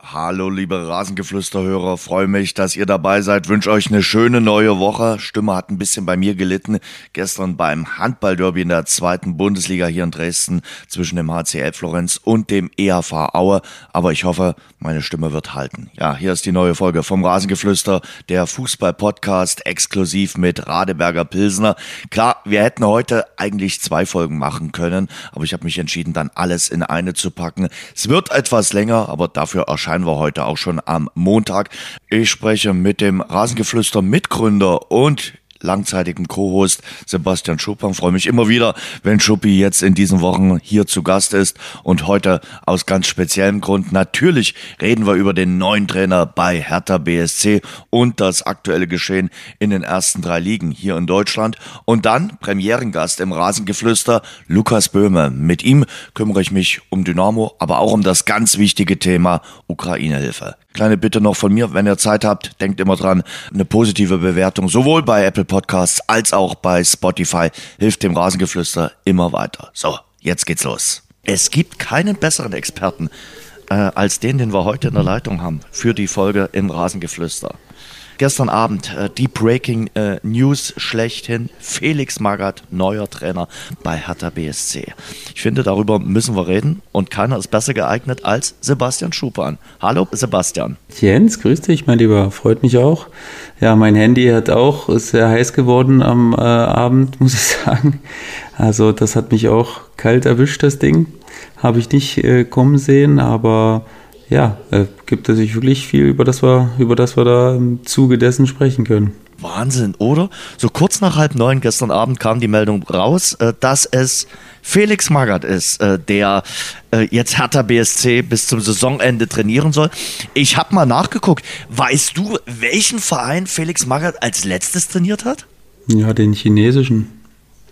Hallo, liebe Rasengeflüsterhörer, freue mich, dass ihr dabei seid. Wünsche euch eine schöne neue Woche. Stimme hat ein bisschen bei mir gelitten. Gestern beim Handballderby in der zweiten Bundesliga hier in Dresden zwischen dem HCL Florenz und dem EHV Aue. Aber ich hoffe, meine Stimme wird halten. Ja, hier ist die neue Folge vom Rasengeflüster, der Fußball-Podcast exklusiv mit Radeberger Pilsner. Klar, wir hätten heute eigentlich zwei Folgen machen können, aber ich habe mich entschieden, dann alles in eine zu packen. Es wird etwas länger, aber dafür erscheint erscheinen wir heute auch schon am Montag. Ich spreche mit dem Rasengeflüster Mitgründer und langzeitigen Co-Host Sebastian Schuppan. Freue mich immer wieder, wenn Schuppi jetzt in diesen Wochen hier zu Gast ist und heute aus ganz speziellem Grund. Natürlich reden wir über den neuen Trainer bei Hertha BSC und das aktuelle Geschehen in den ersten drei Ligen hier in Deutschland. Und dann Premierengast im Rasengeflüster Lukas Böhme. Mit ihm kümmere ich mich um Dynamo, aber auch um das ganz wichtige Thema Ukraine-Hilfe. Kleine Bitte noch von mir, wenn ihr Zeit habt, denkt immer dran, eine positive Bewertung sowohl bei Apple Podcasts als auch bei Spotify hilft dem Rasengeflüster immer weiter. So, jetzt geht's los. Es gibt keinen besseren Experten äh, als den, den wir heute in der Leitung haben für die Folge im Rasengeflüster. Gestern Abend äh, die Breaking äh, News schlechthin. Felix Magath, neuer Trainer bei Hertha BSC. Ich finde, darüber müssen wir reden und keiner ist besser geeignet als Sebastian Schupan. Hallo Sebastian. Jens, grüß dich, mein Lieber. Freut mich auch. Ja, mein Handy hat auch, ist sehr heiß geworden am äh, Abend, muss ich sagen. Also das hat mich auch kalt erwischt, das Ding. Habe ich nicht äh, kommen sehen, aber ja, äh, gibt es sich wirklich viel, über das, wir, über das wir da im Zuge dessen sprechen können. Wahnsinn, oder? So kurz nach halb neun gestern Abend kam die Meldung raus, äh, dass es Felix Magath ist, äh, der äh, jetzt Hertha BSC bis zum Saisonende trainieren soll. Ich habe mal nachgeguckt. Weißt du, welchen Verein Felix Magath als letztes trainiert hat? Ja, den chinesischen.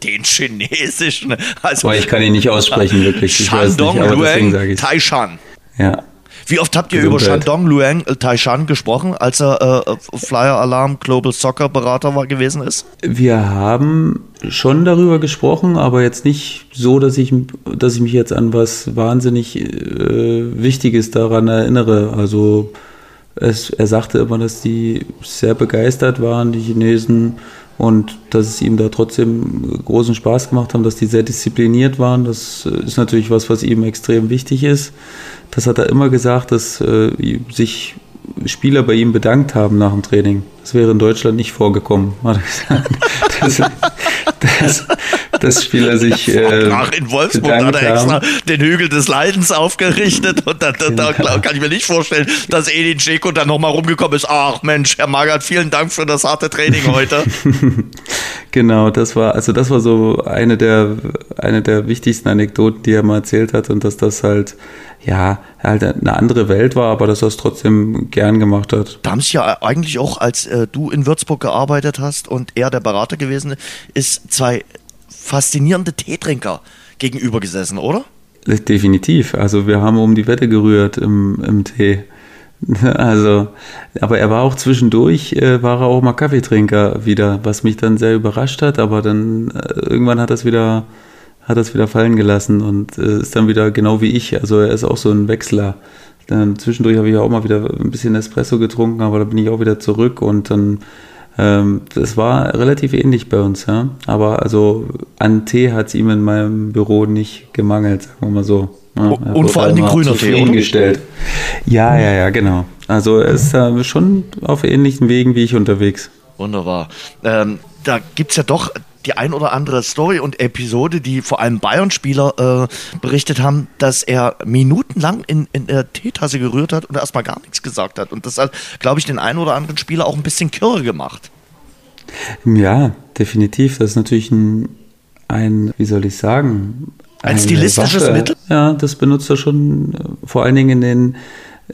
Den chinesischen. Also, Aber ich kann ihn nicht aussprechen, wirklich. Ich Shandong Lueng Taishan. Ja, wie oft habt ihr über Shandong Luang Taishan gesprochen, als er äh, Flyer Alarm Global Soccer Berater war, gewesen ist? Wir haben schon darüber gesprochen, aber jetzt nicht so, dass ich, dass ich mich jetzt an was wahnsinnig äh, Wichtiges daran erinnere. Also es, er sagte immer, dass die sehr begeistert waren, die Chinesen, und dass es ihm da trotzdem großen Spaß gemacht haben, dass die sehr diszipliniert waren. Das ist natürlich was, was ihm extrem wichtig ist. Das hat er immer gesagt, dass äh, sich Spieler bei ihm bedankt haben nach dem Training. Das wäre in Deutschland nicht vorgekommen, hat er gesagt. Das, das, dass Spieler sich. Äh, in Wolfsburg hat er extra den Hügel des Leidens aufgerichtet und da, da, da genau. kann ich mir nicht vorstellen, dass Edin Dzeko dann nochmal rumgekommen ist. Ach Mensch, Herr Magath, vielen Dank für das harte Training heute. genau, das war, also das war so eine der, eine der wichtigsten Anekdoten, die er mal erzählt hat und dass das halt ja, halt eine andere Welt war, aber dass er es trotzdem gern gemacht hat. Da haben sich ja eigentlich auch, als äh, du in Würzburg gearbeitet hast und er der Berater gewesen ist, zwei faszinierende Teetrinker gegenüber gesessen, oder? Definitiv. Also wir haben um die Wette gerührt im, im Tee. Also, aber er war auch zwischendurch, äh, war er auch mal Kaffeetrinker wieder, was mich dann sehr überrascht hat, aber dann äh, irgendwann hat das wieder, hat das wieder fallen gelassen und äh, ist dann wieder genau wie ich. Also er ist auch so ein Wechsler. Dann zwischendurch habe ich auch mal wieder ein bisschen Espresso getrunken, aber da bin ich auch wieder zurück und dann das war relativ ähnlich bei uns, ja. Aber also an Tee hat es ihm in meinem Büro nicht gemangelt, sagen wir mal so. Ja, und vor allem grüner Tee gestellt. Ja, ja, ja, genau. Also er ist äh, schon auf ähnlichen Wegen wie ich unterwegs. Wunderbar. Ähm, da gibt es ja doch die ein oder andere Story und Episode, die vor allem Bayern-Spieler äh, berichtet haben, dass er minutenlang in, in der Teetasse gerührt hat und erstmal gar nichts gesagt hat. Und das hat, glaube ich, den einen oder anderen Spieler auch ein bisschen kirre gemacht. Ja, definitiv. Das ist natürlich ein, ein wie soll ich sagen, ein stilistisches Waffe. Mittel? Ja, das benutzt er schon äh, vor allen Dingen in den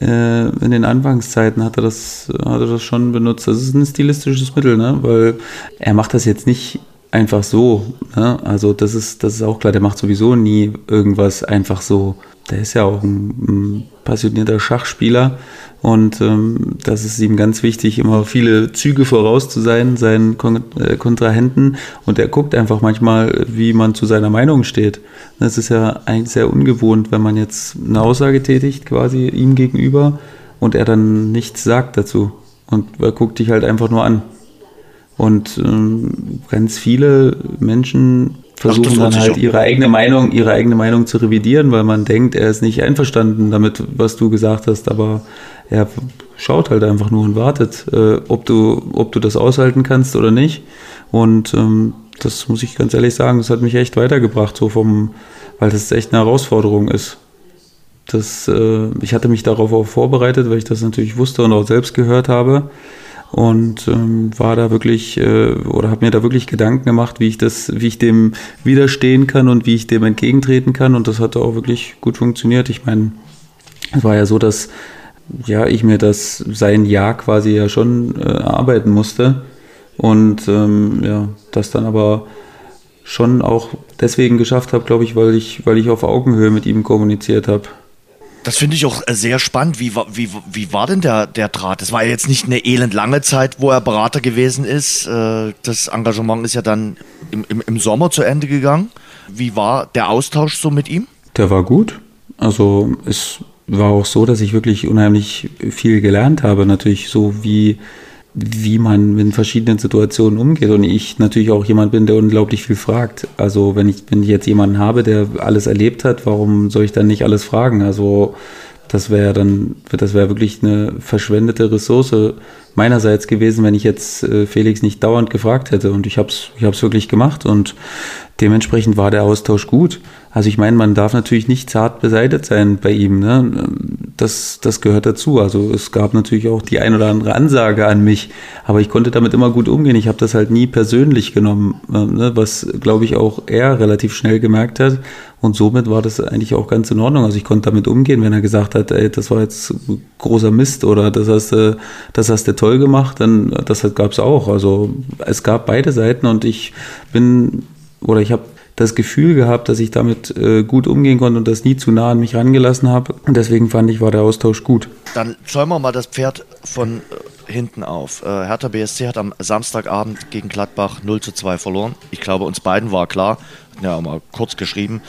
äh, in den Anfangszeiten hat er das, hat er das schon benutzt. Das ist ein stilistisches Mittel, ne? weil er macht das jetzt nicht einfach so. Ne? Also das ist, das ist auch klar, der macht sowieso nie irgendwas einfach so. Der ist ja auch ein, ein passionierter Schachspieler und ähm, das ist ihm ganz wichtig, immer viele Züge voraus zu sein, seinen Kon äh, Kontrahenten. Und er guckt einfach manchmal, wie man zu seiner Meinung steht. Das ist ja eigentlich sehr ungewohnt, wenn man jetzt eine Aussage tätigt, quasi ihm gegenüber und er dann nichts sagt dazu. Und er guckt dich halt einfach nur an. Und ähm, ganz viele Menschen versuchen Ach, dann halt ihre eigene Meinung, ihre eigene Meinung zu revidieren, weil man denkt, er ist nicht einverstanden damit, was du gesagt hast, aber er schaut halt einfach nur und wartet, äh, ob du, ob du das aushalten kannst oder nicht. Und ähm, das muss ich ganz ehrlich sagen, das hat mich echt weitergebracht, so vom, weil das echt eine Herausforderung ist. Das, äh, ich hatte mich darauf auch vorbereitet, weil ich das natürlich wusste und auch selbst gehört habe und ähm, war da wirklich äh, oder habe mir da wirklich Gedanken gemacht, wie ich das, wie ich dem widerstehen kann und wie ich dem entgegentreten kann und das hat auch wirklich gut funktioniert. Ich meine, es war ja so, dass ja ich mir das sein Jahr quasi ja schon äh, erarbeiten musste und ähm, ja das dann aber schon auch deswegen geschafft habe, glaube ich, weil ich weil ich auf Augenhöhe mit ihm kommuniziert habe. Das finde ich auch äh, sehr spannend. Wie, wie, wie war denn der, der Draht? Das war ja jetzt nicht eine elend lange Zeit, wo er Berater gewesen ist. Äh, das Engagement ist ja dann im, im, im Sommer zu Ende gegangen. Wie war der Austausch so mit ihm? Der war gut. Also es war auch so, dass ich wirklich unheimlich viel gelernt habe. Natürlich so wie wie man in verschiedenen Situationen umgeht. Und ich natürlich auch jemand bin, der unglaublich viel fragt. Also wenn ich, wenn ich jetzt jemanden habe, der alles erlebt hat, warum soll ich dann nicht alles fragen? Also das wäre dann, das wäre wirklich eine verschwendete Ressource meinerseits gewesen, wenn ich jetzt äh, Felix nicht dauernd gefragt hätte. Und ich habe es ich hab's wirklich gemacht und dementsprechend war der Austausch gut. Also ich meine, man darf natürlich nicht zart beseitigt sein bei ihm. Ne? Das, das gehört dazu. Also es gab natürlich auch die ein oder andere Ansage an mich, aber ich konnte damit immer gut umgehen. Ich habe das halt nie persönlich genommen, äh, ne? was, glaube ich, auch er relativ schnell gemerkt hat. Und somit war das eigentlich auch ganz in Ordnung. Also ich konnte damit umgehen, wenn er gesagt hat, ey, das war jetzt großer Mist oder das hast du, das hast du toll gemacht, dann das gab es auch. Also es gab beide Seiten und ich bin oder ich habe das Gefühl gehabt, dass ich damit äh, gut umgehen konnte und das nie zu nah an mich rangelassen habe. Und deswegen fand ich, war der Austausch gut. Dann zäumen wir mal das Pferd von äh, hinten auf. Äh, Hertha BSC hat am Samstagabend gegen Gladbach 0 zu 2 verloren. Ich glaube, uns beiden war klar, ja, mal kurz geschrieben,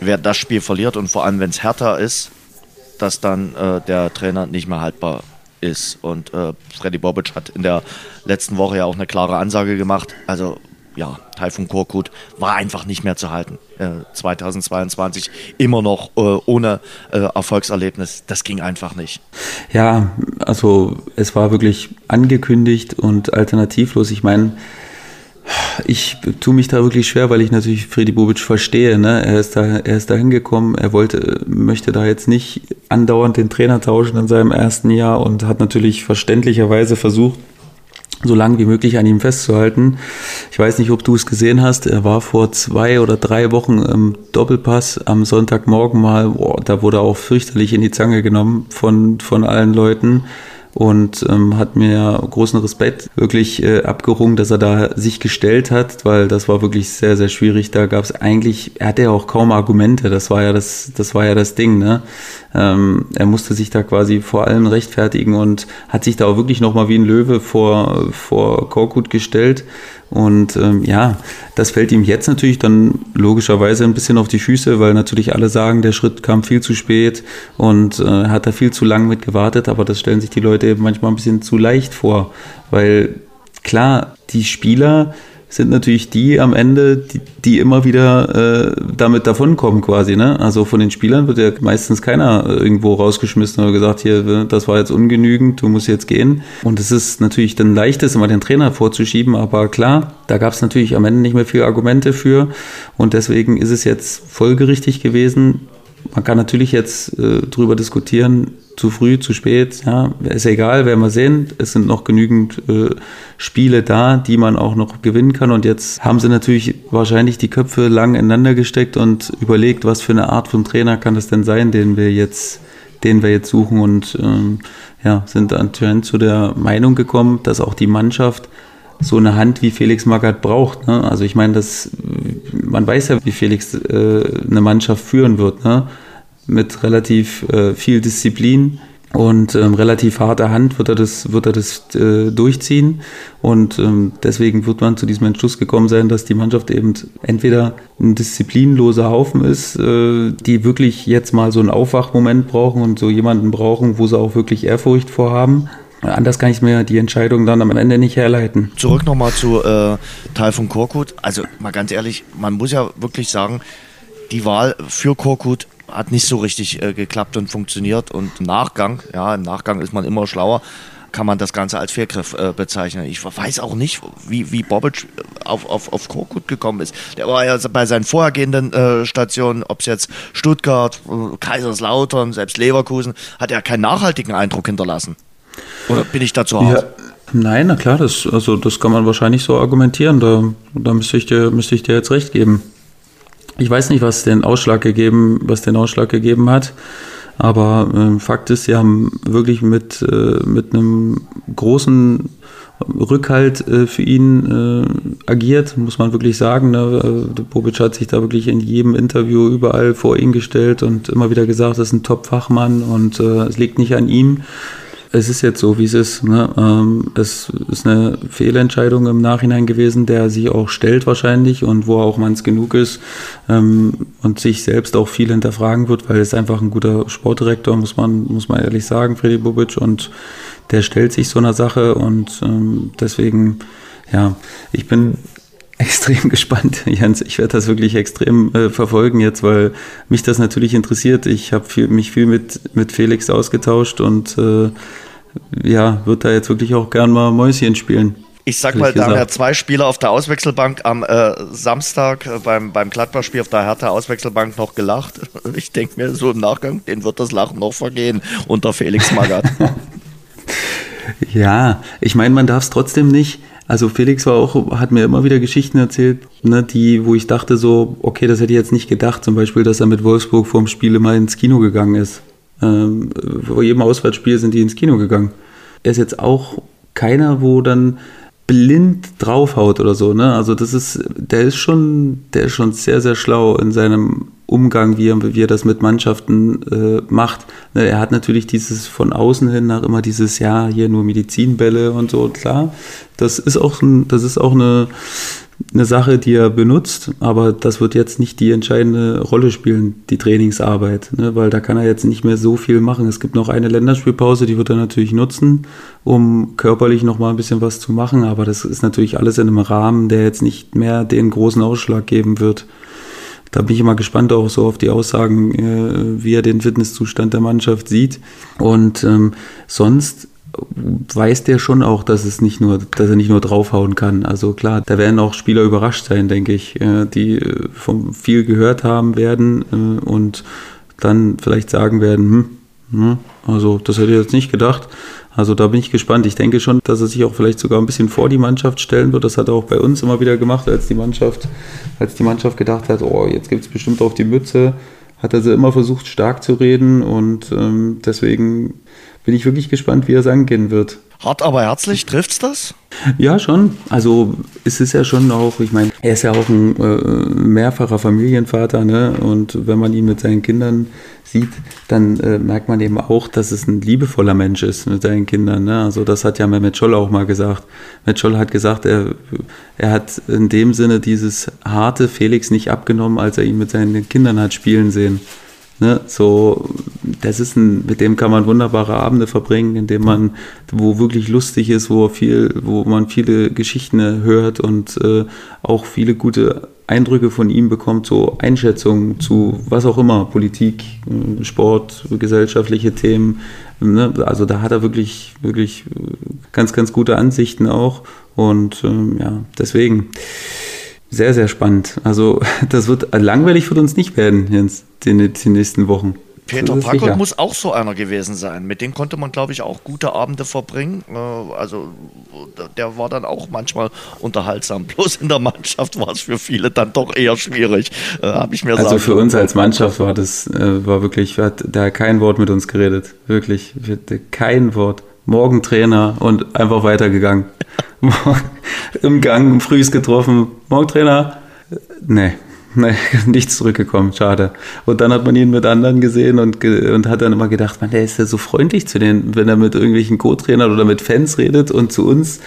wer das Spiel verliert und vor allem, wenn es Hertha ist, dass dann äh, der Trainer nicht mehr haltbar ist. Und äh, Freddy Bobic hat in der letzten Woche ja auch eine klare Ansage gemacht. Also ja, Taifun Korkut war einfach nicht mehr zu halten. Äh, 2022 immer noch äh, ohne äh, Erfolgserlebnis. Das ging einfach nicht. Ja, also es war wirklich angekündigt und alternativlos. Ich meine, ich tue mich da wirklich schwer, weil ich natürlich Freddy Bobic verstehe. Ne? Er ist da, er ist da hingekommen. Er wollte, möchte da jetzt nicht andauernd den Trainer tauschen in seinem ersten Jahr und hat natürlich verständlicherweise versucht, so lange wie möglich an ihm festzuhalten. Ich weiß nicht, ob du es gesehen hast. Er war vor zwei oder drei Wochen im Doppelpass am Sonntagmorgen mal. Boah, da wurde er auch fürchterlich in die Zange genommen von, von allen Leuten und ähm, hat mir großen Respekt wirklich äh, abgerungen, dass er da sich gestellt hat, weil das war wirklich sehr, sehr schwierig. Da gab es eigentlich, er hatte ja auch kaum Argumente, das war ja das, das war ja das Ding, ne? Ähm, er musste sich da quasi vor allem rechtfertigen und hat sich da auch wirklich nochmal wie ein Löwe vor, vor Korkut gestellt und ähm, ja, das fällt ihm jetzt natürlich dann logischerweise ein bisschen auf die Füße, weil natürlich alle sagen, der Schritt kam viel zu spät und äh, hat da viel zu lang mit gewartet, aber das stellen sich die Leute eben manchmal ein bisschen zu leicht vor, weil klar, die Spieler sind natürlich die am Ende, die, die immer wieder äh, damit davonkommen quasi. Ne? Also von den Spielern wird ja meistens keiner irgendwo rausgeschmissen oder gesagt, hier, das war jetzt ungenügend, du musst jetzt gehen. Und es ist natürlich dann leichtes, immer den Trainer vorzuschieben, aber klar, da gab es natürlich am Ende nicht mehr viele Argumente für. Und deswegen ist es jetzt folgerichtig gewesen. Man kann natürlich jetzt äh, drüber diskutieren, zu früh, zu spät, ja, ist egal, werden wir sehen. Es sind noch genügend äh, Spiele da, die man auch noch gewinnen kann. Und jetzt haben sie natürlich wahrscheinlich die Köpfe lang ineinander gesteckt und überlegt, was für eine Art von Trainer kann das denn sein, den wir jetzt, den wir jetzt suchen und ähm, ja, sind anscheinend zu der Meinung gekommen, dass auch die Mannschaft so eine Hand wie Felix Magath braucht. Ne? Also ich meine, das, man weiß ja, wie Felix äh, eine Mannschaft führen wird. Ne? mit relativ äh, viel Disziplin und ähm, relativ harter Hand wird er das, wird er das äh, durchziehen. Und ähm, deswegen wird man zu diesem Entschluss gekommen sein, dass die Mannschaft eben entweder ein disziplinloser Haufen ist, äh, die wirklich jetzt mal so einen Aufwachmoment brauchen und so jemanden brauchen, wo sie auch wirklich Ehrfurcht vorhaben. Anders kann ich mir die Entscheidung dann am Ende nicht herleiten. Zurück nochmal zu äh, von Korkut. Also mal ganz ehrlich, man muss ja wirklich sagen, die Wahl für Korkut hat nicht so richtig äh, geklappt und funktioniert. Und im Nachgang, ja, im Nachgang ist man immer schlauer, kann man das Ganze als Fehlgriff äh, bezeichnen. Ich weiß auch nicht, wie, wie Bobic äh, auf, auf, auf Korkut gekommen ist. Der war ja bei seinen vorhergehenden äh, Stationen, ob es jetzt Stuttgart, äh, Kaiserslautern, selbst Leverkusen, hat er keinen nachhaltigen Eindruck hinterlassen. Oder bin ich dazu hart? Ja. Nein, na klar, das, also das kann man wahrscheinlich so argumentieren. Da, da müsste, ich dir, müsste ich dir jetzt recht geben. Ich weiß nicht, was den Ausschlag gegeben, was den Ausschlag gegeben hat. Aber äh, Fakt ist, sie haben wirklich mit, äh, mit einem großen Rückhalt äh, für ihn äh, agiert, muss man wirklich sagen. Ne? Äh, Bobic hat sich da wirklich in jedem Interview überall vor ihn gestellt und immer wieder gesagt, das ist ein Top-Fachmann und äh, es liegt nicht an ihm es ist jetzt so, wie es ist. Ne? Ähm, es ist eine Fehlentscheidung im Nachhinein gewesen, der sich auch stellt wahrscheinlich und wo auch man's genug ist ähm, und sich selbst auch viel hinterfragen wird, weil es einfach ein guter Sportdirektor, muss man, muss man ehrlich sagen, Freddy Bubic, und der stellt sich so einer Sache und ähm, deswegen, ja, ich bin extrem gespannt, Jens. Ich werde das wirklich extrem äh, verfolgen jetzt, weil mich das natürlich interessiert. Ich habe mich viel mit, mit Felix ausgetauscht und äh, ja, wird da jetzt wirklich auch gern mal Mäuschen spielen. Ich sag mal, da haben ja zwei Spieler auf der Auswechselbank am äh, Samstag äh, beim, beim Gladbach-Spiel auf der Hertha Auswechselbank noch gelacht. Ich denke mir so im Nachgang, den wird das Lachen noch vergehen unter Felix Magath. ja, ich meine, man darf es trotzdem nicht also Felix war auch, hat mir immer wieder Geschichten erzählt, ne, die, wo ich dachte so, okay, das hätte ich jetzt nicht gedacht. Zum Beispiel, dass er mit Wolfsburg vorm Spiel immer ins Kino gegangen ist. Ähm, vor jedem Auswärtsspiel sind die ins Kino gegangen. Er ist jetzt auch keiner, wo dann blind draufhaut oder so, ne? Also das ist, der ist schon, der ist schon sehr, sehr schlau in seinem Umgang, wie er, wie er das mit Mannschaften äh, macht. Ne, er hat natürlich dieses von außen hin nach immer dieses, ja, hier nur Medizinbälle und so, klar. Das ist auch, ein, das ist auch eine, eine Sache, die er benutzt, aber das wird jetzt nicht die entscheidende Rolle spielen, die Trainingsarbeit, ne? weil da kann er jetzt nicht mehr so viel machen. Es gibt noch eine Länderspielpause, die wird er natürlich nutzen, um körperlich noch mal ein bisschen was zu machen, aber das ist natürlich alles in einem Rahmen, der jetzt nicht mehr den großen Ausschlag geben wird da bin ich immer gespannt auch so auf die Aussagen, äh, wie er den Fitnesszustand der Mannschaft sieht. Und ähm, sonst weiß der schon auch, dass es nicht nur, dass er nicht nur draufhauen kann. Also klar, da werden auch Spieler überrascht sein, denke ich, äh, die äh, vom viel gehört haben werden äh, und dann vielleicht sagen werden, hm, hm, also das hätte ich jetzt nicht gedacht. Also da bin ich gespannt. Ich denke schon, dass er sich auch vielleicht sogar ein bisschen vor die Mannschaft stellen wird. Das hat er auch bei uns immer wieder gemacht, als die Mannschaft, als die Mannschaft gedacht hat, oh, jetzt gibt es bestimmt auf die Mütze, hat er sie immer versucht, stark zu reden und ähm, deswegen bin ich wirklich gespannt, wie er es angehen wird. Hart aber herzlich, trifft's das? Ja, schon. Also es ist ja schon auch, ich meine, er ist ja auch ein äh, mehrfacher Familienvater, ne? Und wenn man ihn mit seinen Kindern sieht, dann äh, merkt man eben auch, dass es ein liebevoller Mensch ist mit seinen Kindern. Ne? Also das hat ja Mehmet Scholl auch mal gesagt. Mehmet Scholl hat gesagt, er, er hat in dem Sinne dieses harte Felix nicht abgenommen, als er ihn mit seinen Kindern hat spielen sehen. Ne, so, das ist ein, mit dem kann man wunderbare Abende verbringen, indem man, wo wirklich lustig ist, wo viel, wo man viele Geschichten hört und äh, auch viele gute Eindrücke von ihm bekommt, so Einschätzungen zu was auch immer, Politik, äh, Sport, gesellschaftliche Themen. Ne? Also da hat er wirklich, wirklich ganz, ganz gute Ansichten auch. Und ähm, ja, deswegen sehr, sehr spannend. Also das wird langweilig wird uns nicht werden, Jens, in den nächsten Wochen. Peter Packard muss auch so einer gewesen sein. Mit dem konnte man, glaube ich, auch gute Abende verbringen. Äh, also der war dann auch manchmal unterhaltsam. Bloß in der Mannschaft war es für viele dann doch eher schwierig, äh, habe ich mir Also für uns als Mannschaft war das äh, war wirklich, hat da kein Wort mit uns geredet. Wirklich, kein Wort. Morgen Trainer und einfach weitergegangen. Im Gang, frühs getroffen. Morgen Trainer. Nee, Nein, nichts zurückgekommen, schade. Und dann hat man ihn mit anderen gesehen und, und hat dann immer gedacht, man, der ist ja so freundlich zu denen, wenn er mit irgendwelchen Co-Trainern oder mit Fans redet und zu uns.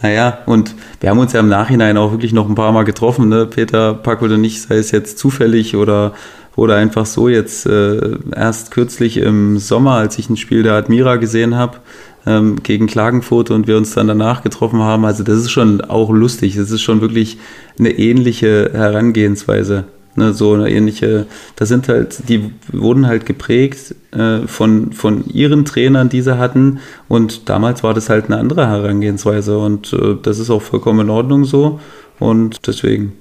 Naja, und wir haben uns ja im Nachhinein auch wirklich noch ein paar Mal getroffen, ne? Peter Pack oder nicht, sei es jetzt zufällig oder, oder einfach so jetzt äh, erst kürzlich im Sommer, als ich ein Spiel der Admira gesehen habe, ähm, gegen Klagenfurt und wir uns dann danach getroffen haben. Also das ist schon auch lustig. Das ist schon wirklich eine ähnliche Herangehensweise. Ne, so eine ähnliche, das sind halt, die wurden halt geprägt äh, von, von ihren Trainern, die sie hatten. Und damals war das halt eine andere Herangehensweise. Und äh, das ist auch vollkommen in Ordnung so. Und deswegen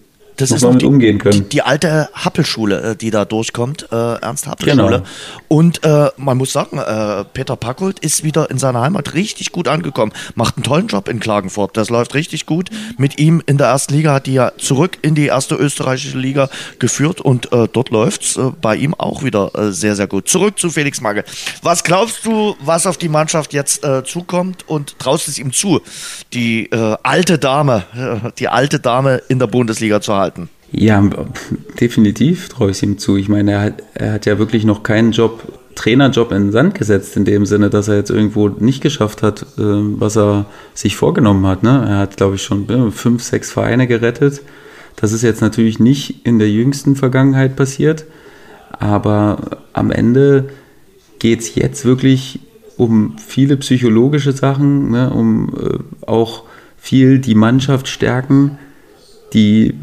das ist noch die, umgehen können. Die, die alte Happelschule, äh, die da durchkommt, äh, Ernst Happelschule. Genau. Und äh, man muss sagen, äh, Peter Packold ist wieder in seiner Heimat richtig gut angekommen, macht einen tollen Job in Klagenfurt. Das läuft richtig gut. Mit ihm in der ersten Liga hat die ja zurück in die erste österreichische Liga geführt und äh, dort läuft es äh, bei ihm auch wieder sehr, sehr gut. Zurück zu Felix Magge. Was glaubst du, was auf die Mannschaft jetzt zukommt und traust es ihm zu, die alte Dame, die alte Dame in der Bundesliga zu halten? Halten. Ja, definitiv traue ich es ihm zu. Ich meine, er hat, er hat ja wirklich noch keinen Job, Trainerjob in den Sand gesetzt, in dem Sinne, dass er jetzt irgendwo nicht geschafft hat, ähm, was er sich vorgenommen hat. Ne? Er hat, glaube ich, schon fünf, sechs Vereine gerettet. Das ist jetzt natürlich nicht in der jüngsten Vergangenheit passiert, aber am Ende geht es jetzt wirklich um viele psychologische Sachen, ne? um äh, auch viel die Mannschaft stärken die,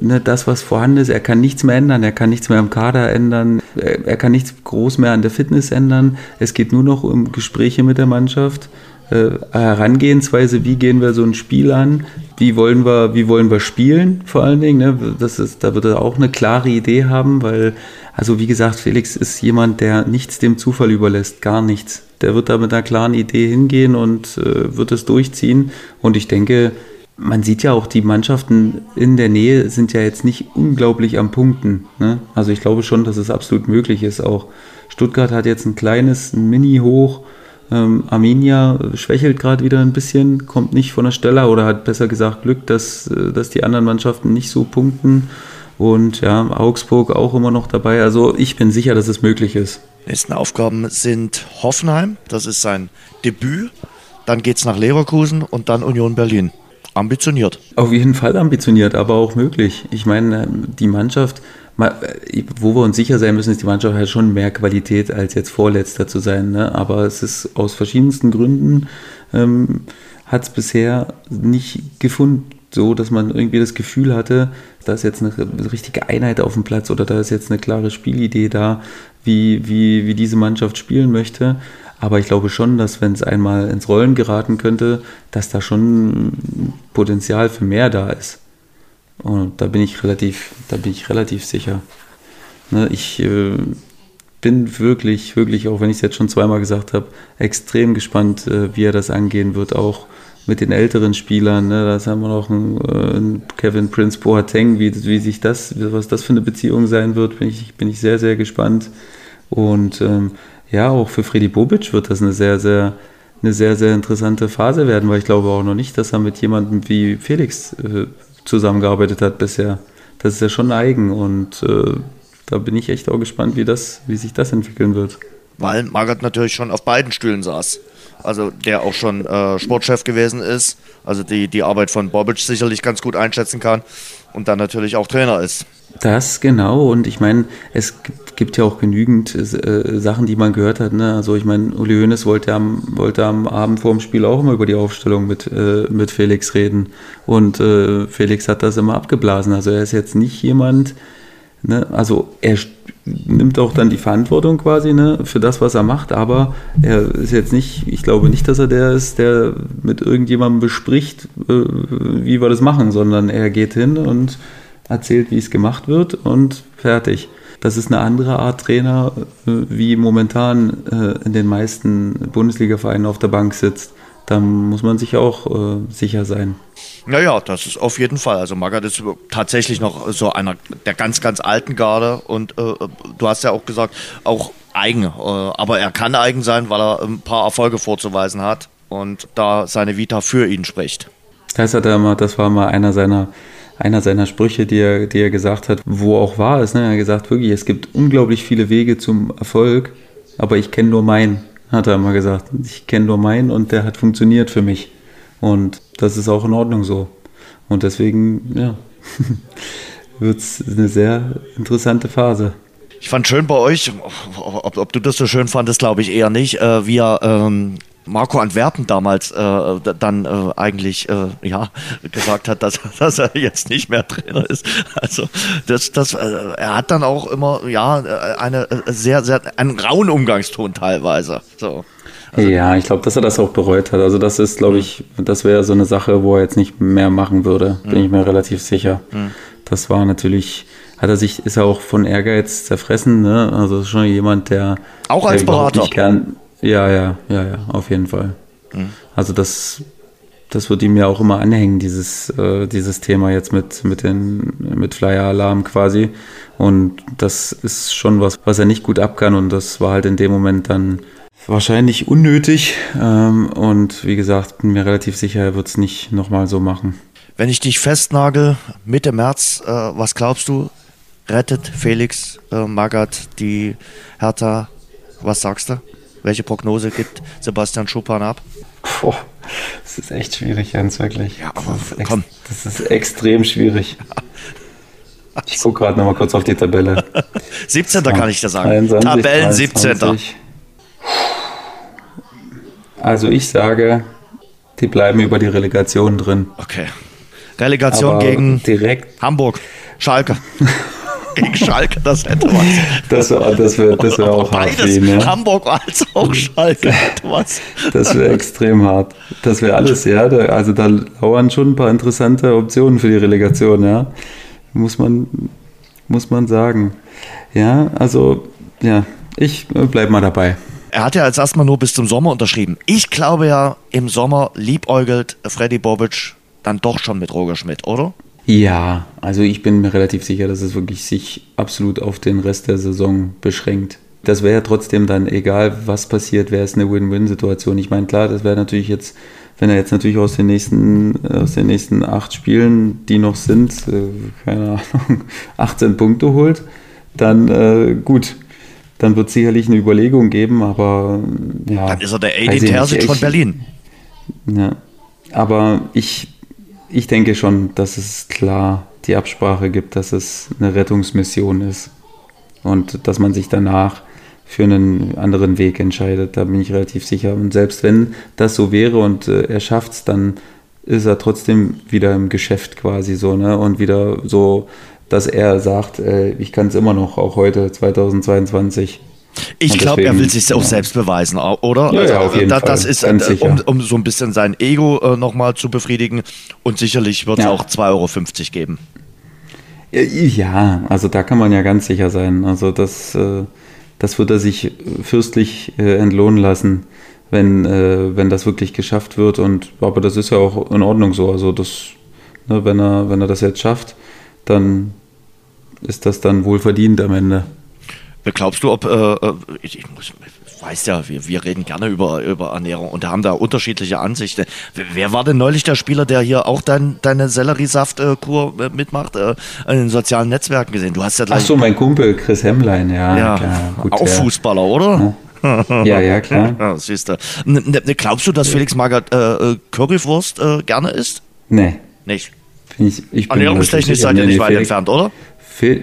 ne, das, was vorhanden ist, er kann nichts mehr ändern, er kann nichts mehr am Kader ändern, er, er kann nichts groß mehr an der Fitness ändern. Es geht nur noch um Gespräche mit der Mannschaft, äh, Herangehensweise, wie gehen wir so ein Spiel an, wie wollen wir, wie wollen wir spielen, vor allen Dingen. Ne? Das ist, da wird er auch eine klare Idee haben, weil, also wie gesagt, Felix ist jemand, der nichts dem Zufall überlässt, gar nichts. Der wird da mit einer klaren Idee hingehen und äh, wird es durchziehen. Und ich denke, man sieht ja auch, die Mannschaften in der Nähe sind ja jetzt nicht unglaublich am Punkten. Ne? Also ich glaube schon, dass es absolut möglich ist. Auch Stuttgart hat jetzt ein kleines Mini-Hoch. Ähm, Arminia schwächelt gerade wieder ein bisschen, kommt nicht von der Stelle oder hat besser gesagt Glück, dass, äh, dass die anderen Mannschaften nicht so punkten. Und ja, Augsburg auch immer noch dabei. Also ich bin sicher, dass es möglich ist. Nächsten Aufgaben sind Hoffenheim, das ist sein Debüt. Dann geht es nach Leverkusen und dann Union Berlin. Ambitioniert. Auf jeden Fall ambitioniert, aber auch möglich. Ich meine, die Mannschaft, wo wir uns sicher sein müssen, ist die Mannschaft halt schon mehr Qualität, als jetzt Vorletzter zu sein. Ne? Aber es ist aus verschiedensten Gründen, ähm, hat es bisher nicht gefunden, so dass man irgendwie das Gefühl hatte, da ist jetzt eine richtige Einheit auf dem Platz oder da ist jetzt eine klare Spielidee da, wie, wie, wie diese Mannschaft spielen möchte. Aber ich glaube schon, dass wenn es einmal ins Rollen geraten könnte, dass da schon Potenzial für mehr da ist. Und da bin ich relativ, da bin ich relativ sicher. Ne, ich äh, bin wirklich, wirklich, auch wenn ich es jetzt schon zweimal gesagt habe, extrem gespannt, äh, wie er das angehen wird, auch mit den älteren Spielern. Ne? Da haben wir noch einen, äh, Kevin Prince Boateng, wie, wie sich das, was das für eine Beziehung sein wird, bin ich, bin ich sehr, sehr gespannt. Und ähm, ja, auch für Freddy Bobic wird das eine sehr, sehr, eine sehr, sehr interessante Phase werden, weil ich glaube auch noch nicht, dass er mit jemandem wie Felix äh, zusammengearbeitet hat bisher. Das ist ja schon eigen und äh, da bin ich echt auch gespannt, wie, das, wie sich das entwickeln wird. Weil Margaret natürlich schon auf beiden Stühlen saß. Also der auch schon äh, Sportchef gewesen ist, also die, die Arbeit von Bobic sicherlich ganz gut einschätzen kann und dann natürlich auch Trainer ist. Das genau und ich meine, es gibt ja auch genügend äh, Sachen, die man gehört hat. Ne? Also ich meine, Uli Hoeneß wollte am, wollte am Abend vor dem Spiel auch immer über die Aufstellung mit, äh, mit Felix reden und äh, Felix hat das immer abgeblasen. Also er ist jetzt nicht jemand, ne? also er nimmt auch dann die Verantwortung quasi ne, für das, was er macht, aber er ist jetzt nicht, ich glaube nicht, dass er der ist, der mit irgendjemandem bespricht, äh, wie wir das machen, sondern er geht hin und erzählt, wie es gemacht wird und fertig. Das ist eine andere Art Trainer, äh, wie momentan äh, in den meisten Bundesliga-Vereinen auf der Bank sitzt. Da muss man sich auch äh, sicher sein. Naja, das ist auf jeden Fall. Also Magath ist tatsächlich noch so einer der ganz, ganz alten Garde und äh, du hast ja auch gesagt, auch eigen. Äh, aber er kann eigen sein, weil er ein paar Erfolge vorzuweisen hat und da seine Vita für ihn spricht. Das, hat er immer, das war mal einer seiner einer seiner Sprüche, die er, die er gesagt hat, wo auch wahr ist. Ne? Er hat gesagt, wirklich, es gibt unglaublich viele Wege zum Erfolg, aber ich kenne nur meinen, hat er immer gesagt. Ich kenne nur meinen und der hat funktioniert für mich. Und das ist auch in Ordnung so. Und deswegen, ja, wird es eine sehr interessante Phase. Ich fand schön bei euch, ob, ob du das so schön fandest, glaube ich eher nicht, äh, wie er ähm, Marco Antwerpen damals äh, dann äh, eigentlich äh, ja gesagt hat, dass, dass er jetzt nicht mehr Trainer ist. Also das, das, äh, er hat dann auch immer ja äh, eine sehr, sehr einen rauen Umgangston teilweise. So. Also, ja, ich glaube, dass er das auch bereut hat. Also das ist, glaube ich, das wäre so eine Sache, wo er jetzt nicht mehr machen würde. Bin mhm. ich mir relativ sicher. Mhm. Das war natürlich, hat er sich, ist er auch von Ehrgeiz zerfressen. Ne? Also schon jemand, der auch als der Berater. Gern, ja, ja, ja, ja, auf jeden Fall. Mhm. Also das, das wird ihm ja auch immer anhängen, dieses, äh, dieses Thema jetzt mit, mit, den, mit Flyer-Alarm quasi. Und das ist schon was, was er nicht gut ab kann. Und das war halt in dem Moment dann wahrscheinlich unnötig. Ähm, und wie gesagt, bin mir relativ sicher, er wird es nicht nochmal so machen. Wenn ich dich festnagel, Mitte März, äh, was glaubst du? Rettet Felix äh, Magath die Hertha? Was sagst du? Welche Prognose gibt Sebastian Schuppan ab? Boah, das ist echt schwierig, Jens, wirklich. Ja, aber das komm. Das ist extrem schwierig. Ich gucke gerade nochmal kurz auf die Tabelle. 17. kann ich dir sagen. 23, Tabellen 17. Also ich sage, die bleiben über die Relegation drin. Okay. Relegation Aber gegen direkt Hamburg, Schalke. gegen Schalke, das hätte was. Das, wär, das wäre das wär auch Beides, hart. Ihn, ja. Hamburg als auch Schalke hätte was. Das wäre extrem hart. Das wäre alles, ja. Da, also da lauern schon ein paar interessante Optionen für die Relegation, ja. Muss man, muss man sagen. Ja, also, ja, ich bleibe mal dabei. Er hat ja als erstmal nur bis zum Sommer unterschrieben. Ich glaube ja, im Sommer liebäugelt Freddy Bobic dann doch schon mit Roger Schmidt, oder? Ja, also ich bin mir relativ sicher, dass es wirklich sich absolut auf den Rest der Saison beschränkt. Das wäre ja trotzdem dann egal, was passiert, wäre es eine Win-Win-Situation. Ich meine, klar, das wäre natürlich jetzt, wenn er jetzt natürlich aus den nächsten, aus den nächsten acht Spielen, die noch sind, äh, keine Ahnung, 18 Punkte holt, dann äh, gut, dann wird es sicherlich eine Überlegung geben, aber ja. Dann ist er der Edin Terzic von Berlin. Ja, aber ich, ich denke schon, dass es klar die Absprache gibt, dass es eine Rettungsmission ist und dass man sich danach für einen anderen Weg entscheidet. Da bin ich relativ sicher. Und selbst wenn das so wäre und äh, er schafft es, dann ist er trotzdem wieder im Geschäft quasi so, ne? Und wieder so dass er sagt, äh, ich kann es immer noch, auch heute, 2022. Ich glaube, er will sich auch ja. selbst beweisen, oder? Ja, also, ja auf jeden da, das Fall. ist, äh, um, um, so ein bisschen sein Ego äh, nochmal zu befriedigen. Und sicherlich wird es ja. auch 2,50 Euro geben. Ja, also da kann man ja ganz sicher sein. Also das, äh, das wird er sich fürstlich äh, entlohnen lassen, wenn, äh, wenn das wirklich geschafft wird. Und aber das ist ja auch in Ordnung so. Also das, ne, wenn er, wenn er das jetzt schafft, dann ist das dann wohl verdient am Ende. Glaubst du, ob, äh, äh ich, ich, weiß ja, wir, wir reden gerne über, über Ernährung und haben da unterschiedliche Ansichten. Wer war denn neulich der Spieler, der hier auch dein, deine Selleriesaftkur äh, mitmacht, äh, in den sozialen Netzwerken gesehen? Du hast ja Ach so, mein Kumpel Chris Hemmlein, ja. ja klar, gut, auch ja. Fußballer, oder? Ja, ja, klar. Ja, siehst du. Glaubst du, dass Felix Magath äh, Currywurst äh, gerne isst? Nee. Nicht? Ich, ich Ernährungstechnisch seid ihr nicht weit entfernt, oder? Fe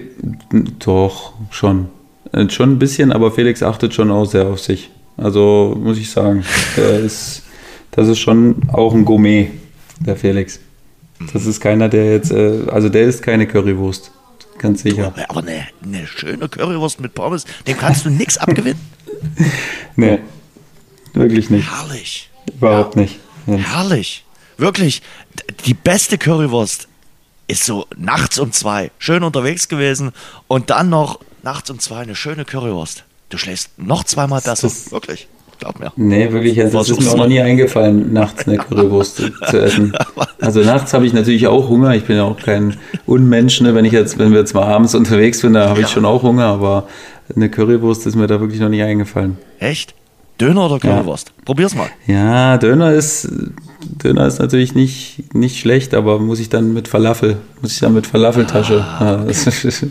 doch, schon. Äh, schon ein bisschen, aber Felix achtet schon auch sehr auf sich. Also muss ich sagen, ist, das ist schon auch ein Gourmet, der Felix. Das ist keiner, der jetzt, äh, also der ist keine Currywurst, ganz sicher. Du, aber eine, eine schöne Currywurst mit Pommes, dem kannst du nichts abgewinnen. nee, wirklich nicht. Herrlich. Überhaupt ja. nicht. Ja. Herrlich. Wirklich, die beste Currywurst ist so nachts um zwei schön unterwegs gewesen und dann noch nachts um zwei eine schöne Currywurst. Du schläfst noch zweimal besser. Das, wirklich. Glaub mir. Nee, wirklich, also das ist mir auch noch nie eingefallen, nachts eine Currywurst zu essen. Also nachts habe ich natürlich auch Hunger. Ich bin ja auch kein Unmensch, ne? wenn ich jetzt, wenn wir jetzt mal abends unterwegs sind, da habe ich schon auch Hunger, aber eine Currywurst ist mir da wirklich noch nie eingefallen. Echt? Döner oder Currywurst? Ja. Probier's mal. Ja, Döner ist Döner ist natürlich nicht, nicht schlecht, aber muss ich dann mit Falafel, muss ich dann mit Falafeltasche. Ah, okay,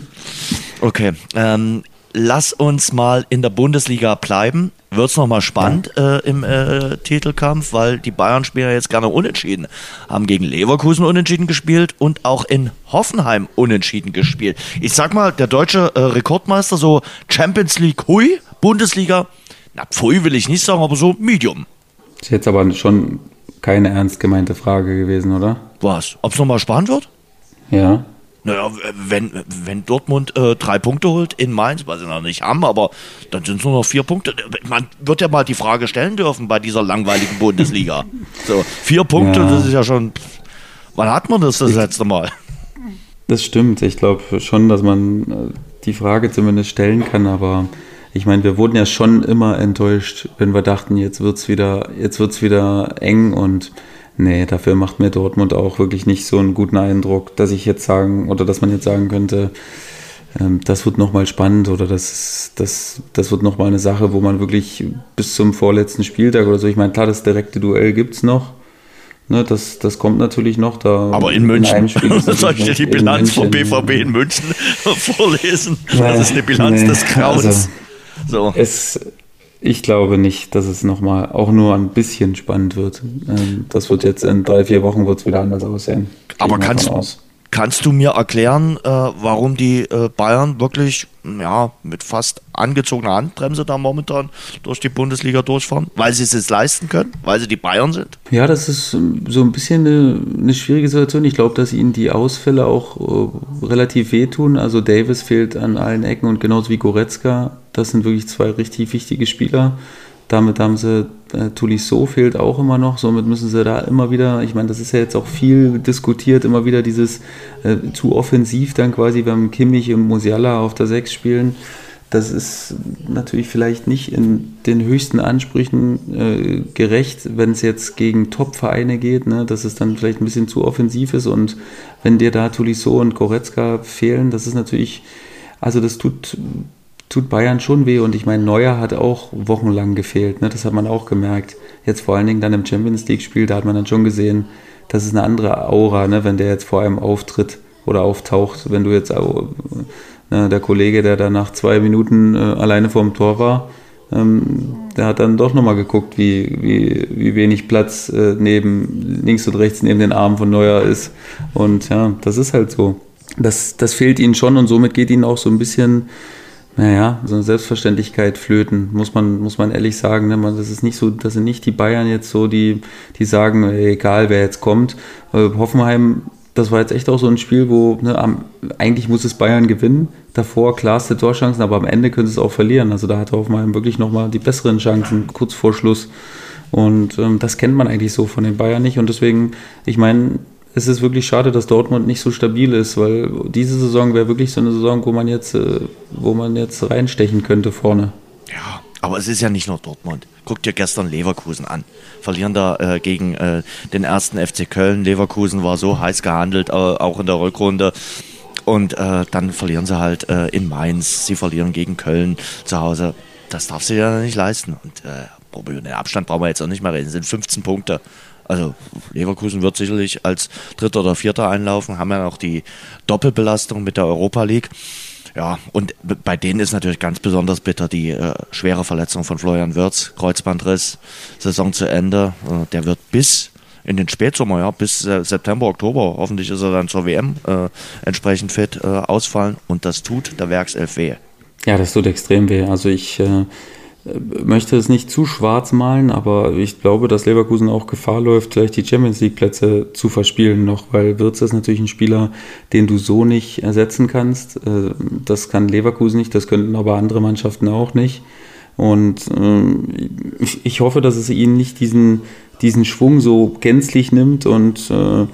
okay. Ähm, lass uns mal in der Bundesliga bleiben. Wird es nochmal spannend ja. äh, im äh, Titelkampf, weil die Bayern spielen ja jetzt gerne unentschieden. Haben gegen Leverkusen unentschieden gespielt und auch in Hoffenheim unentschieden gespielt. Ich sag mal, der deutsche äh, Rekordmeister, so Champions League, hui, Bundesliga, na, pfui will ich nicht sagen, aber so Medium. Ist jetzt aber schon keine ernst gemeinte Frage gewesen, oder? Was? Ob es nochmal spannend wird? Ja. Naja, wenn, wenn Dortmund äh, drei Punkte holt in Mainz, was sie noch nicht haben, aber dann sind es nur noch vier Punkte. Man wird ja mal die Frage stellen dürfen bei dieser langweiligen Bundesliga. So, vier Punkte, ja. das ist ja schon. Wann hat man das das letzte Mal? Das stimmt. Ich glaube schon, dass man äh, die Frage zumindest stellen kann, aber ich meine, wir wurden ja schon immer enttäuscht, wenn wir dachten, jetzt wird es wieder, wieder eng und Nee, dafür macht mir Dortmund auch wirklich nicht so einen guten Eindruck, dass ich jetzt sagen oder dass man jetzt sagen könnte, ähm, das wird nochmal spannend oder das, das, das wird nochmal eine Sache, wo man wirklich bis zum vorletzten Spieltag oder so, ich meine, klar, das direkte Duell gibt es noch. Ne, das, das kommt natürlich noch da. Aber in München. In Soll ich dir die Bilanz vom BVB in München vorlesen? Das ist eine Bilanz nee, des Grauens. Also, so. Es, ich glaube nicht, dass es nochmal auch nur ein bisschen spannend wird. Ähm, das wird jetzt in drei, vier Wochen wird es wieder anders aussehen. Aber kannst, kannst du mir erklären, äh, warum die äh, Bayern wirklich ja, mit fast angezogener Handbremse da momentan durch die Bundesliga durchfahren? Weil sie es jetzt leisten können? Weil sie die Bayern sind? Ja, das ist so ein bisschen eine, eine schwierige Situation. Ich glaube, dass ihnen die Ausfälle auch äh, relativ wehtun. Also Davis fehlt an allen Ecken und genauso wie Goretzka das sind wirklich zwei richtig wichtige Spieler. Damit haben sie, äh, Tulisso fehlt auch immer noch, somit müssen sie da immer wieder, ich meine, das ist ja jetzt auch viel diskutiert, immer wieder dieses äh, zu offensiv dann quasi, wenn Kimmich und Musiala auf der 6 spielen. Das ist natürlich vielleicht nicht in den höchsten Ansprüchen äh, gerecht, wenn es jetzt gegen Top-Vereine geht, ne, dass es dann vielleicht ein bisschen zu offensiv ist und wenn dir da Tulisso und Goretzka fehlen, das ist natürlich, also das tut tut Bayern schon weh. Und ich meine, Neuer hat auch wochenlang gefehlt. Ne? Das hat man auch gemerkt. Jetzt vor allen Dingen dann im Champions League-Spiel, da hat man dann schon gesehen, das ist eine andere Aura, ne? wenn der jetzt vor einem auftritt oder auftaucht. Wenn du jetzt, ne, der Kollege, der da nach zwei Minuten äh, alleine vorm Tor war, ähm, der hat dann doch nochmal geguckt, wie, wie, wie wenig Platz äh, neben links und rechts neben den Armen von Neuer ist. Und ja, das ist halt so. Das, das fehlt ihnen schon und somit geht ihnen auch so ein bisschen naja, so eine Selbstverständlichkeit flöten, muss man, muss man ehrlich sagen. Ne? Das ist nicht so, das sind nicht die Bayern jetzt so, die, die sagen, egal wer jetzt kommt. Äh, Hoffenheim, das war jetzt echt auch so ein Spiel, wo ne, am, eigentlich muss es Bayern gewinnen. Davor klarste Torchancen, aber am Ende könnte es auch verlieren. Also da hat Hoffenheim wirklich nochmal die besseren Chancen kurz vor Schluss. Und ähm, das kennt man eigentlich so von den Bayern nicht. Und deswegen, ich meine, es ist wirklich schade, dass Dortmund nicht so stabil ist, weil diese Saison wäre wirklich so eine Saison, wo man jetzt, äh, wo man jetzt reinstechen könnte vorne. Ja, aber es ist ja nicht nur Dortmund. Guckt dir gestern Leverkusen an. Verlieren da äh, gegen äh, den ersten FC Köln. Leverkusen war so heiß gehandelt, äh, auch in der Rückrunde. Und äh, dann verlieren sie halt äh, in Mainz. Sie verlieren gegen Köln zu Hause. Das darf sie ja nicht leisten. Und äh, den Abstand brauchen wir jetzt auch nicht mehr reden. Es sind 15 Punkte. Also Leverkusen wird sicherlich als Dritter oder Vierter einlaufen, haben ja auch die Doppelbelastung mit der Europa League. Ja, und bei denen ist natürlich ganz besonders bitter die äh, schwere Verletzung von Florian Wirtz, Kreuzbandriss, Saison zu Ende. Äh, der wird bis in den Spätsommer, ja, bis äh, September, Oktober, hoffentlich ist er dann zur WM äh, entsprechend fit, äh, ausfallen. Und das tut der Werkself weh. Ja, das tut extrem weh. Also ich äh, möchte es nicht zu schwarz malen, aber ich glaube, dass Leverkusen auch Gefahr läuft, vielleicht die Champions League Plätze zu verspielen noch, weil Wirtz ist natürlich ein Spieler, den du so nicht ersetzen kannst. Äh, das kann Leverkusen nicht, das könnten aber andere Mannschaften auch nicht. Und ähm, ich hoffe, dass es ihnen nicht diesen, diesen Schwung so gänzlich nimmt und äh,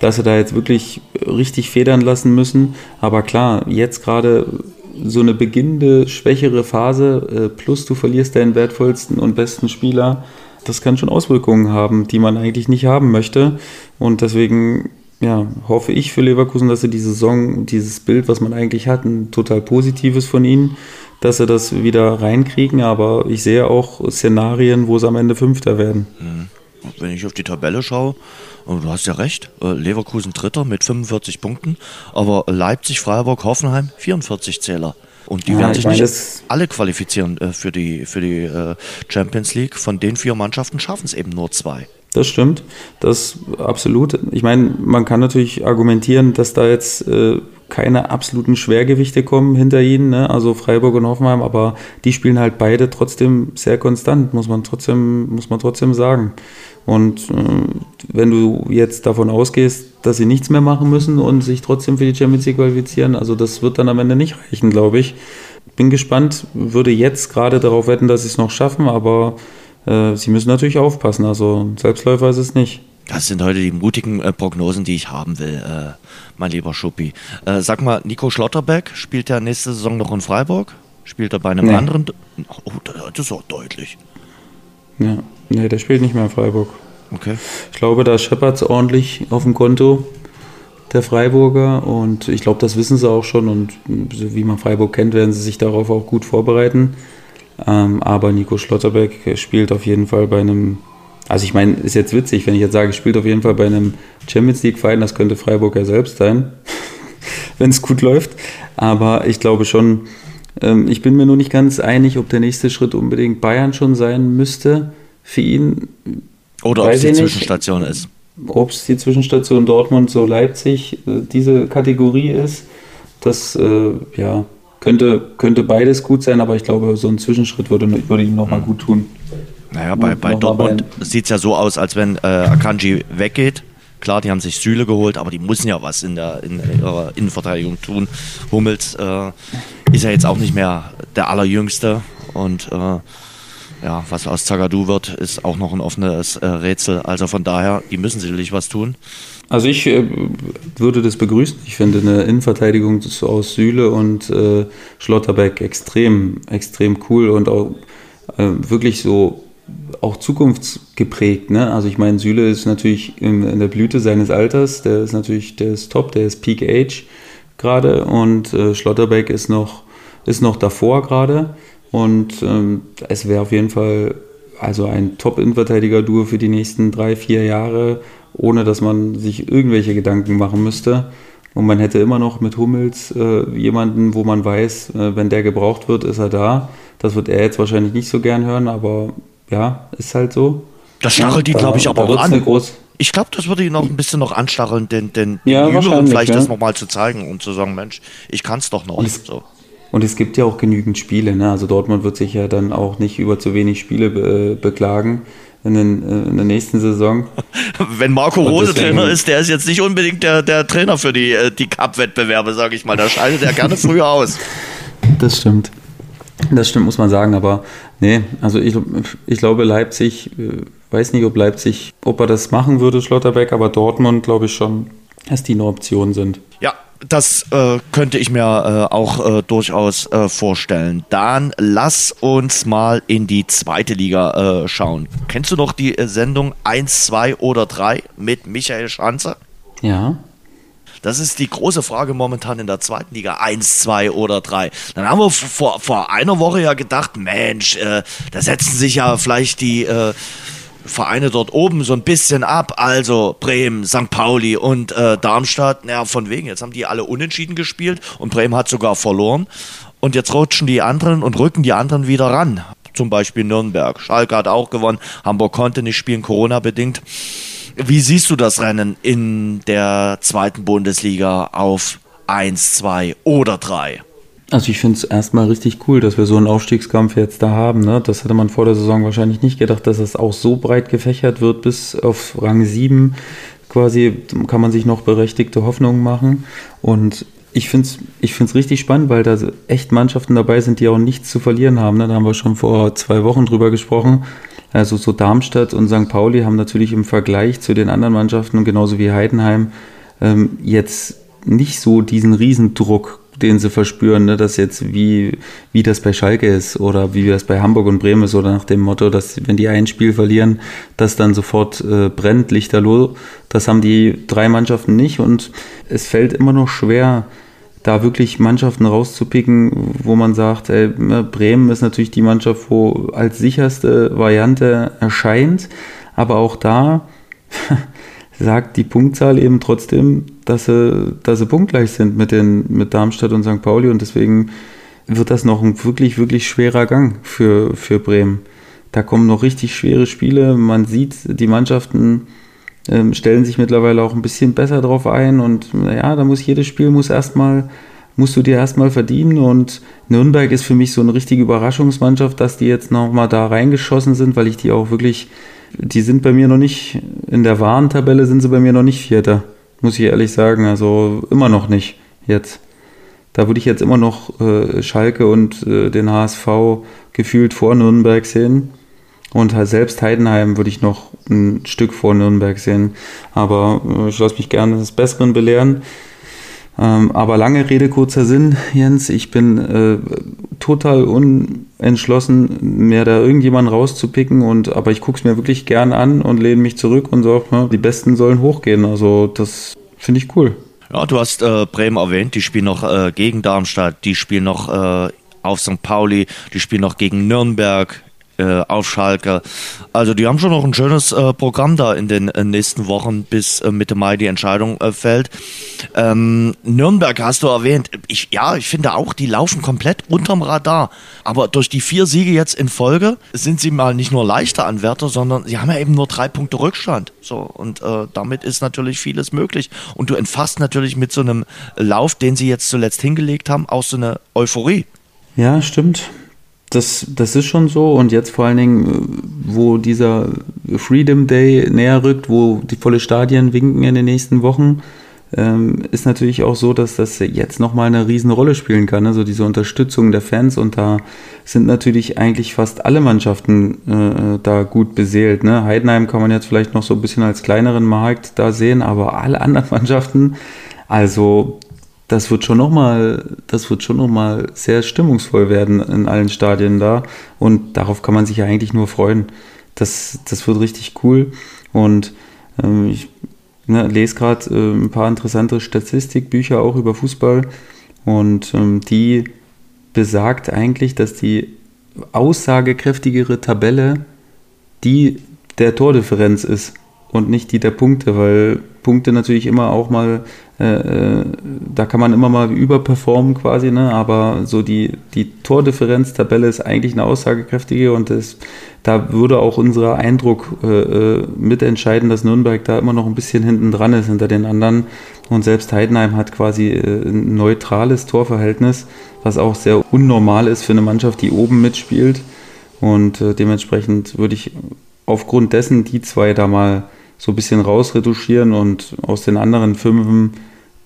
dass sie da jetzt wirklich richtig federn lassen müssen. Aber klar, jetzt gerade so eine beginnende, schwächere Phase, äh, plus du verlierst deinen wertvollsten und besten Spieler, das kann schon Auswirkungen haben, die man eigentlich nicht haben möchte. Und deswegen ja, hoffe ich für Leverkusen, dass sie die Saison, dieses Bild, was man eigentlich hat, ein total positives von ihnen, dass sie das wieder reinkriegen. Aber ich sehe auch Szenarien, wo sie am Ende Fünfter werden. Mhm. wenn ich auf die Tabelle schaue, du hast ja recht, äh, Leverkusen Dritter mit 45 Punkten, aber Leipzig, Freiburg, Hoffenheim 44 Zähler. Und die ja, werden sich meine, nicht alle qualifizieren äh, für die, für die äh, Champions League. Von den vier Mannschaften schaffen es eben nur zwei. Das stimmt, das absolut. Ich meine, man kann natürlich argumentieren, dass da jetzt äh, keine absoluten Schwergewichte kommen hinter ihnen, ne? also Freiburg und Hoffenheim, aber die spielen halt beide trotzdem sehr konstant, muss man trotzdem, muss man trotzdem sagen. Und äh, wenn du jetzt davon ausgehst, dass sie nichts mehr machen müssen und sich trotzdem für die Champions League qualifizieren, also das wird dann am Ende nicht reichen, glaube ich. Bin gespannt, würde jetzt gerade darauf wetten, dass sie es noch schaffen, aber äh, sie müssen natürlich aufpassen. Also Selbstläufer ist es nicht. Das sind heute die mutigen äh, Prognosen, die ich haben will, äh, mein lieber Schuppi. Äh, sag mal, Nico Schlotterbeck spielt ja nächste Saison noch in Freiburg? Spielt er bei einem nee. anderen? Oh, das ist auch deutlich. Ja, nee, der spielt nicht mehr in Freiburg. Okay. Ich glaube, da scheppert es ordentlich auf dem Konto der Freiburger und ich glaube, das wissen sie auch schon und wie man Freiburg kennt, werden sie sich darauf auch gut vorbereiten. Ähm, aber Nico Schlotterbeck spielt auf jeden Fall bei einem, also ich meine, ist jetzt witzig, wenn ich jetzt sage, spielt auf jeden Fall bei einem Champions League-Verein, das könnte Freiburg ja selbst sein, wenn es gut läuft. Aber ich glaube schon, ähm, ich bin mir nur nicht ganz einig, ob der nächste Schritt unbedingt Bayern schon sein müsste für ihn. Oder ob es die Zwischenstation ist. Ob es die Zwischenstation Dortmund, so Leipzig, äh, diese Kategorie ist, das, äh, ja, könnte, könnte beides gut sein, aber ich glaube, so ein Zwischenschritt würde, würde ihm nochmal mhm. gut tun. Naja, bei, bei Dortmund sieht es ja so aus, als wenn äh, Akanji weggeht. Klar, die haben sich Süle geholt, aber die müssen ja was in, der, in ihrer Innenverteidigung tun. Hummels äh, ist ja jetzt auch nicht mehr der Allerjüngste und äh, ja, was aus Zagadou wird, ist auch noch ein offenes äh, Rätsel. Also von daher, die müssen sicherlich was tun. Also ich äh, würde das begrüßen. Ich finde eine Innenverteidigung aus Süle und äh, Schlotterbeck extrem, extrem cool und auch äh, wirklich so auch zukunftsgeprägt. Ne? Also ich meine, Süle ist natürlich in, in, der Blüte seines Alters, der ist natürlich, der ist top, der ist Peak Age gerade und äh, Schlotterbeck ist noch, ist noch davor gerade und ähm, es wäre auf jeden Fall also ein Top-Innenverteidiger-Duo für die nächsten drei, vier Jahre ohne dass man sich irgendwelche Gedanken machen müsste. Und man hätte immer noch mit Hummels äh, jemanden, wo man weiß, äh, wenn der gebraucht wird, ist er da. Das wird er jetzt wahrscheinlich nicht so gern hören, aber ja, ist halt so. Das stachelt ihn, glaube ich, aber auch an. Ich glaube, das würde ihn auch ein bisschen noch anstacheln, den, den ja, Jüngeren vielleicht ja. das nochmal zu zeigen und zu sagen, Mensch, ich kann es doch noch. Und so. Und es gibt ja auch genügend Spiele. Ne? Also Dortmund wird sich ja dann auch nicht über zu wenig Spiele be beklagen in, den, äh, in der nächsten Saison. Wenn Marco Rose Trainer ist, der ist jetzt nicht unbedingt der, der Trainer für die, äh, die Cup-Wettbewerbe, sage ich mal. Da schaltet er gerne früher aus. Das stimmt. Das stimmt, muss man sagen, aber nee, also ich, ich glaube Leipzig, äh, weiß nicht, ob Leipzig, ob er das machen würde, Schlotterbeck, aber Dortmund glaube ich schon, dass die eine Option sind. Ja, das äh, könnte ich mir äh, auch äh, durchaus äh, vorstellen. Dann lass uns mal in die zweite Liga äh, schauen. Kennst du noch die äh, Sendung 1, 2 oder 3 mit Michael Schanze? Ja. Das ist die große Frage momentan in der zweiten Liga. 1, 2 oder 3. Dann haben wir vor, vor einer Woche ja gedacht, Mensch, da setzen sich ja vielleicht die Vereine dort oben so ein bisschen ab, also Bremen, St. Pauli und äh, Darmstadt, naja, von wegen, jetzt haben die alle unentschieden gespielt und Bremen hat sogar verloren. Und jetzt rutschen die anderen und rücken die anderen wieder ran. Zum Beispiel Nürnberg. Schalke hat auch gewonnen, Hamburg konnte nicht spielen, Corona-bedingt. Wie siehst du das Rennen in der zweiten Bundesliga auf 1, 2 oder 3? Also ich finde es erstmal richtig cool, dass wir so einen Aufstiegskampf jetzt da haben. Ne? Das hätte man vor der Saison wahrscheinlich nicht gedacht, dass es auch so breit gefächert wird. Bis auf Rang 7 quasi kann man sich noch berechtigte Hoffnungen machen. Und ich finde es ich find's richtig spannend, weil da echt Mannschaften dabei sind, die auch nichts zu verlieren haben. Ne? Da haben wir schon vor zwei Wochen drüber gesprochen. Also so Darmstadt und St. Pauli haben natürlich im Vergleich zu den anderen Mannschaften, genauso wie Heidenheim, ähm, jetzt nicht so diesen Riesendruck den sie verspüren, ne, dass jetzt wie, wie das bei Schalke ist oder wie das bei Hamburg und Bremen ist oder nach dem Motto, dass wenn die ein Spiel verlieren, das dann sofort äh, brennt, lichterloh. Das haben die drei Mannschaften nicht und es fällt immer noch schwer, da wirklich Mannschaften rauszupicken, wo man sagt, ey, ne, Bremen ist natürlich die Mannschaft, wo als sicherste Variante erscheint. Aber auch da sagt die Punktzahl eben trotzdem, dass sie, dass sie punktgleich sind mit, den, mit Darmstadt und St. Pauli und deswegen wird das noch ein wirklich, wirklich schwerer Gang für, für Bremen. Da kommen noch richtig schwere Spiele. Man sieht, die Mannschaften ähm, stellen sich mittlerweile auch ein bisschen besser drauf ein und ja, da muss jedes Spiel muss erstmal musst du dir erstmal verdienen und Nürnberg ist für mich so eine richtige Überraschungsmannschaft, dass die jetzt nochmal da reingeschossen sind, weil ich die auch wirklich, die sind bei mir noch nicht, in der Warentabelle sind sie bei mir noch nicht Vierter, muss ich ehrlich sagen, also immer noch nicht jetzt. Da würde ich jetzt immer noch äh, Schalke und äh, den HSV gefühlt vor Nürnberg sehen. Und halt selbst Heidenheim würde ich noch ein Stück vor Nürnberg sehen. Aber äh, ich lasse mich gerne des Besseren belehren. Ähm, aber lange Rede, kurzer Sinn, Jens. Ich bin äh, total unentschlossen, mir da irgendjemanden rauszupicken. Und, aber ich gucke es mir wirklich gern an und lehne mich zurück und sage, ne, die Besten sollen hochgehen. Also das finde ich cool. Ja, du hast äh, Bremen erwähnt, die spielen noch äh, gegen Darmstadt, die spielen noch äh, auf St. Pauli, die spielen noch gegen Nürnberg äh, auf Schalke. Also die haben schon noch ein schönes äh, Programm da in den äh, nächsten Wochen, bis äh, Mitte Mai die Entscheidung äh, fällt. Ähm, Nürnberg hast du erwähnt. Ich, ja, ich finde auch, die laufen komplett unterm Radar. Aber durch die vier Siege jetzt in Folge sind sie mal nicht nur leichter Anwärter, sondern sie haben ja eben nur drei Punkte Rückstand. So, und äh, damit ist natürlich vieles möglich. Und du entfasst natürlich mit so einem Lauf, den sie jetzt zuletzt hingelegt haben, auch so eine Euphorie. Ja, stimmt. Das, das ist schon so und jetzt vor allen Dingen, äh, wo dieser Freedom Day näher rückt, wo die volle Stadien winken in den nächsten Wochen, ähm, ist natürlich auch so, dass das jetzt nochmal eine Riesenrolle spielen kann. Also diese Unterstützung der Fans und da sind natürlich eigentlich fast alle Mannschaften äh, da gut beseelt. Ne? Heidenheim kann man jetzt vielleicht noch so ein bisschen als kleineren Markt da sehen, aber alle anderen Mannschaften, also das wird schon nochmal, das sehr stimmungsvoll werden in allen Stadien da. Und darauf kann man sich ja eigentlich nur freuen. Das, das wird richtig cool. Und ähm, ich ne, lese gerade äh, ein paar interessante Statistikbücher auch über Fußball. Und ähm, die besagt eigentlich, dass die aussagekräftigere Tabelle die der Tordifferenz ist und nicht die der Punkte, weil Punkte natürlich immer auch mal, äh, äh, da kann man immer mal überperformen quasi, ne? aber so die, die Tordifferenz-Tabelle ist eigentlich eine aussagekräftige und das, da würde auch unser Eindruck äh, äh, mitentscheiden, dass Nürnberg da immer noch ein bisschen hinten dran ist hinter den anderen und selbst Heidenheim hat quasi ein neutrales Torverhältnis, was auch sehr unnormal ist für eine Mannschaft, die oben mitspielt und dementsprechend würde ich aufgrund dessen die zwei da mal so ein bisschen rausretuschieren und aus den anderen fünfen,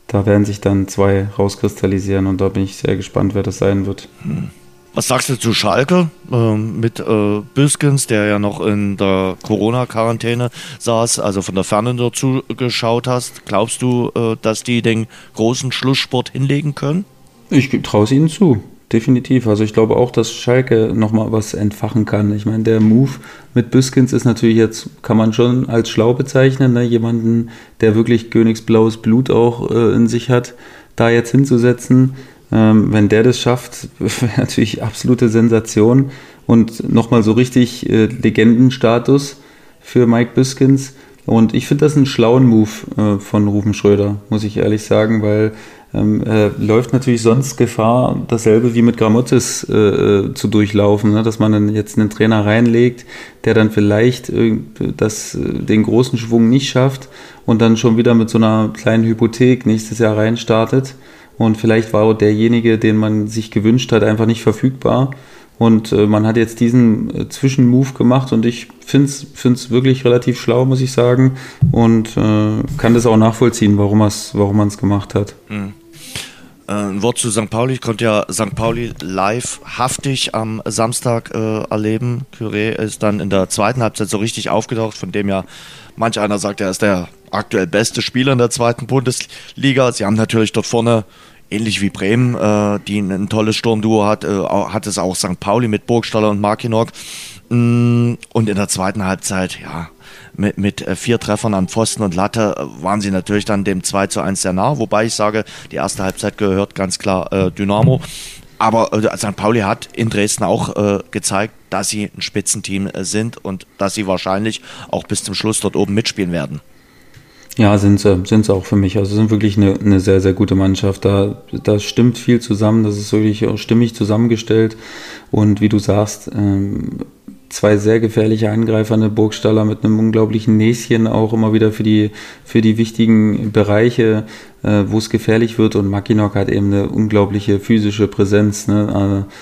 da werden sich dann zwei rauskristallisieren und da bin ich sehr gespannt, wer das sein wird. Hm. Was sagst du zu Schalke ähm, mit äh, Büskens, der ja noch in der Corona-Quarantäne saß, also von der Ferne dazu geschaut hast? Glaubst du, äh, dass die den großen Schlusssport hinlegen können? Ich traue es ihnen zu definitiv. Also ich glaube auch, dass Schalke nochmal was entfachen kann. Ich meine, der Move mit Büskens ist natürlich jetzt, kann man schon als schlau bezeichnen, ne? jemanden, der wirklich königsblaues Blut auch äh, in sich hat, da jetzt hinzusetzen. Ähm, wenn der das schafft, wäre natürlich absolute Sensation und nochmal so richtig äh, Legendenstatus für Mike Büskens. Und ich finde das einen schlauen Move äh, von Rufen Schröder, muss ich ehrlich sagen, weil ähm, äh, läuft natürlich sonst Gefahr, dasselbe wie mit Gramozis äh, äh, zu durchlaufen, ne? dass man dann jetzt einen Trainer reinlegt, der dann vielleicht äh, das, äh, den großen Schwung nicht schafft und dann schon wieder mit so einer kleinen Hypothek nächstes Jahr reinstartet. Und vielleicht war derjenige, den man sich gewünscht hat, einfach nicht verfügbar. Und äh, man hat jetzt diesen Zwischenmove gemacht und ich finde es wirklich relativ schlau, muss ich sagen. Und kann das auch nachvollziehen, warum, warum man es gemacht hat. Mhm. Äh, ein Wort zu St. Pauli. Ich konnte ja St. Pauli live haftig am Samstag äh, erleben. Curé ist dann in der zweiten Halbzeit so richtig aufgetaucht, von dem ja manch einer sagt, er ist der aktuell beste Spieler in der zweiten Bundesliga. Sie haben natürlich dort vorne ähnlich wie Bremen, äh, die ein, ein, tolles Sturmduo hat, äh, hat es auch St. Pauli mit Burgstaller und Markinok. Mm, und in der zweiten Halbzeit, ja, mit, mit äh, vier Treffern an Pfosten und Latte äh, waren sie natürlich dann dem 2 zu 1 sehr nah, wobei ich sage, die erste Halbzeit gehört ganz klar äh, Dynamo. Aber äh, St. Pauli hat in Dresden auch äh, gezeigt, dass sie ein Spitzenteam äh, sind und dass sie wahrscheinlich auch bis zum Schluss dort oben mitspielen werden. Ja, sind sie, sind sie auch für mich. Also sind wirklich eine, eine sehr, sehr gute Mannschaft. Da, da stimmt viel zusammen, das ist wirklich auch stimmig zusammengestellt. Und wie du sagst, ähm, zwei sehr gefährliche Angreifer, eine Burgstaller mit einem unglaublichen Näschen auch immer wieder für die, für die wichtigen Bereiche, äh, wo es gefährlich wird. Und Mackinock hat eben eine unglaubliche physische Präsenz. Ne? Äh,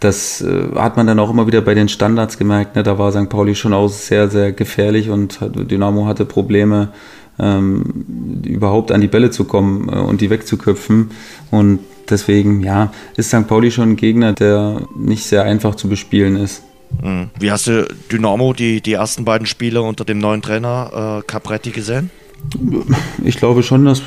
das äh, hat man dann auch immer wieder bei den Standards gemerkt. Ne? Da war St. Pauli schon auch sehr, sehr gefährlich und Dynamo hatte Probleme, ähm, überhaupt an die Bälle zu kommen äh, und die wegzuköpfen. Und deswegen, ja, ist St. Pauli schon ein Gegner, der nicht sehr einfach zu bespielen ist. Mhm. Wie hast du Dynamo, die, die ersten beiden Spiele unter dem neuen Trainer äh, Capretti gesehen? Ich glaube schon, dass,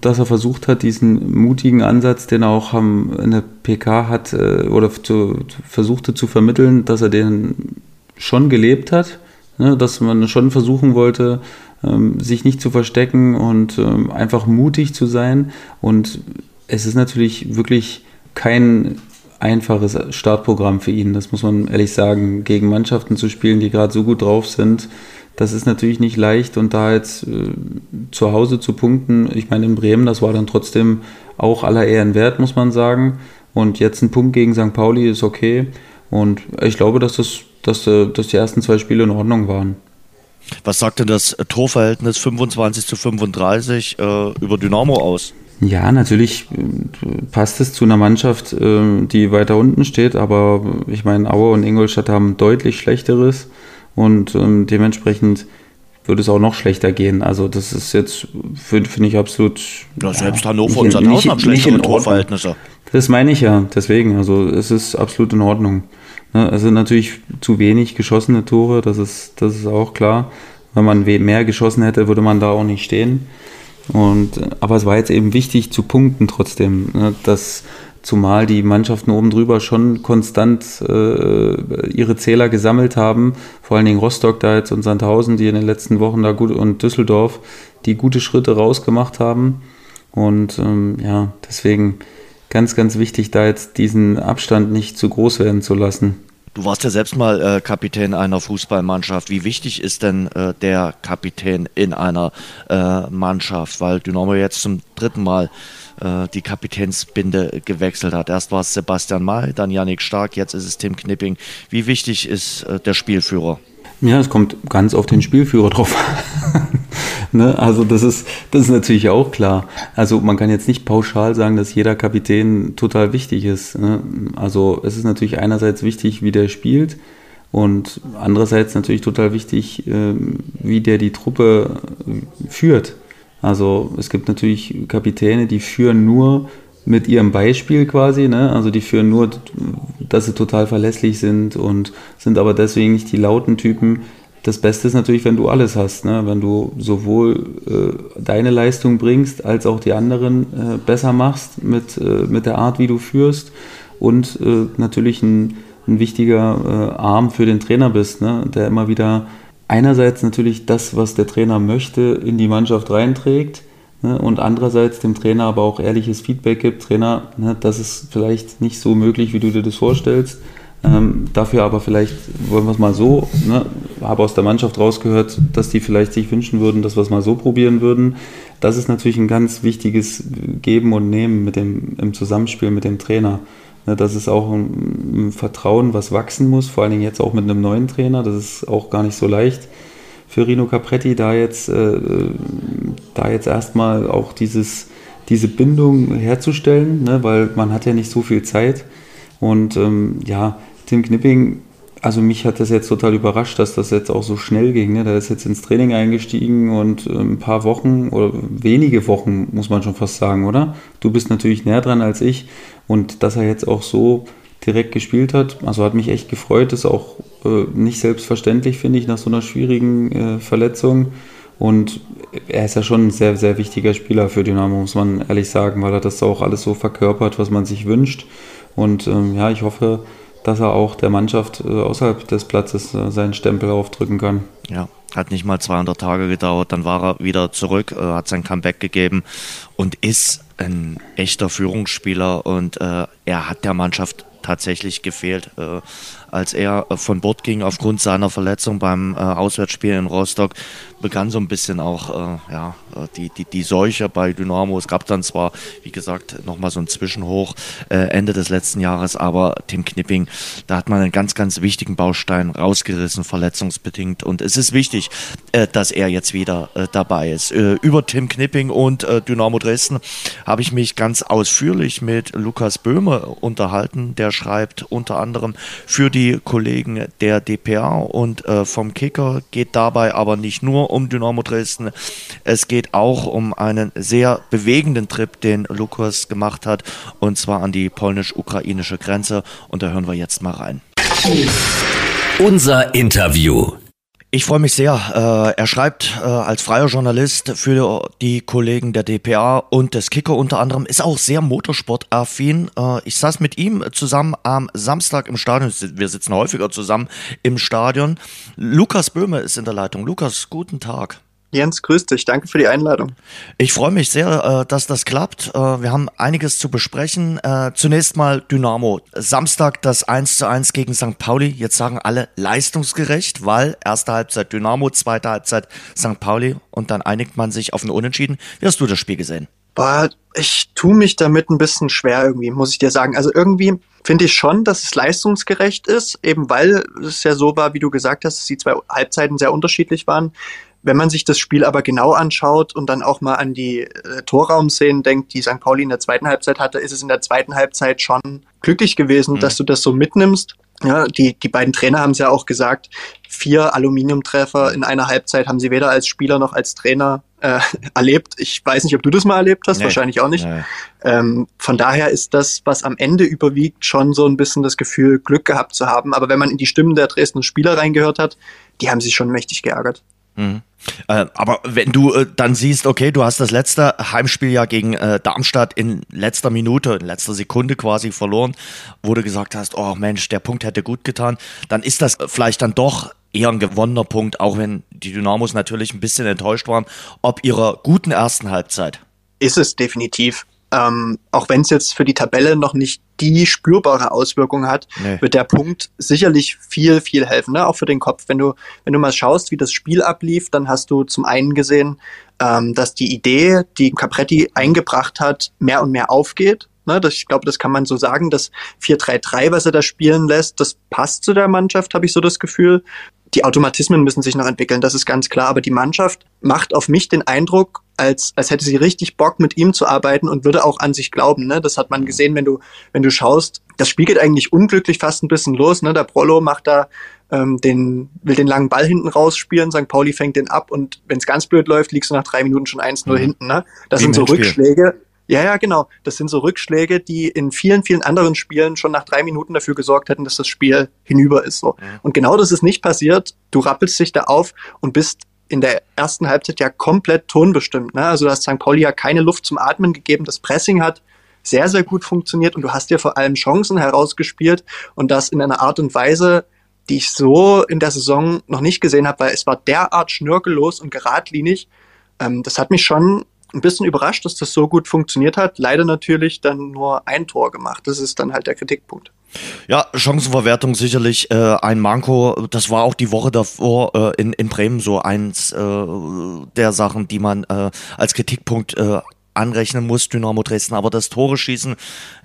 dass er versucht hat, diesen mutigen Ansatz, den er auch in der PK hat äh, oder zu, versuchte zu vermitteln, dass er den schon gelebt hat, ne, dass man schon versuchen wollte, ähm, sich nicht zu verstecken und ähm, einfach mutig zu sein. Und es ist natürlich wirklich kein einfaches Startprogramm für ihn, das muss man ehrlich sagen, gegen Mannschaften zu spielen, die gerade so gut drauf sind das ist natürlich nicht leicht und da jetzt äh, zu Hause zu punkten, ich meine in Bremen, das war dann trotzdem auch aller Ehren wert, muss man sagen. Und jetzt ein Punkt gegen St. Pauli ist okay. Und ich glaube, dass, das, dass, äh, dass die ersten zwei Spiele in Ordnung waren. Was sagt denn das Torverhältnis 25 zu 35 äh, über Dynamo aus? Ja, natürlich äh, passt es zu einer Mannschaft, äh, die weiter unten steht, aber ich meine, Aue und Ingolstadt haben deutlich schlechteres und ähm, dementsprechend würde es auch noch schlechter gehen. Also das ist jetzt, finde ich absolut... Ja, selbst ja, Hannover und Sandhausen haben schlechtere Torverhältnisse. Das meine ich ja, deswegen, also es ist absolut in Ordnung. Ne, es sind natürlich zu wenig geschossene Tore, das ist, das ist auch klar. Wenn man mehr geschossen hätte, würde man da auch nicht stehen. Und, aber es war jetzt eben wichtig zu punkten trotzdem, ne, dass zumal die Mannschaften oben drüber schon konstant äh, ihre Zähler gesammelt haben. Vor allen Dingen Rostock da jetzt und Sandhausen, die in den letzten Wochen da gut und Düsseldorf, die gute Schritte rausgemacht haben. Und ähm, ja, deswegen ganz, ganz wichtig, da jetzt diesen Abstand nicht zu groß werden zu lassen. Du warst ja selbst mal äh, Kapitän einer Fußballmannschaft. Wie wichtig ist denn äh, der Kapitän in einer äh, Mannschaft? Weil Dynamo jetzt zum dritten Mal äh, die Kapitänsbinde gewechselt hat. Erst war es Sebastian May, dann Yannick Stark, jetzt ist es Tim Knipping. Wie wichtig ist äh, der Spielführer? Ja, es kommt ganz auf den Spielführer drauf ne? Also das ist, das ist natürlich auch klar. Also man kann jetzt nicht pauschal sagen, dass jeder Kapitän total wichtig ist. Ne? Also es ist natürlich einerseits wichtig, wie der spielt und andererseits natürlich total wichtig, ähm, wie der die Truppe führt. Also es gibt natürlich Kapitäne, die führen nur mit ihrem Beispiel quasi, ne? also die führen nur, dass sie total verlässlich sind und sind aber deswegen nicht die lauten Typen. Das Beste ist natürlich, wenn du alles hast, ne? wenn du sowohl äh, deine Leistung bringst, als auch die anderen äh, besser machst mit, äh, mit der Art, wie du führst und äh, natürlich ein, ein wichtiger äh, Arm für den Trainer bist, ne? der immer wieder einerseits natürlich das, was der Trainer möchte, in die Mannschaft reinträgt ne, und andererseits dem Trainer aber auch ehrliches Feedback gibt. Trainer, ne, das ist vielleicht nicht so möglich, wie du dir das vorstellst. Ähm, dafür aber vielleicht, wollen wir es mal so, ne, habe aus der Mannschaft rausgehört, dass die vielleicht sich wünschen würden, dass wir es mal so probieren würden. Das ist natürlich ein ganz wichtiges Geben und Nehmen mit dem, im Zusammenspiel mit dem Trainer. Ne, das ist auch ein, Vertrauen, was wachsen muss, vor allen Dingen jetzt auch mit einem neuen Trainer. Das ist auch gar nicht so leicht für Rino Capretti, da jetzt, äh, da jetzt erstmal auch dieses, diese Bindung herzustellen, ne, weil man hat ja nicht so viel Zeit. Und ähm, ja, Tim Knipping, also mich hat das jetzt total überrascht, dass das jetzt auch so schnell ging. Ne? Der ist jetzt ins Training eingestiegen und äh, ein paar Wochen oder wenige Wochen, muss man schon fast sagen, oder? Du bist natürlich näher dran als ich und dass er jetzt auch so direkt gespielt hat, also hat mich echt gefreut. Ist auch nicht selbstverständlich, finde ich, nach so einer schwierigen äh, Verletzung. Und er ist ja schon ein sehr, sehr wichtiger Spieler für Dynamo, muss man ehrlich sagen, weil er das auch alles so verkörpert, was man sich wünscht. Und ähm, ja, ich hoffe, dass er auch der Mannschaft äh, außerhalb des Platzes äh, seinen Stempel aufdrücken kann. Ja, hat nicht mal 200 Tage gedauert, dann war er wieder zurück, äh, hat sein Comeback gegeben und ist ein echter Führungsspieler und äh, er hat der Mannschaft tatsächlich gefehlt. Als er äh, von Bord ging aufgrund seiner Verletzung beim äh, Auswärtsspiel in Rostock, begann so ein bisschen auch äh, ja, äh, die, die, die Seuche bei Dynamo. Es gab dann zwar, wie gesagt, nochmal so ein Zwischenhoch äh, Ende des letzten Jahres, aber Tim Knipping, da hat man einen ganz, ganz wichtigen Baustein rausgerissen, verletzungsbedingt. Und es ist wichtig, äh, dass er jetzt wieder äh, dabei ist. Äh, über Tim Knipping und äh, Dynamo Dresden habe ich mich ganz ausführlich mit Lukas Böhme unterhalten. Der schreibt unter anderem für die Kollegen der DPA und äh, vom Kicker, geht dabei aber nicht nur um Dynamo Dresden. Es geht auch um einen sehr bewegenden Trip, den Lukas gemacht hat, und zwar an die polnisch-ukrainische Grenze. Und da hören wir jetzt mal rein. Unser Interview. Ich freue mich sehr. Äh, er schreibt äh, als freier Journalist für die Kollegen der DPA und des Kicker unter anderem, ist auch sehr motorsportaffin. Äh, ich saß mit ihm zusammen am Samstag im Stadion. Wir sitzen häufiger zusammen im Stadion. Lukas Böhme ist in der Leitung. Lukas, guten Tag. Jens, grüß dich. Danke für die Einladung. Ich freue mich sehr, äh, dass das klappt. Äh, wir haben einiges zu besprechen. Äh, zunächst mal Dynamo. Samstag das 1 zu 1 gegen St. Pauli. Jetzt sagen alle leistungsgerecht, weil erste Halbzeit Dynamo, zweite Halbzeit St. Pauli und dann einigt man sich auf ein Unentschieden. Wie hast du das Spiel gesehen? Boah, ich tue mich damit ein bisschen schwer irgendwie, muss ich dir sagen. Also irgendwie finde ich schon, dass es leistungsgerecht ist, eben weil es ja so war, wie du gesagt hast, dass die zwei Halbzeiten sehr unterschiedlich waren. Wenn man sich das Spiel aber genau anschaut und dann auch mal an die äh, Torraumszenen denkt, die St. Pauli in der zweiten Halbzeit hatte, ist es in der zweiten Halbzeit schon glücklich gewesen, mhm. dass du das so mitnimmst. Ja, die, die beiden Trainer haben es ja auch gesagt, vier Aluminiumtreffer in einer Halbzeit haben sie weder als Spieler noch als Trainer äh, erlebt. Ich weiß nicht, ob du das mal erlebt hast, nee. wahrscheinlich auch nicht. Nee. Ähm, von daher ist das, was am Ende überwiegt, schon so ein bisschen das Gefühl, Glück gehabt zu haben. Aber wenn man in die Stimmen der Dresdner Spieler reingehört hat, die haben sich schon mächtig geärgert. Mhm. Äh, aber wenn du äh, dann siehst, okay, du hast das letzte Heimspiel ja gegen äh, Darmstadt in letzter Minute, in letzter Sekunde quasi verloren, wo du gesagt hast, oh Mensch, der Punkt hätte gut getan, dann ist das vielleicht dann doch eher ein gewonnener Punkt, auch wenn die Dynamos natürlich ein bisschen enttäuscht waren, ob ihrer guten ersten Halbzeit. Ist es definitiv. Ähm, auch wenn es jetzt für die Tabelle noch nicht die spürbare Auswirkung hat, nee. wird der Punkt sicherlich viel, viel helfen, ne? auch für den Kopf. Wenn du, wenn du mal schaust, wie das Spiel ablief, dann hast du zum einen gesehen, ähm, dass die Idee, die Capretti eingebracht hat, mehr und mehr aufgeht. Ne? Das, ich glaube, das kann man so sagen. Das 4-3-3, was er da spielen lässt, das passt zu der Mannschaft, habe ich so das Gefühl. Die Automatismen müssen sich noch entwickeln, das ist ganz klar. Aber die Mannschaft macht auf mich den Eindruck, als, als hätte sie richtig Bock, mit ihm zu arbeiten und würde auch an sich glauben. Ne? Das hat man gesehen, wenn du, wenn du schaust. Das Spiel geht eigentlich unglücklich fast ein bisschen los. Ne? Der Prollo macht da ähm, den, will den langen Ball hinten rausspielen, St. Pauli fängt den ab und wenn es ganz blöd läuft, liegst du nach drei Minuten schon 1-0 mhm. hinten. Ne? Das Wie sind so Rückschläge. Ja, ja, genau. Das sind so Rückschläge, die in vielen, vielen anderen Spielen schon nach drei Minuten dafür gesorgt hätten, dass das Spiel hinüber ist. So. Mhm. Und genau das ist nicht passiert. Du rappelst dich da auf und bist in der ersten Halbzeit ja komplett tonbestimmt. Ne? Also du hast St. Pauli ja keine Luft zum Atmen gegeben. Das Pressing hat sehr, sehr gut funktioniert und du hast dir vor allem Chancen herausgespielt und das in einer Art und Weise, die ich so in der Saison noch nicht gesehen habe, weil es war derart schnörkellos und geradlinig. Ähm, das hat mich schon ein bisschen überrascht, dass das so gut funktioniert hat. Leider natürlich dann nur ein Tor gemacht. Das ist dann halt der Kritikpunkt. Ja, Chancenverwertung sicherlich äh, ein Manko. Das war auch die Woche davor äh, in, in Bremen so eins äh, der Sachen, die man äh, als Kritikpunkt äh, anrechnen muss, Dynamo Dresden. Aber das Tore schießen,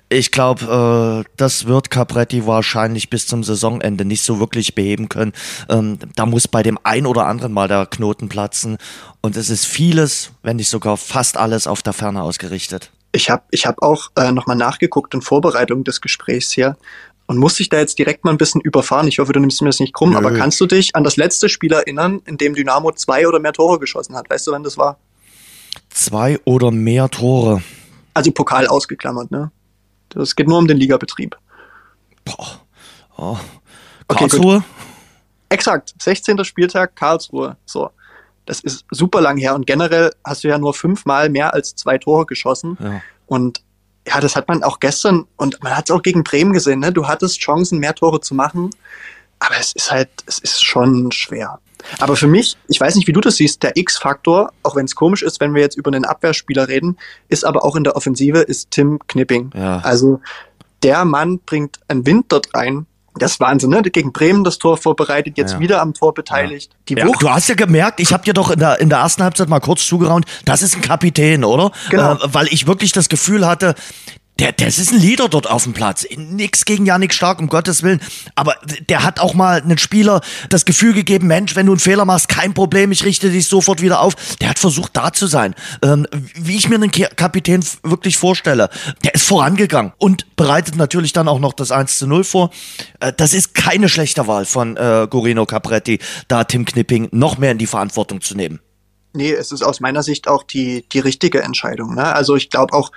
ich glaube, äh, das wird Capretti wahrscheinlich bis zum Saisonende nicht so wirklich beheben können. Ähm, da muss bei dem ein oder anderen mal der Knoten platzen. Und es ist vieles, wenn nicht sogar fast alles auf der Ferne ausgerichtet. Ich habe ich hab auch äh, nochmal nachgeguckt in Vorbereitung des Gesprächs hier und muss dich da jetzt direkt mal ein bisschen überfahren. Ich hoffe, du nimmst mir das nicht krumm, Nö. aber kannst du dich an das letzte Spiel erinnern, in dem Dynamo zwei oder mehr Tore geschossen hat? Weißt du, wann das war? Zwei oder mehr Tore. Also Pokal ausgeklammert, ne? Das geht nur um den Ligabetrieb. Boah. Oh. Karlsruhe? Okay, Exakt. 16. Spieltag Karlsruhe. So. Das ist super lang her und generell hast du ja nur fünfmal mehr als zwei Tore geschossen. Ja. Und ja, das hat man auch gestern und man hat es auch gegen Bremen gesehen. Ne? Du hattest Chancen, mehr Tore zu machen, aber es ist halt, es ist schon schwer. Aber für mich, ich weiß nicht, wie du das siehst, der X-Faktor, auch wenn es komisch ist, wenn wir jetzt über einen Abwehrspieler reden, ist aber auch in der Offensive, ist Tim Knipping. Ja. Also der Mann bringt einen Wind dort rein, das ist Wahnsinn, ne? Gegen Bremen das Tor vorbereitet, jetzt ja. wieder am Tor beteiligt. Ja. Die ja, du hast ja gemerkt, ich habe dir doch in der, in der ersten Halbzeit mal kurz zugeraunt, das ist ein Kapitän, oder? Genau. Äh, weil ich wirklich das Gefühl hatte, der, das ist ein Leader dort auf dem Platz. Nix gegen Janik Stark, um Gottes Willen. Aber der hat auch mal einen Spieler das Gefühl gegeben, Mensch, wenn du einen Fehler machst, kein Problem, ich richte dich sofort wieder auf. Der hat versucht, da zu sein. Ähm, wie ich mir einen Kapitän wirklich vorstelle. Der ist vorangegangen und bereitet natürlich dann auch noch das 1 zu 0 vor. Äh, das ist keine schlechte Wahl von äh, Gorino Capretti, da Tim Knipping noch mehr in die Verantwortung zu nehmen. Nee, es ist aus meiner Sicht auch die, die richtige Entscheidung. Ne? Also ich glaube auch,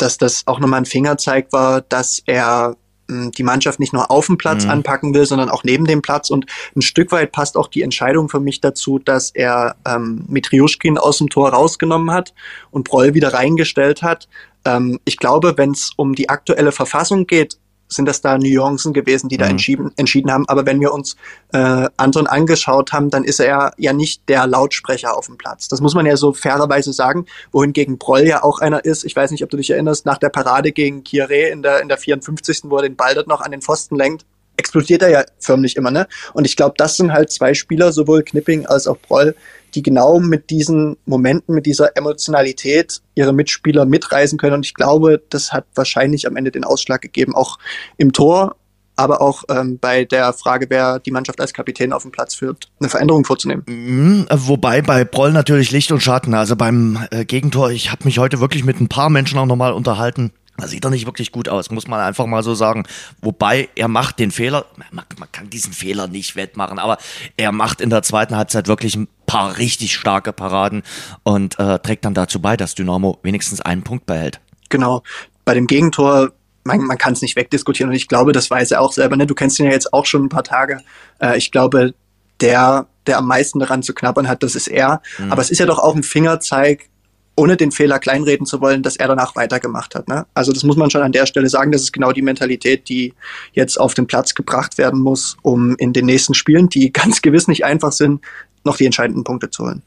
dass das auch nochmal ein Fingerzeig war, dass er hm, die Mannschaft nicht nur auf dem Platz mhm. anpacken will, sondern auch neben dem Platz. Und ein Stück weit passt auch die Entscheidung für mich dazu, dass er ähm, Mitriuschkin aus dem Tor rausgenommen hat und Broll wieder reingestellt hat. Ähm, ich glaube, wenn es um die aktuelle Verfassung geht, sind das da Nuancen gewesen, die da mhm. entschieden, entschieden haben. Aber wenn wir uns äh, Anton angeschaut haben, dann ist er ja nicht der Lautsprecher auf dem Platz. Das muss man ja so fairerweise sagen, wohingegen Broll ja auch einer ist. Ich weiß nicht, ob du dich erinnerst, nach der Parade gegen Kieré in der, in der 54. wo er den Ball dort noch an den Pfosten lenkt explodiert er ja förmlich immer, ne? Und ich glaube, das sind halt zwei Spieler, sowohl Knipping als auch Proll, die genau mit diesen Momenten, mit dieser Emotionalität ihre Mitspieler mitreisen können. Und ich glaube, das hat wahrscheinlich am Ende den Ausschlag gegeben, auch im Tor, aber auch ähm, bei der Frage, wer die Mannschaft als Kapitän auf dem Platz führt, eine Veränderung vorzunehmen. Mhm, wobei bei Proll natürlich Licht und Schatten. Also beim äh, Gegentor, ich habe mich heute wirklich mit ein paar Menschen auch nochmal unterhalten das sieht doch nicht wirklich gut aus, muss man einfach mal so sagen. Wobei er macht den Fehler, man, man, kann diesen Fehler nicht wettmachen, aber er macht in der zweiten Halbzeit wirklich paar richtig starke Paraden und äh, trägt dann dazu bei, dass Dynamo wenigstens einen Punkt behält. Genau. Bei dem Gegentor, man, man kann es nicht wegdiskutieren und ich glaube, das weiß er auch selber. Ne? Du kennst ihn ja jetzt auch schon ein paar Tage. Äh, ich glaube, der, der am meisten daran zu knabbern hat, das ist er. Mhm. Aber es ist ja doch auch ein Fingerzeig ohne den Fehler kleinreden zu wollen, dass er danach weitergemacht hat. Ne? Also das muss man schon an der Stelle sagen. Das ist genau die Mentalität, die jetzt auf den Platz gebracht werden muss, um in den nächsten Spielen, die ganz gewiss nicht einfach sind, noch die entscheidenden Punkte zu holen.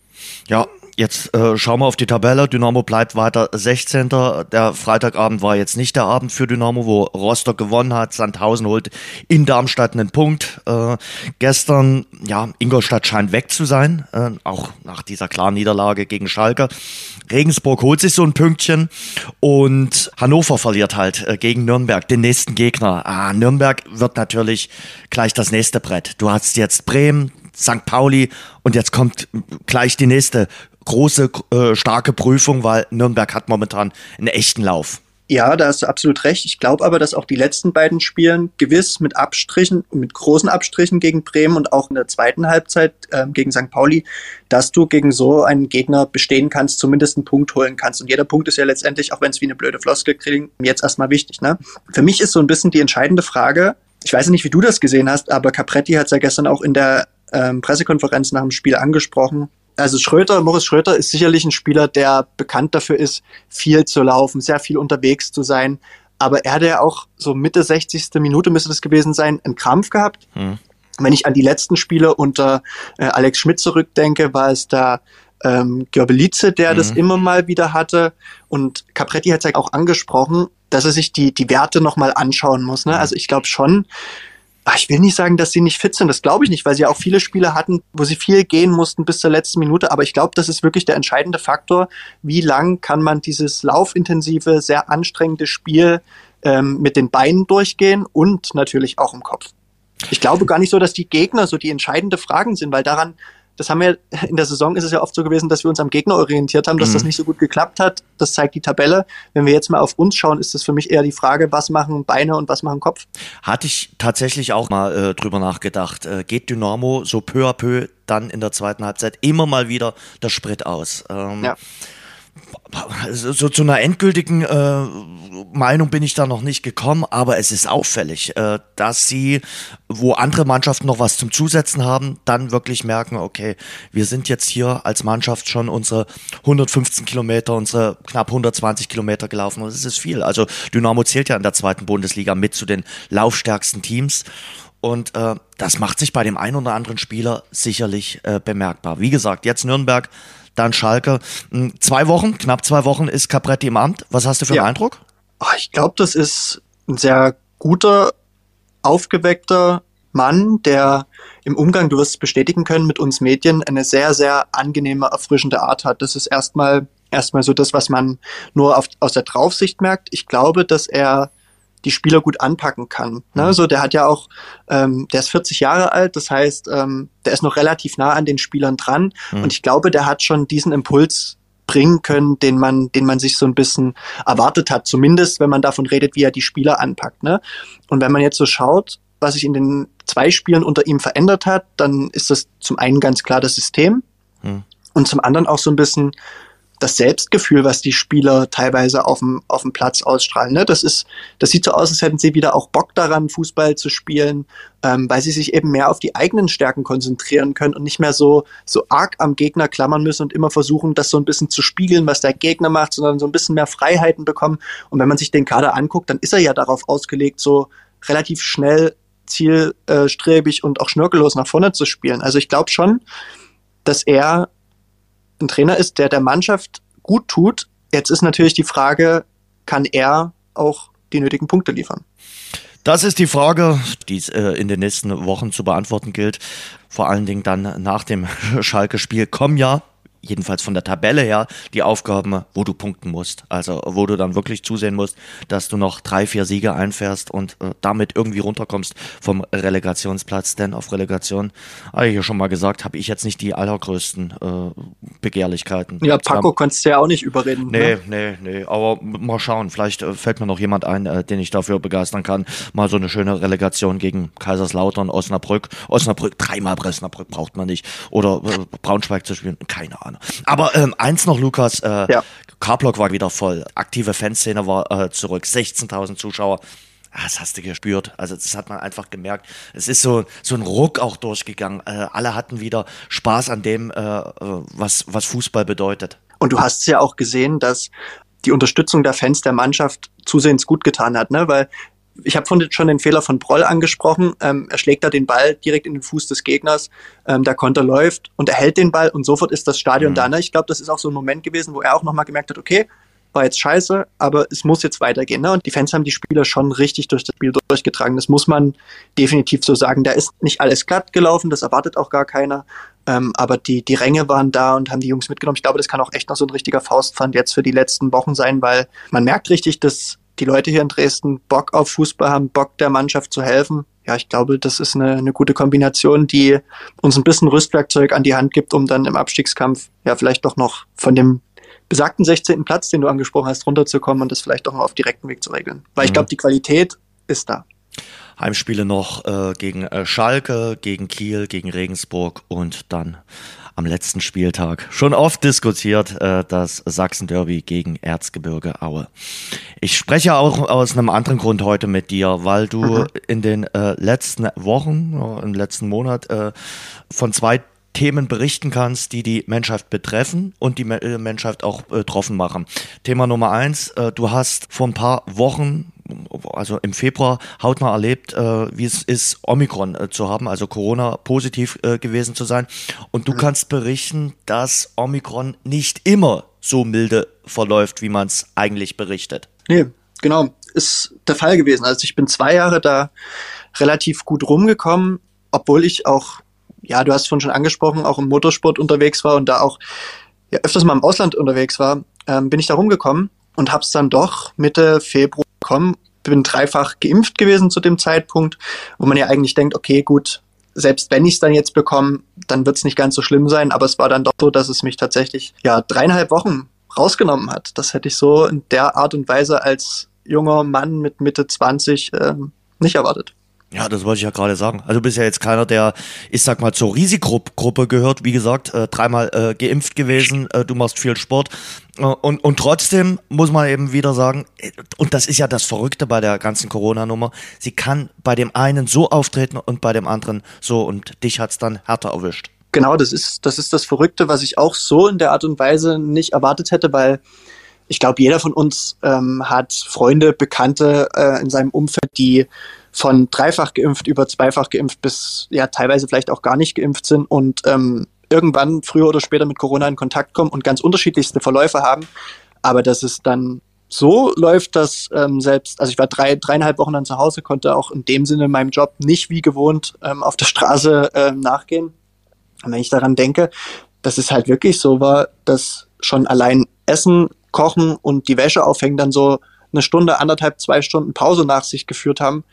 Ja, Jetzt äh, schauen wir auf die Tabelle. Dynamo bleibt weiter 16. Der Freitagabend war jetzt nicht der Abend für Dynamo, wo Rostock gewonnen hat. Sandhausen holt in Darmstadt einen Punkt. Äh, gestern, ja, Ingolstadt scheint weg zu sein, äh, auch nach dieser klaren Niederlage gegen Schalke. Regensburg holt sich so ein Pünktchen und Hannover verliert halt äh, gegen Nürnberg, den nächsten Gegner. Ah, Nürnberg wird natürlich gleich das nächste Brett. Du hast jetzt Bremen, St. Pauli und jetzt kommt gleich die nächste große, äh, starke Prüfung, weil Nürnberg hat momentan einen echten Lauf. Ja, da hast du absolut recht. Ich glaube aber, dass auch die letzten beiden Spielen gewiss mit Abstrichen, mit großen Abstrichen gegen Bremen und auch in der zweiten Halbzeit äh, gegen St. Pauli, dass du gegen so einen Gegner bestehen kannst, zumindest einen Punkt holen kannst. Und jeder Punkt ist ja letztendlich, auch wenn es wie eine blöde Floskel klingt, jetzt erstmal wichtig. Ne? Für mich ist so ein bisschen die entscheidende Frage, ich weiß nicht, wie du das gesehen hast, aber Capretti hat es ja gestern auch in der ähm, Pressekonferenz nach dem Spiel angesprochen, also Schröter, Morris Schröter ist sicherlich ein Spieler, der bekannt dafür ist, viel zu laufen, sehr viel unterwegs zu sein. Aber er hatte ja auch so Mitte 60. Minute müsste das gewesen sein, einen Krampf gehabt. Hm. Wenn ich an die letzten Spiele unter äh, Alex Schmidt zurückdenke, war es da ähm, Görbelice, der mhm. das immer mal wieder hatte. Und Capretti hat es ja auch angesprochen, dass er sich die, die Werte nochmal anschauen muss. Ne? Also ich glaube schon, Ah, ich will nicht sagen, dass sie nicht fit sind, das glaube ich nicht, weil sie ja auch viele Spiele hatten, wo sie viel gehen mussten bis zur letzten Minute. Aber ich glaube, das ist wirklich der entscheidende Faktor. Wie lang kann man dieses laufintensive, sehr anstrengende Spiel ähm, mit den Beinen durchgehen und natürlich auch im Kopf? Ich glaube gar nicht so, dass die Gegner so die entscheidende Fragen sind, weil daran das haben wir in der Saison ist es ja oft so gewesen, dass wir uns am Gegner orientiert haben, dass mhm. das nicht so gut geklappt hat. Das zeigt die Tabelle. Wenn wir jetzt mal auf uns schauen, ist das für mich eher die Frage, was machen Beine und was machen Kopf? Hatte ich tatsächlich auch mal äh, drüber nachgedacht. Äh, geht Dynamo so peu à peu dann in der zweiten Halbzeit immer mal wieder der Sprit aus? Ähm, ja so zu einer endgültigen äh, Meinung bin ich da noch nicht gekommen, aber es ist auffällig, äh, dass sie, wo andere Mannschaften noch was zum Zusetzen haben, dann wirklich merken, okay, wir sind jetzt hier als Mannschaft schon unsere 115 Kilometer, unsere knapp 120 Kilometer gelaufen und das ist viel. Also Dynamo zählt ja in der zweiten Bundesliga mit zu den laufstärksten Teams und äh, das macht sich bei dem einen oder anderen Spieler sicherlich äh, bemerkbar. Wie gesagt, jetzt Nürnberg, dann Schalke. Hm, zwei Wochen, knapp zwei Wochen ist Capretti im Amt. Was hast du für ja. einen Eindruck? Oh, ich glaube, das ist ein sehr guter, aufgeweckter Mann, der im Umgang, du wirst es bestätigen können, mit uns Medien eine sehr, sehr angenehme, erfrischende Art hat. Das ist erstmal erstmal so das, was man nur auf, aus der Draufsicht merkt. Ich glaube, dass er die Spieler gut anpacken kann. Ne? Mhm. So, der hat ja auch, ähm, der ist 40 Jahre alt, das heißt, ähm, der ist noch relativ nah an den Spielern dran mhm. und ich glaube, der hat schon diesen Impuls bringen können, den man, den man sich so ein bisschen erwartet hat. Zumindest, wenn man davon redet, wie er die Spieler anpackt. Ne? Und wenn man jetzt so schaut, was sich in den zwei Spielen unter ihm verändert hat, dann ist das zum einen ganz klar das System mhm. und zum anderen auch so ein bisschen das Selbstgefühl, was die Spieler teilweise auf dem, auf dem Platz ausstrahlen. Ne? Das ist, das sieht so aus, als hätten sie wieder auch Bock daran, Fußball zu spielen, ähm, weil sie sich eben mehr auf die eigenen Stärken konzentrieren können und nicht mehr so, so arg am Gegner klammern müssen und immer versuchen, das so ein bisschen zu spiegeln, was der Gegner macht, sondern so ein bisschen mehr Freiheiten bekommen. Und wenn man sich den Kader anguckt, dann ist er ja darauf ausgelegt, so relativ schnell zielstrebig und auch schnörkellos nach vorne zu spielen. Also ich glaube schon, dass er ein Trainer ist, der der Mannschaft gut tut. Jetzt ist natürlich die Frage, kann er auch die nötigen Punkte liefern? Das ist die Frage, die es äh, in den nächsten Wochen zu beantworten gilt. Vor allen Dingen dann nach dem Schalke-Spiel kommen ja jedenfalls von der Tabelle her, die Aufgaben, wo du punkten musst. Also wo du dann wirklich zusehen musst, dass du noch drei, vier Siege einfährst und äh, damit irgendwie runterkommst vom Relegationsplatz. Denn auf Relegation, habe ich ja schon mal gesagt, habe ich jetzt nicht die allergrößten äh, Begehrlichkeiten. Ja, Paco ähm, konntest du ja auch nicht überreden. Nee, ne? nee, nee. Aber mal schauen, vielleicht äh, fällt mir noch jemand ein, äh, den ich dafür begeistern kann. Mal so eine schöne Relegation gegen Kaiserslautern, Osnabrück. Osnabrück, dreimal Bresnabrück braucht man nicht. Oder äh, Braunschweig zu spielen, keine Ahnung. Aber ähm, eins noch, Lukas, äh, ja. Carblock war wieder voll. Aktive Fanszene war äh, zurück. 16.000 Zuschauer. Ah, das hast du gespürt. Also das hat man einfach gemerkt. Es ist so, so ein Ruck auch durchgegangen. Äh, alle hatten wieder Spaß an dem, äh, was, was Fußball bedeutet. Und du hast ja auch gesehen, dass die Unterstützung der Fans der Mannschaft zusehends gut getan hat, ne? Weil ich habe schon den Fehler von Broll angesprochen. Ähm, er schlägt da den Ball direkt in den Fuß des Gegners. Ähm, der Konter läuft und er hält den Ball und sofort ist das Stadion mhm. da. Ne? Ich glaube, das ist auch so ein Moment gewesen, wo er auch nochmal gemerkt hat, okay, war jetzt scheiße, aber es muss jetzt weitergehen. Ne? Und die Fans haben die Spieler schon richtig durch das Spiel durchgetragen. Das muss man definitiv so sagen. Da ist nicht alles glatt gelaufen, das erwartet auch gar keiner. Ähm, aber die, die Ränge waren da und haben die Jungs mitgenommen. Ich glaube, das kann auch echt noch so ein richtiger Faustpfand jetzt für die letzten Wochen sein, weil man merkt richtig, dass die Leute hier in Dresden Bock auf Fußball haben, Bock der Mannschaft zu helfen. Ja, ich glaube, das ist eine, eine gute Kombination, die uns ein bisschen Rüstwerkzeug an die Hand gibt, um dann im Abstiegskampf ja vielleicht doch noch von dem besagten 16. Platz, den du angesprochen hast, runterzukommen und das vielleicht auch noch auf direkten Weg zu regeln. Weil ich mhm. glaube, die Qualität ist da. Heimspiele noch äh, gegen äh, Schalke, gegen Kiel, gegen Regensburg und dann am letzten Spieltag schon oft diskutiert, äh, das Sachsen-Derby gegen Erzgebirge Aue. Ich spreche auch aus einem anderen Grund heute mit dir, weil du mhm. in den äh, letzten Wochen, äh, im letzten Monat äh, von zwei Themen berichten kannst, die die Menschheit betreffen und die äh, Menschheit auch betroffen machen. Thema Nummer eins, äh, du hast vor ein paar Wochen also im Februar hautnah erlebt, äh, wie es ist, Omikron äh, zu haben, also Corona positiv äh, gewesen zu sein. Und du mhm. kannst berichten, dass Omikron nicht immer so milde verläuft, wie man es eigentlich berichtet. Nee, genau, ist der Fall gewesen. Also ich bin zwei Jahre da relativ gut rumgekommen, obwohl ich auch, ja, du hast vorhin schon angesprochen, auch im Motorsport unterwegs war und da auch ja, öfters mal im Ausland unterwegs war, ähm, bin ich da rumgekommen und habe es dann doch Mitte Februar bekommen. Bin dreifach geimpft gewesen zu dem Zeitpunkt, wo man ja eigentlich denkt, okay, gut, selbst wenn ich es dann jetzt bekomme, dann wird es nicht ganz so schlimm sein. Aber es war dann doch so, dass es mich tatsächlich ja dreieinhalb Wochen rausgenommen hat. Das hätte ich so in der Art und Weise als junger Mann mit Mitte 20 ähm, nicht erwartet. Ja, das wollte ich ja gerade sagen. Also du bist ja jetzt keiner, der, ich sag mal, zur Risikogruppe gehört. Wie gesagt, äh, dreimal äh, geimpft gewesen, äh, du machst viel Sport. Äh, und, und trotzdem muss man eben wieder sagen, äh, und das ist ja das Verrückte bei der ganzen Corona-Nummer, sie kann bei dem einen so auftreten und bei dem anderen so. Und dich hat's dann härter erwischt. Genau, das ist, das ist das Verrückte, was ich auch so in der Art und Weise nicht erwartet hätte, weil ich glaube, jeder von uns ähm, hat Freunde, Bekannte äh, in seinem Umfeld, die von dreifach geimpft über zweifach geimpft bis ja teilweise vielleicht auch gar nicht geimpft sind und ähm, irgendwann früher oder später mit Corona in Kontakt kommen und ganz unterschiedlichste Verläufe haben. Aber dass es dann so läuft, dass ähm, selbst, also ich war drei, dreieinhalb Wochen dann zu Hause, konnte auch in dem Sinne meinem Job nicht wie gewohnt ähm, auf der Straße ähm, nachgehen. Und wenn ich daran denke, dass es halt wirklich so war, dass schon allein Essen, Kochen und die Wäsche aufhängen dann so eine Stunde, anderthalb, zwei Stunden Pause nach sich geführt haben,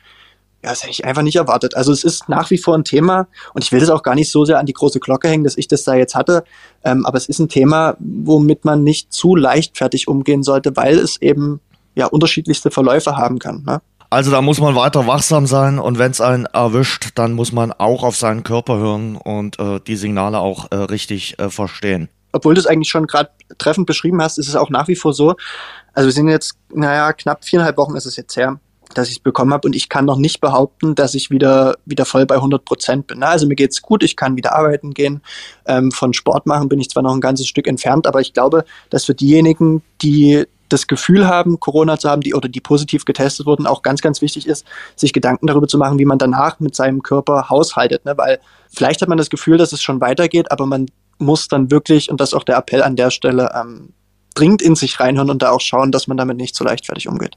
ja, das hätte ich einfach nicht erwartet. Also es ist nach wie vor ein Thema und ich will das auch gar nicht so sehr an die große Glocke hängen, dass ich das da jetzt hatte, ähm, aber es ist ein Thema, womit man nicht zu leichtfertig umgehen sollte, weil es eben ja unterschiedlichste Verläufe haben kann. Ne? Also da muss man weiter wachsam sein und wenn es einen erwischt, dann muss man auch auf seinen Körper hören und äh, die Signale auch äh, richtig äh, verstehen. Obwohl du es eigentlich schon gerade treffend beschrieben hast, ist es auch nach wie vor so. Also wir sind jetzt, naja, knapp viereinhalb Wochen ist es jetzt her dass ich es bekommen habe und ich kann noch nicht behaupten, dass ich wieder wieder voll bei 100 Prozent bin. Also mir geht's gut, ich kann wieder arbeiten gehen. Ähm, von Sport machen bin ich zwar noch ein ganzes Stück entfernt, aber ich glaube, dass für diejenigen, die das Gefühl haben, Corona zu haben, die oder die positiv getestet wurden, auch ganz, ganz wichtig ist, sich Gedanken darüber zu machen, wie man danach mit seinem Körper haushaltet. Ne? Weil vielleicht hat man das Gefühl, dass es schon weitergeht, aber man muss dann wirklich, und das ist auch der Appell an der Stelle, ähm, dringend in sich reinhören und da auch schauen, dass man damit nicht so leichtfertig umgeht.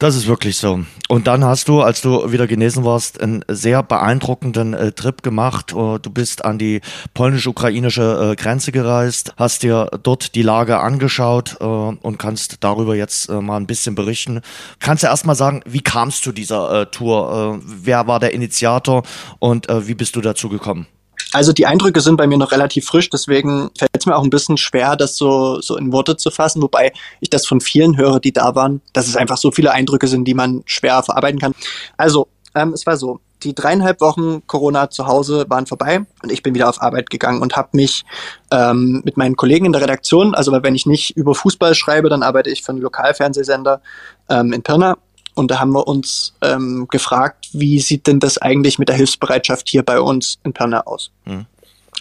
Das ist wirklich so. Und dann hast du, als du wieder genesen warst, einen sehr beeindruckenden äh, Trip gemacht. Uh, du bist an die polnisch-ukrainische äh, Grenze gereist, hast dir dort die Lage angeschaut äh, und kannst darüber jetzt äh, mal ein bisschen berichten. Kannst du erst mal sagen, wie kam es zu dieser äh, Tour? Äh, wer war der Initiator und wie bist du dazu gekommen? Also die Eindrücke sind bei mir noch relativ frisch, deswegen fällt es mir auch ein bisschen schwer, das so, so in Worte zu fassen, wobei ich das von vielen höre, die da waren, dass es einfach so viele Eindrücke sind, die man schwer verarbeiten kann. Also, ähm, es war so, die dreieinhalb Wochen Corona zu Hause waren vorbei und ich bin wieder auf Arbeit gegangen und habe mich ähm, mit meinen Kollegen in der Redaktion, also wenn ich nicht über Fußball schreibe, dann arbeite ich für einen Lokalfernsehsender ähm, in Pirna und da haben wir uns ähm, gefragt, wie sieht denn das eigentlich mit der Hilfsbereitschaft hier bei uns in Pirna aus? Mhm.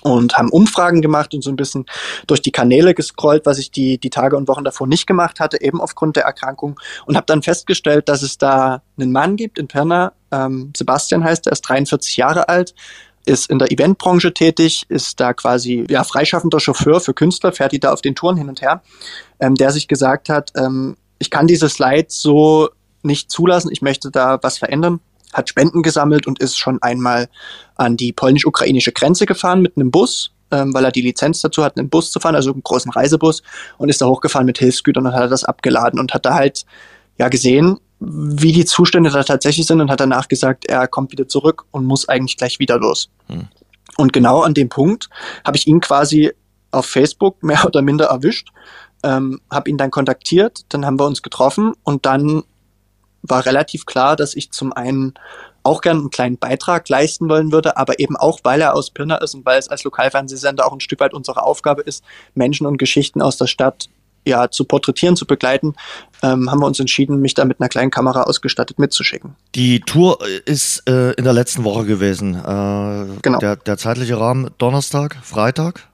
Und haben Umfragen gemacht und so ein bisschen durch die Kanäle gescrollt, was ich die, die Tage und Wochen davor nicht gemacht hatte, eben aufgrund der Erkrankung. Und habe dann festgestellt, dass es da einen Mann gibt in Pirna, ähm, Sebastian heißt er, ist 43 Jahre alt, ist in der Eventbranche tätig, ist da quasi ja, freischaffender Chauffeur für Künstler, fährt die da auf den Touren hin und her, ähm, der sich gesagt hat, ähm, ich kann dieses Leid so nicht zulassen, ich möchte da was verändern, hat Spenden gesammelt und ist schon einmal an die polnisch-ukrainische Grenze gefahren mit einem Bus, ähm, weil er die Lizenz dazu hat, einen Bus zu fahren, also einen großen Reisebus, und ist da hochgefahren mit Hilfsgütern und hat das abgeladen und hat da halt ja gesehen, wie die Zustände da tatsächlich sind und hat danach gesagt, er kommt wieder zurück und muss eigentlich gleich wieder los. Hm. Und genau an dem Punkt habe ich ihn quasi auf Facebook mehr oder minder erwischt, ähm, habe ihn dann kontaktiert, dann haben wir uns getroffen und dann war relativ klar, dass ich zum einen auch gern einen kleinen Beitrag leisten wollen würde, aber eben auch, weil er aus Pirna ist und weil es als Lokalfernsehsender auch ein Stück weit unsere Aufgabe ist, Menschen und Geschichten aus der Stadt ja zu porträtieren, zu begleiten, ähm, haben wir uns entschieden, mich da mit einer kleinen Kamera ausgestattet mitzuschicken. Die Tour ist äh, in der letzten Woche gewesen. Äh, genau. Der, der zeitliche Rahmen Donnerstag, Freitag?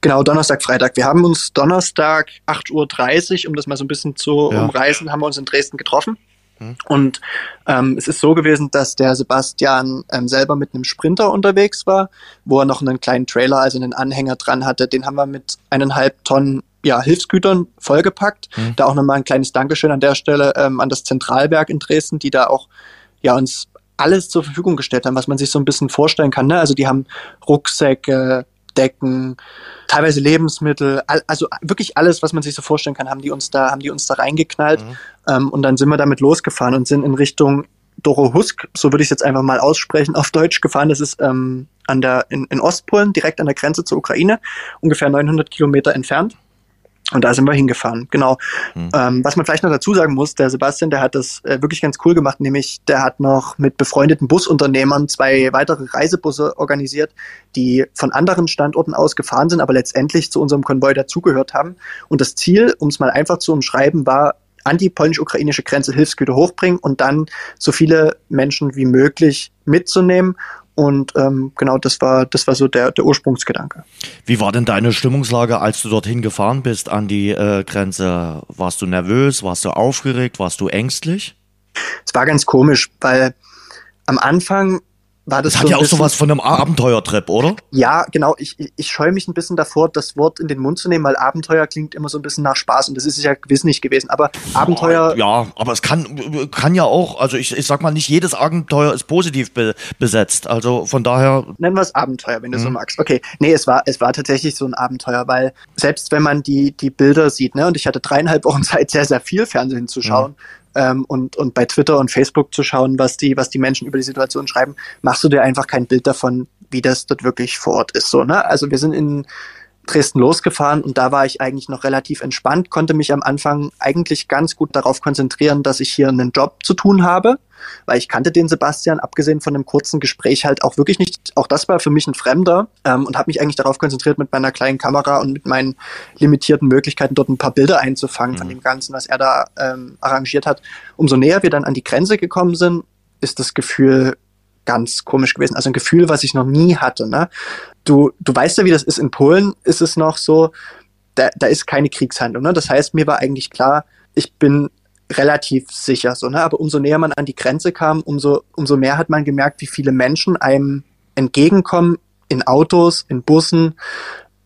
Genau, Donnerstag, Freitag. Wir haben uns Donnerstag 8.30 Uhr, um das mal so ein bisschen zu ja. umreißen, haben wir uns in Dresden getroffen. Und ähm, es ist so gewesen, dass der Sebastian ähm, selber mit einem Sprinter unterwegs war, wo er noch einen kleinen Trailer, also einen Anhänger dran hatte. Den haben wir mit eineinhalb Tonnen ja, Hilfsgütern vollgepackt. Mhm. Da auch nochmal ein kleines Dankeschön an der Stelle ähm, an das Zentralwerk in Dresden, die da auch ja uns alles zur Verfügung gestellt haben, was man sich so ein bisschen vorstellen kann. Ne? Also die haben Rucksäcke, Decken, teilweise Lebensmittel, also wirklich alles, was man sich so vorstellen kann, haben die uns da, haben die uns da reingeknallt. Mhm. Ähm, und dann sind wir damit losgefahren und sind in Richtung Dorohusk, so würde ich es jetzt einfach mal aussprechen, auf Deutsch gefahren. Das ist ähm, an der, in, in Ostpolen, direkt an der Grenze zur Ukraine, ungefähr 900 Kilometer entfernt. Und da sind wir hingefahren, genau. Hm. Ähm, was man vielleicht noch dazu sagen muss, der Sebastian, der hat das äh, wirklich ganz cool gemacht, nämlich der hat noch mit befreundeten Busunternehmern zwei weitere Reisebusse organisiert, die von anderen Standorten aus gefahren sind, aber letztendlich zu unserem Konvoi dazugehört haben. Und das Ziel, um es mal einfach zu umschreiben, war, an die polnisch-ukrainische Grenze Hilfsgüter hochbringen und dann so viele Menschen wie möglich mitzunehmen und ähm, genau, das war, das war so der, der Ursprungsgedanke. Wie war denn deine Stimmungslage, als du dorthin gefahren bist an die äh, Grenze? Warst du nervös? Warst du aufgeregt? Warst du ängstlich? Es war ganz komisch, weil am Anfang war das, das hat so ja auch sowas von einem Abenteuertrip, oder? Ja, genau. Ich, ich, ich scheue mich ein bisschen davor, das Wort in den Mund zu nehmen, weil Abenteuer klingt immer so ein bisschen nach Spaß und das ist es ja gewiss nicht gewesen. Aber Abenteuer. Ja, aber es kann, kann ja auch, also ich, ich sag mal, nicht jedes Abenteuer ist positiv be, besetzt. Also von daher. Nennen wir es Abenteuer, wenn du mhm. so magst. Okay. Nee, es war, es war tatsächlich so ein Abenteuer, weil selbst wenn man die, die Bilder sieht, ne, und ich hatte dreieinhalb Wochen Zeit, sehr, sehr viel Fernsehen zu schauen. Mhm ähm, und, und bei Twitter und Facebook zu schauen, was die, was die Menschen über die Situation schreiben, machst du dir einfach kein Bild davon, wie das dort wirklich vor Ort ist. So, ne? Also wir sind in Dresden losgefahren und da war ich eigentlich noch relativ entspannt, konnte mich am Anfang eigentlich ganz gut darauf konzentrieren, dass ich hier einen Job zu tun habe, weil ich kannte den Sebastian, abgesehen von einem kurzen Gespräch halt auch wirklich nicht, auch das war für mich ein Fremder ähm, und habe mich eigentlich darauf konzentriert, mit meiner kleinen Kamera und mit meinen limitierten Möglichkeiten dort ein paar Bilder einzufangen mhm. von dem Ganzen, was er da ähm, arrangiert hat. Umso näher wir dann an die Grenze gekommen sind, ist das Gefühl ganz komisch gewesen. Also ein Gefühl, was ich noch nie hatte. Ne? Du, du weißt ja, wie das ist. In Polen ist es noch so, da, da ist keine Kriegshandlung. Ne? Das heißt, mir war eigentlich klar, ich bin relativ sicher so, ne? Aber umso näher man an die Grenze kam, umso, umso mehr hat man gemerkt, wie viele Menschen einem entgegenkommen in Autos, in Bussen,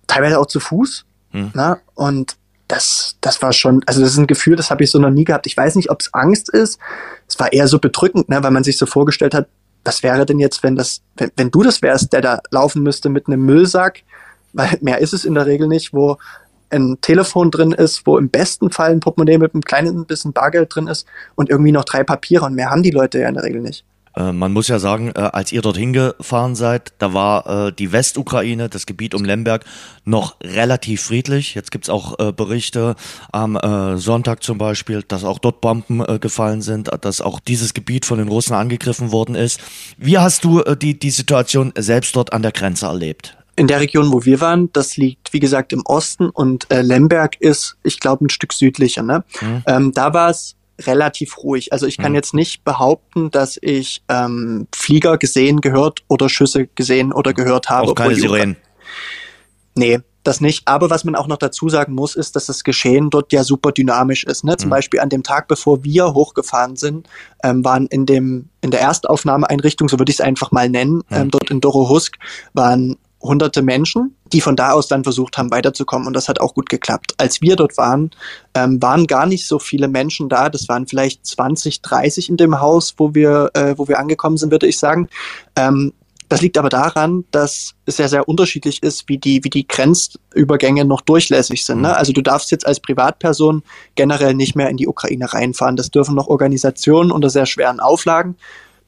teilweise auch zu Fuß. Hm. Ne? Und das, das war schon, also das ist ein Gefühl, das habe ich so noch nie gehabt. Ich weiß nicht, ob es Angst ist. Es war eher so bedrückend, ne, weil man sich so vorgestellt hat, was wäre denn jetzt, wenn das, wenn, wenn du das wärst, der da laufen müsste mit einem Müllsack, weil mehr ist es in der Regel nicht, wo ein Telefon drin ist, wo im besten Fall ein Portemonnaie mit einem kleinen bisschen Bargeld drin ist und irgendwie noch drei Papiere und mehr haben die Leute ja in der Regel nicht. Äh, man muss ja sagen, äh, als ihr dorthin gefahren seid, da war äh, die Westukraine, das Gebiet um Lemberg, noch relativ friedlich. Jetzt gibt's auch Berichte am Sonntag zum Beispiel, dass auch dort Bomben gefallen sind, dass auch dieses Gebiet von den Russen angegriffen worden ist. Wie hast du die, die Situation selbst dort an der Grenze erlebt? in der Region, wo wir waren, das liegt, wie gesagt, im Osten und äh, Lemberg ist, ich glaube, ein Stück südlicher. Ne? Mhm. Ähm, da war es relativ ruhig. Also ich kann mhm. jetzt nicht behaupten, dass ich ähm, Flieger gesehen, gehört oder Schüsse gesehen oder gehört habe. Auch keine Sirenen. Nee, das nicht. Aber was man auch noch dazu sagen muss, ist, dass das Geschehen dort ja super dynamisch ist. Ne? Zum mhm. Beispiel an dem Tag, bevor wir hochgefahren sind, ähm, waren in dem in der Erstaufnahmeeinrichtung, so würde ich es einfach mal nennen, mhm. ähm, dort in Dorohusk, waren hunderte Menschen, die von da aus dann versucht haben, weiterzukommen. Und das hat auch gut geklappt. Als wir dort waren, ähm, waren gar nicht so viele Menschen da. Das waren vielleicht 20, 30 in dem Haus, wo wir, äh, wo wir angekommen sind, würde ich sagen. Ähm, das liegt aber daran, dass es sehr, sehr unterschiedlich ist, wie die, wie die Grenzübergänge noch durchlässig sind. Ne? Mhm. Also du darfst jetzt als Privatperson generell nicht mehr in die Ukraine reinfahren. Das dürfen noch Organisationen unter sehr schweren Auflagen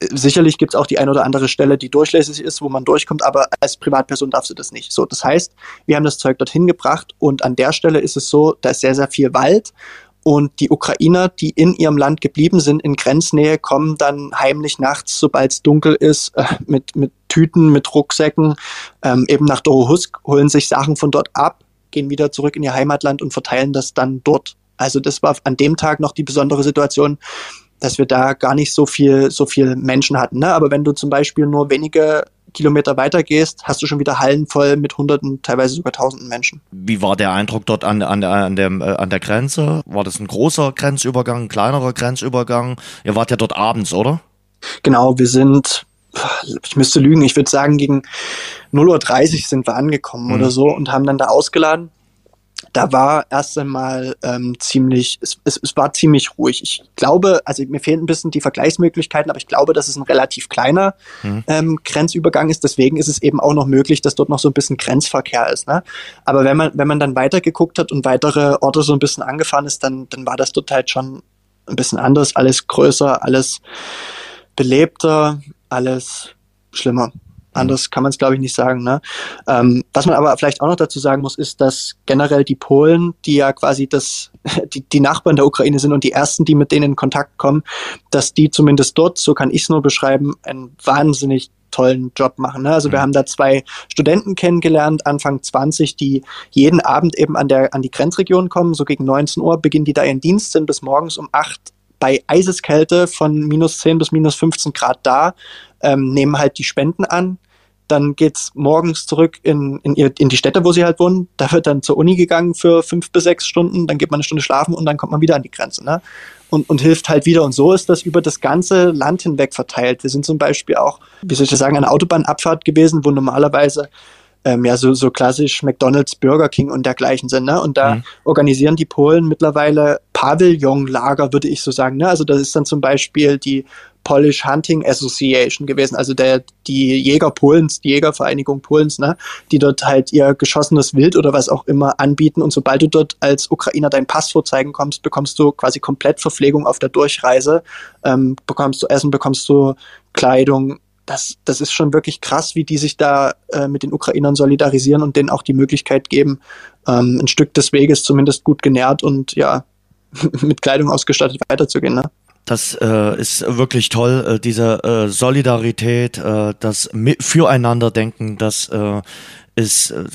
sicherlich gibt es auch die eine oder andere Stelle, die durchlässig ist, wo man durchkommt, aber als Privatperson darfst du das nicht. So, das heißt, wir haben das Zeug dorthin gebracht und an der Stelle ist es so, da ist sehr, sehr viel Wald und die Ukrainer, die in ihrem Land geblieben sind, in Grenznähe, kommen dann heimlich nachts, sobald es dunkel ist, äh, mit, mit Tüten, mit Rucksäcken, ähm, eben nach Dorohusk, holen sich Sachen von dort ab, gehen wieder zurück in ihr Heimatland und verteilen das dann dort. Also das war an dem Tag noch die besondere Situation, dass wir da gar nicht so viel, so viel Menschen hatten. Ne? Aber wenn du zum Beispiel nur wenige Kilometer weiter gehst, hast du schon wieder Hallen voll mit Hunderten, teilweise sogar Tausenden Menschen. Wie war der Eindruck dort an, an, an, der, äh, an der Grenze? War das ein großer Grenzübergang, ein kleinerer Grenzübergang? Ihr wart ja dort abends, oder? Genau, wir sind, ich müsste lügen, ich würde sagen, gegen 0.30 Uhr sind wir angekommen mhm. oder so und haben dann da ausgeladen da war erst einmal ähm, ziemlich, es, es, es war ziemlich ruhig. Ich glaube, also mir fehlen ein bisschen die Vergleichsmöglichkeiten, aber ich glaube, dass es ein relativ kleiner mhm. ähm, Grenzübergang ist. Deswegen ist es eben auch noch möglich, dass dort noch so ein bisschen Grenzverkehr ist. Ne? Aber wenn man, wenn man dann weitergeguckt hat und weitere Orte so ein bisschen angefahren ist, dann, dann war das dort halt schon ein bisschen anders, alles größer, alles belebter, alles schlimmer. Anders kann man es, glaube ich, nicht sagen. Ne? Ähm, was man aber vielleicht auch noch dazu sagen muss, ist, dass generell die Polen, die ja quasi das, die, die Nachbarn der Ukraine sind und die ersten, die mit denen in Kontakt kommen, dass die zumindest dort, so kann ich es nur beschreiben, einen wahnsinnig tollen Job machen. Ne? Also mhm. wir haben da zwei Studenten kennengelernt, Anfang 20, die jeden Abend eben an, der, an die Grenzregion kommen. So gegen 19 Uhr beginnen die da ihren Dienst, sind bis morgens um 8 bei Eiseskälte von minus 10 bis minus 15 Grad da, ähm, nehmen halt die Spenden an. Dann geht's morgens zurück in, in, ihr, in die Städte, wo sie halt wohnen. Da wird dann zur Uni gegangen für fünf bis sechs Stunden, dann geht man eine Stunde schlafen und dann kommt man wieder an die Grenze. Ne? Und, und hilft halt wieder. Und so ist das über das ganze Land hinweg verteilt. Wir sind zum Beispiel auch, wie soll ich das sagen, eine Autobahnabfahrt gewesen, wo normalerweise ähm, ja so, so klassisch McDonalds, Burger King und dergleichen sind. Ne? Und da mhm. organisieren die Polen mittlerweile Pavillonlager, würde ich so sagen. Ne? Also das ist dann zum Beispiel die Polish Hunting Association gewesen, also der, die Jäger Polens, die Jägervereinigung Polens, ne, die dort halt ihr geschossenes Wild oder was auch immer anbieten. Und sobald du dort als Ukrainer deinen Pass vorzeigen kommst, bekommst du quasi komplett Verpflegung auf der Durchreise, ähm, bekommst du Essen, bekommst du Kleidung, das, das ist schon wirklich krass, wie die sich da äh, mit den Ukrainern solidarisieren und denen auch die Möglichkeit geben, ähm, ein Stück des Weges zumindest gut genährt und ja, mit Kleidung ausgestattet weiterzugehen. Ne? Das äh, ist wirklich toll, äh, diese äh, Solidarität, äh, das Füreinanderdenken, das äh, ist äh,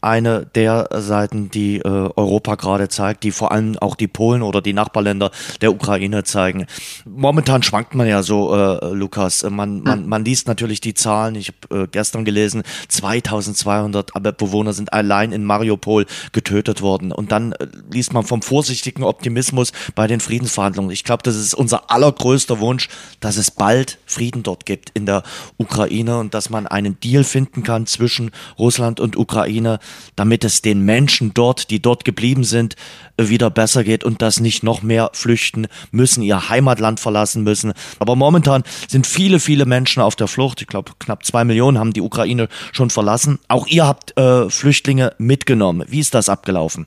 eine der Seiten, die äh, Europa gerade zeigt, die vor allem auch die Polen oder die Nachbarländer der Ukraine zeigen. Momentan schwankt man ja so, äh, Lukas. Man, man, man liest natürlich die Zahlen. Ich habe äh, gestern gelesen, 2200 Bewohner sind allein in Mariupol getötet worden. Und dann äh, liest man vom vorsichtigen Optimismus bei den Friedensverhandlungen. Ich glaube, das ist unser allergrößter Wunsch, dass es bald Frieden dort gibt in der Ukraine und dass man einen Deal finden kann zwischen Russland Russland und Ukraine, damit es den Menschen dort, die dort geblieben sind, wieder besser geht und dass nicht noch mehr flüchten müssen, ihr Heimatland verlassen müssen. Aber momentan sind viele, viele Menschen auf der Flucht. Ich glaube, knapp zwei Millionen haben die Ukraine schon verlassen. Auch ihr habt äh, Flüchtlinge mitgenommen. Wie ist das abgelaufen?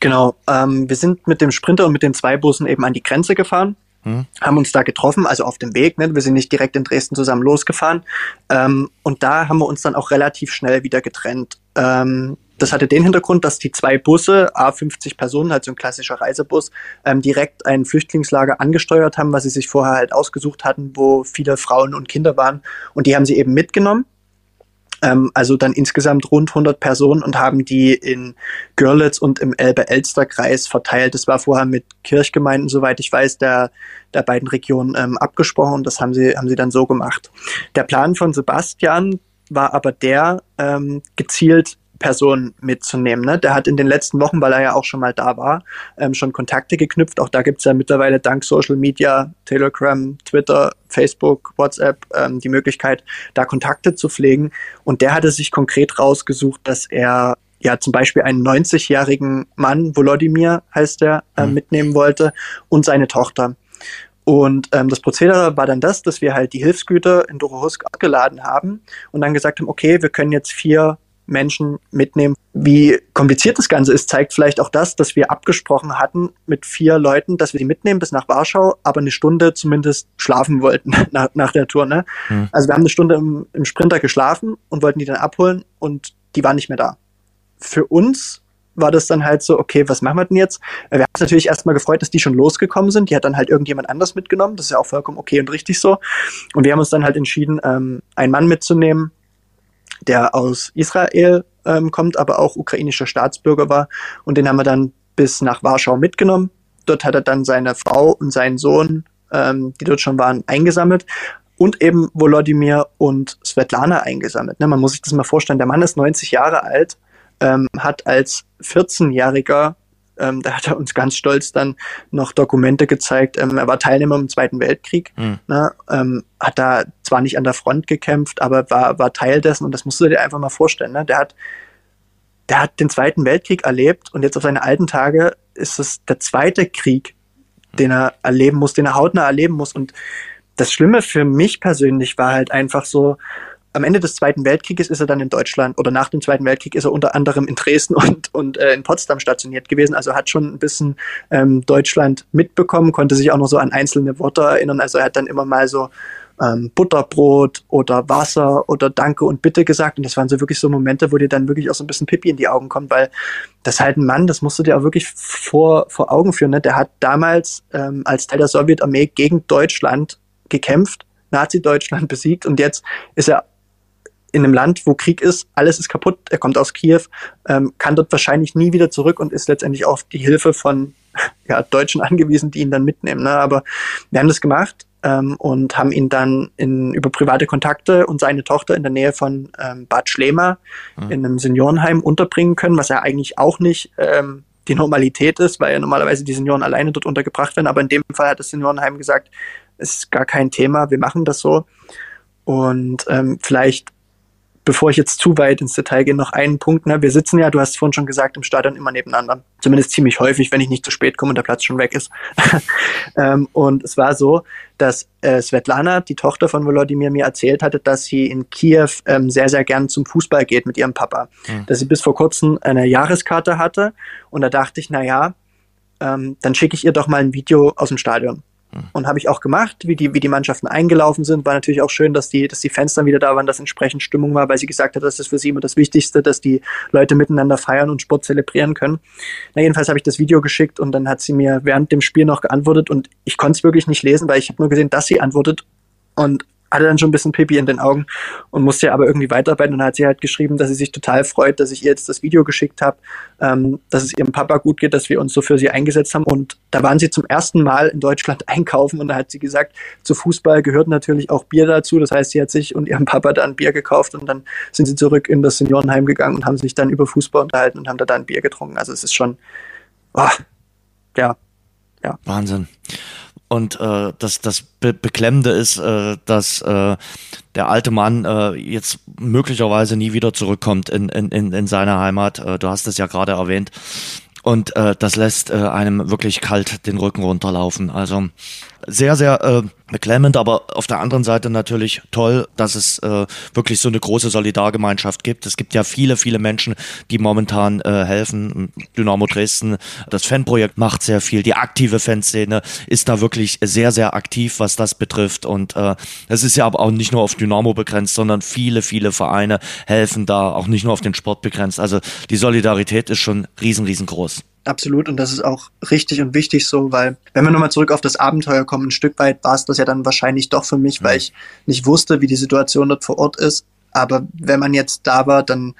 Genau, ähm, wir sind mit dem Sprinter und mit den zwei Bussen eben an die Grenze gefahren hm. haben uns da getroffen, also auf dem Weg. Ne? Wir sind nicht direkt in Dresden zusammen losgefahren. Ähm, und da haben wir uns dann auch relativ schnell wieder getrennt. Ähm, das hatte den Hintergrund, dass die zwei Busse, A50 Personen, halt so ein klassischer Reisebus, ähm, direkt ein Flüchtlingslager angesteuert haben, was sie sich vorher halt ausgesucht hatten, wo viele Frauen und Kinder waren. Und die haben sie eben mitgenommen ähm, also dann insgesamt rund 100 Personen und haben die in Görlitz und im Elbe-Elster-Kreis verteilt. Das war vorher mit Kirchgemeinden, soweit ich weiß, der, der beiden Regionen ähm, abgesprochen das haben sie, haben sie dann so gemacht. Der Plan von Sebastian war aber der, ähm, gezielt Person mitzunehmen. Ne? Der hat in den letzten Wochen, weil er ja auch schon mal da war, ähm, schon Kontakte geknüpft. Auch da gibt's ja mittlerweile dank Social Media, Telegram, Twitter, Facebook, WhatsApp ähm, die Möglichkeit, da Kontakte zu pflegen. Und der hatte sich konkret rausgesucht, dass er ja zum Beispiel einen 90-jährigen Mann, Volodymyr heißt er, äh, mhm. mitnehmen wollte und seine Tochter. Und ähm, das Prozedere war dann das, dass wir halt die Hilfsgüter in Dorohusk abgeladen haben und dann gesagt haben, okay, wir können jetzt vier Menschen mitnehmen. Wie kompliziert das Ganze ist, zeigt vielleicht auch das, dass wir abgesprochen hatten mit vier Leuten, dass wir die mitnehmen bis nach Warschau, aber eine Stunde zumindest schlafen wollten nach, nach der Tour. Ne? Hm. Also wir haben eine Stunde im, im Sprinter geschlafen und wollten die dann abholen und die waren nicht mehr da. Für uns war das dann halt so, okay, was machen wir denn jetzt? Wir haben uns natürlich erstmal gefreut, dass die schon losgekommen sind. Die hat dann halt irgendjemand anders mitgenommen. Das ist ja auch vollkommen okay und richtig so. Und wir haben uns dann halt entschieden, ähm, einen Mann mitzunehmen, der aus Israel ähm, kommt, aber auch ukrainischer Staatsbürger war. Und den haben wir dann bis nach Warschau mitgenommen. Dort hat er dann seine Frau und seinen Sohn, ähm, die dort schon waren, eingesammelt. Und eben Volodymyr und Svetlana eingesammelt. Ne, man muss sich das mal vorstellen. Der Mann ist 90 Jahre alt, ähm, hat als 14-Jähriger ähm, da hat er uns ganz stolz dann noch Dokumente gezeigt. Ähm, er war Teilnehmer im Zweiten Weltkrieg, mhm. ne, ähm, hat da zwar nicht an der Front gekämpft, aber war, war Teil dessen und das musst du dir einfach mal vorstellen. Ne? Der hat der hat den Zweiten Weltkrieg erlebt und jetzt auf seine alten Tage ist es der zweite Krieg, den er erleben muss, den er hautnah erleben muss. Und das Schlimme für mich persönlich war halt einfach so, am Ende des Zweiten Weltkrieges ist er dann in Deutschland oder nach dem Zweiten Weltkrieg ist er unter anderem in Dresden und, und äh, in Potsdam stationiert gewesen. Also hat schon ein bisschen ähm, Deutschland mitbekommen, konnte sich auch noch so an einzelne Worte erinnern. Also er hat dann immer mal so ähm, Butterbrot oder Wasser oder Danke und Bitte gesagt. Und das waren so wirklich so Momente, wo dir dann wirklich auch so ein bisschen Pipi in die Augen kommt, weil das halt ein Mann, das musst du dir auch wirklich vor, vor Augen führen. Ne? Der hat damals ähm, als Teil der Sowjetarmee gegen Deutschland gekämpft, Nazi-Deutschland besiegt und jetzt ist er in einem Land, wo Krieg ist, alles ist kaputt, er kommt aus Kiew, ähm, kann dort wahrscheinlich nie wieder zurück und ist letztendlich auf die Hilfe von ja, Deutschen angewiesen, die ihn dann mitnehmen. Ne? Aber wir haben das gemacht ähm, und haben ihn dann in, über private Kontakte und seine Tochter in der Nähe von ähm, Bad Schlema mhm. in einem Seniorenheim unterbringen können, was ja eigentlich auch nicht ähm, die Normalität ist, weil ja normalerweise die Senioren alleine dort untergebracht werden. Aber in dem Fall hat das Seniorenheim gesagt, es ist gar kein Thema, wir machen das so. Und ähm, vielleicht bevor ich jetzt zu weit ins Detail gehe, noch einen Punkt. Ne? Wir sitzen ja, du hast vorhin schon gesagt, im Stadion immer nebeneinander. Zumindest ziemlich häufig, wenn ich nicht zu spät komme und der Platz schon weg ist. ähm, und es war so, dass äh, Svetlana, die Tochter von Volodymyr, mir erzählt hatte, dass sie in Kiew ähm, sehr, sehr gern zum Fußball geht mit ihrem Papa. Mhm. Dass sie bis vor kurzem eine Jahreskarte hatte. Und da dachte ich, na ja, ähm, dann schicke ich ihr doch mal ein Video aus dem Stadion. Und habe ich auch gemacht, wie die, wie die Mannschaften eingelaufen sind. War natürlich auch schön, dass die, dass die Fans dann wieder da waren, dass entsprechend Stimmung war, weil sie gesagt hat, das ist für sie immer das Wichtigste, dass die Leute miteinander feiern und Sport zelebrieren können. Na, jedenfalls habe ich das Video geschickt und dann hat sie mir während dem Spiel noch geantwortet und ich konnte es wirklich nicht lesen, weil ich habe nur gesehen, dass sie antwortet. Und hatte dann schon ein bisschen Pipi in den Augen und musste ja aber irgendwie weiterarbeiten. Und hat sie halt geschrieben, dass sie sich total freut, dass ich ihr jetzt das Video geschickt habe, ähm, dass es ihrem Papa gut geht, dass wir uns so für sie eingesetzt haben. Und da waren sie zum ersten Mal in Deutschland einkaufen und da hat sie gesagt, zu Fußball gehört natürlich auch Bier dazu. Das heißt, sie hat sich und ihrem Papa dann Bier gekauft und dann sind sie zurück in das Seniorenheim gegangen und haben sich dann über Fußball unterhalten und haben da dann Bier getrunken. Also es ist schon, oh, ja, ja. Wahnsinn. Und äh, das, das Be Beklemmende ist, äh, dass äh, der alte Mann äh, jetzt möglicherweise nie wieder zurückkommt in, in, in seine Heimat. Äh, du hast es ja gerade erwähnt. Und äh, das lässt äh, einem wirklich kalt den Rücken runterlaufen. Also sehr, sehr äh, beklemmend, aber auf der anderen Seite natürlich toll, dass es äh, wirklich so eine große Solidargemeinschaft gibt. Es gibt ja viele, viele Menschen, die momentan äh, helfen. Dynamo Dresden, das Fanprojekt macht sehr viel. Die aktive Fanszene ist da wirklich sehr, sehr aktiv, was das betrifft. Und äh, es ist ja aber auch nicht nur auf Dynamo begrenzt, sondern viele, viele Vereine helfen da, auch nicht nur auf den Sport begrenzt. Also die Solidarität ist schon riesen, riesengroß. Absolut. Und das ist auch richtig und wichtig so, weil wenn wir nochmal zurück auf das Abenteuer kommen, ein Stück weit war es das ja dann wahrscheinlich doch für mich, weil ich nicht wusste, wie die Situation dort vor Ort ist. Aber wenn man jetzt da war, dann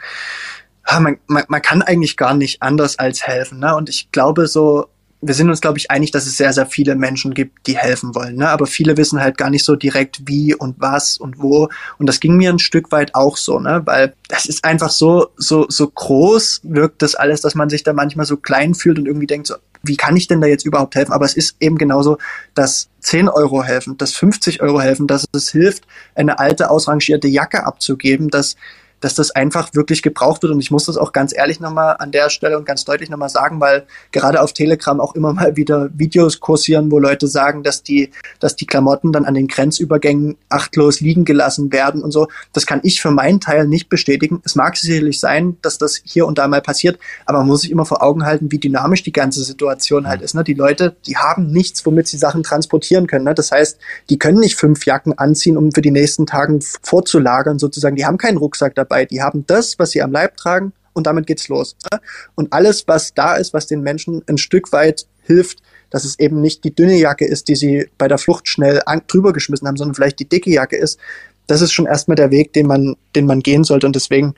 man, man, man kann eigentlich gar nicht anders als helfen. Ne? Und ich glaube so, wir sind uns, glaube ich, einig, dass es sehr, sehr viele Menschen gibt, die helfen wollen. Ne? Aber viele wissen halt gar nicht so direkt, wie und was und wo. Und das ging mir ein Stück weit auch so, ne? Weil das ist einfach so, so, so groß wirkt das alles, dass man sich da manchmal so klein fühlt und irgendwie denkt, so, wie kann ich denn da jetzt überhaupt helfen? Aber es ist eben genauso, dass 10 Euro helfen, dass 50 Euro helfen, dass es hilft, eine alte, ausrangierte Jacke abzugeben, dass dass das einfach wirklich gebraucht wird. Und ich muss das auch ganz ehrlich nochmal an der Stelle und ganz deutlich nochmal sagen, weil gerade auf Telegram auch immer mal wieder Videos kursieren, wo Leute sagen, dass die, dass die Klamotten dann an den Grenzübergängen achtlos liegen gelassen werden und so. Das kann ich für meinen Teil nicht bestätigen. Es mag sicherlich sein, dass das hier und da mal passiert, aber man muss sich immer vor Augen halten, wie dynamisch die ganze Situation halt ist. Ne? Die Leute, die haben nichts, womit sie Sachen transportieren können. Ne? Das heißt, die können nicht fünf Jacken anziehen, um für die nächsten Tagen vorzulagern sozusagen. Die haben keinen Rucksack dabei dabei. Die haben das, was sie am Leib tragen und damit geht's los. Ne? Und alles, was da ist, was den Menschen ein Stück weit hilft, dass es eben nicht die dünne Jacke ist, die sie bei der Flucht schnell drüber geschmissen haben, sondern vielleicht die dicke Jacke ist. Das ist schon erstmal der Weg, den man, den man gehen sollte. Und deswegen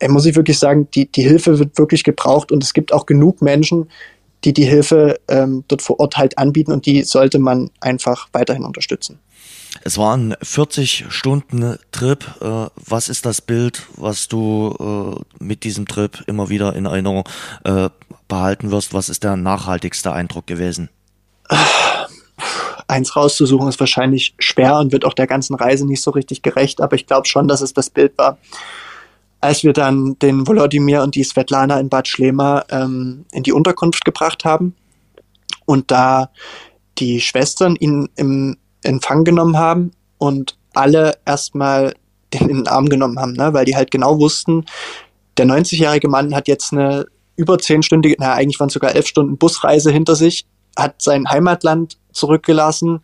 ey, muss ich wirklich sagen, die, die Hilfe wird wirklich gebraucht und es gibt auch genug Menschen, die die Hilfe ähm, dort vor Ort halt anbieten und die sollte man einfach weiterhin unterstützen. Es war ein 40 Stunden Trip. Äh, was ist das Bild, was du äh, mit diesem Trip immer wieder in Erinnerung äh, behalten wirst? Was ist der nachhaltigste Eindruck gewesen? Eins rauszusuchen ist wahrscheinlich schwer und wird auch der ganzen Reise nicht so richtig gerecht, aber ich glaube schon, dass es das Bild war. Als wir dann den Volodymyr und die Svetlana in Bad Schlema ähm, in die Unterkunft gebracht haben und da die Schwestern ihn im Empfang genommen haben und alle erstmal den in den Arm genommen haben, ne? weil die halt genau wussten, der 90-jährige Mann hat jetzt eine über zehnstündige, naja, eigentlich waren es sogar elf Stunden Busreise hinter sich, hat sein Heimatland zurückgelassen,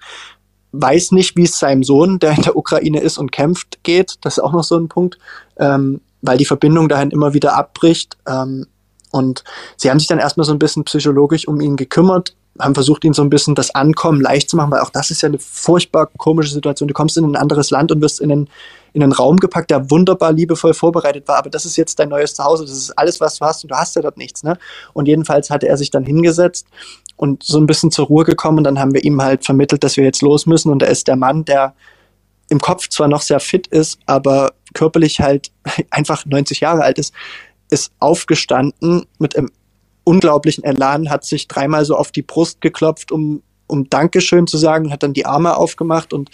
weiß nicht, wie es seinem Sohn, der in der Ukraine ist und kämpft, geht. Das ist auch noch so ein Punkt, ähm, weil die Verbindung dahin immer wieder abbricht. Ähm, und sie haben sich dann erstmal so ein bisschen psychologisch um ihn gekümmert, haben versucht, ihn so ein bisschen das Ankommen leicht zu machen, weil auch das ist ja eine furchtbar komische Situation. Du kommst in ein anderes Land und wirst in einen, in einen Raum gepackt, der wunderbar liebevoll vorbereitet war, aber das ist jetzt dein neues Zuhause, das ist alles, was du hast und du hast ja dort nichts. Ne? Und jedenfalls hatte er sich dann hingesetzt und so ein bisschen zur Ruhe gekommen und dann haben wir ihm halt vermittelt, dass wir jetzt los müssen und er ist der Mann, der im Kopf zwar noch sehr fit ist, aber körperlich halt einfach 90 Jahre alt ist, ist aufgestanden mit einem unglaublichen Elan, hat sich dreimal so auf die Brust geklopft, um, um Dankeschön zu sagen, hat dann die Arme aufgemacht und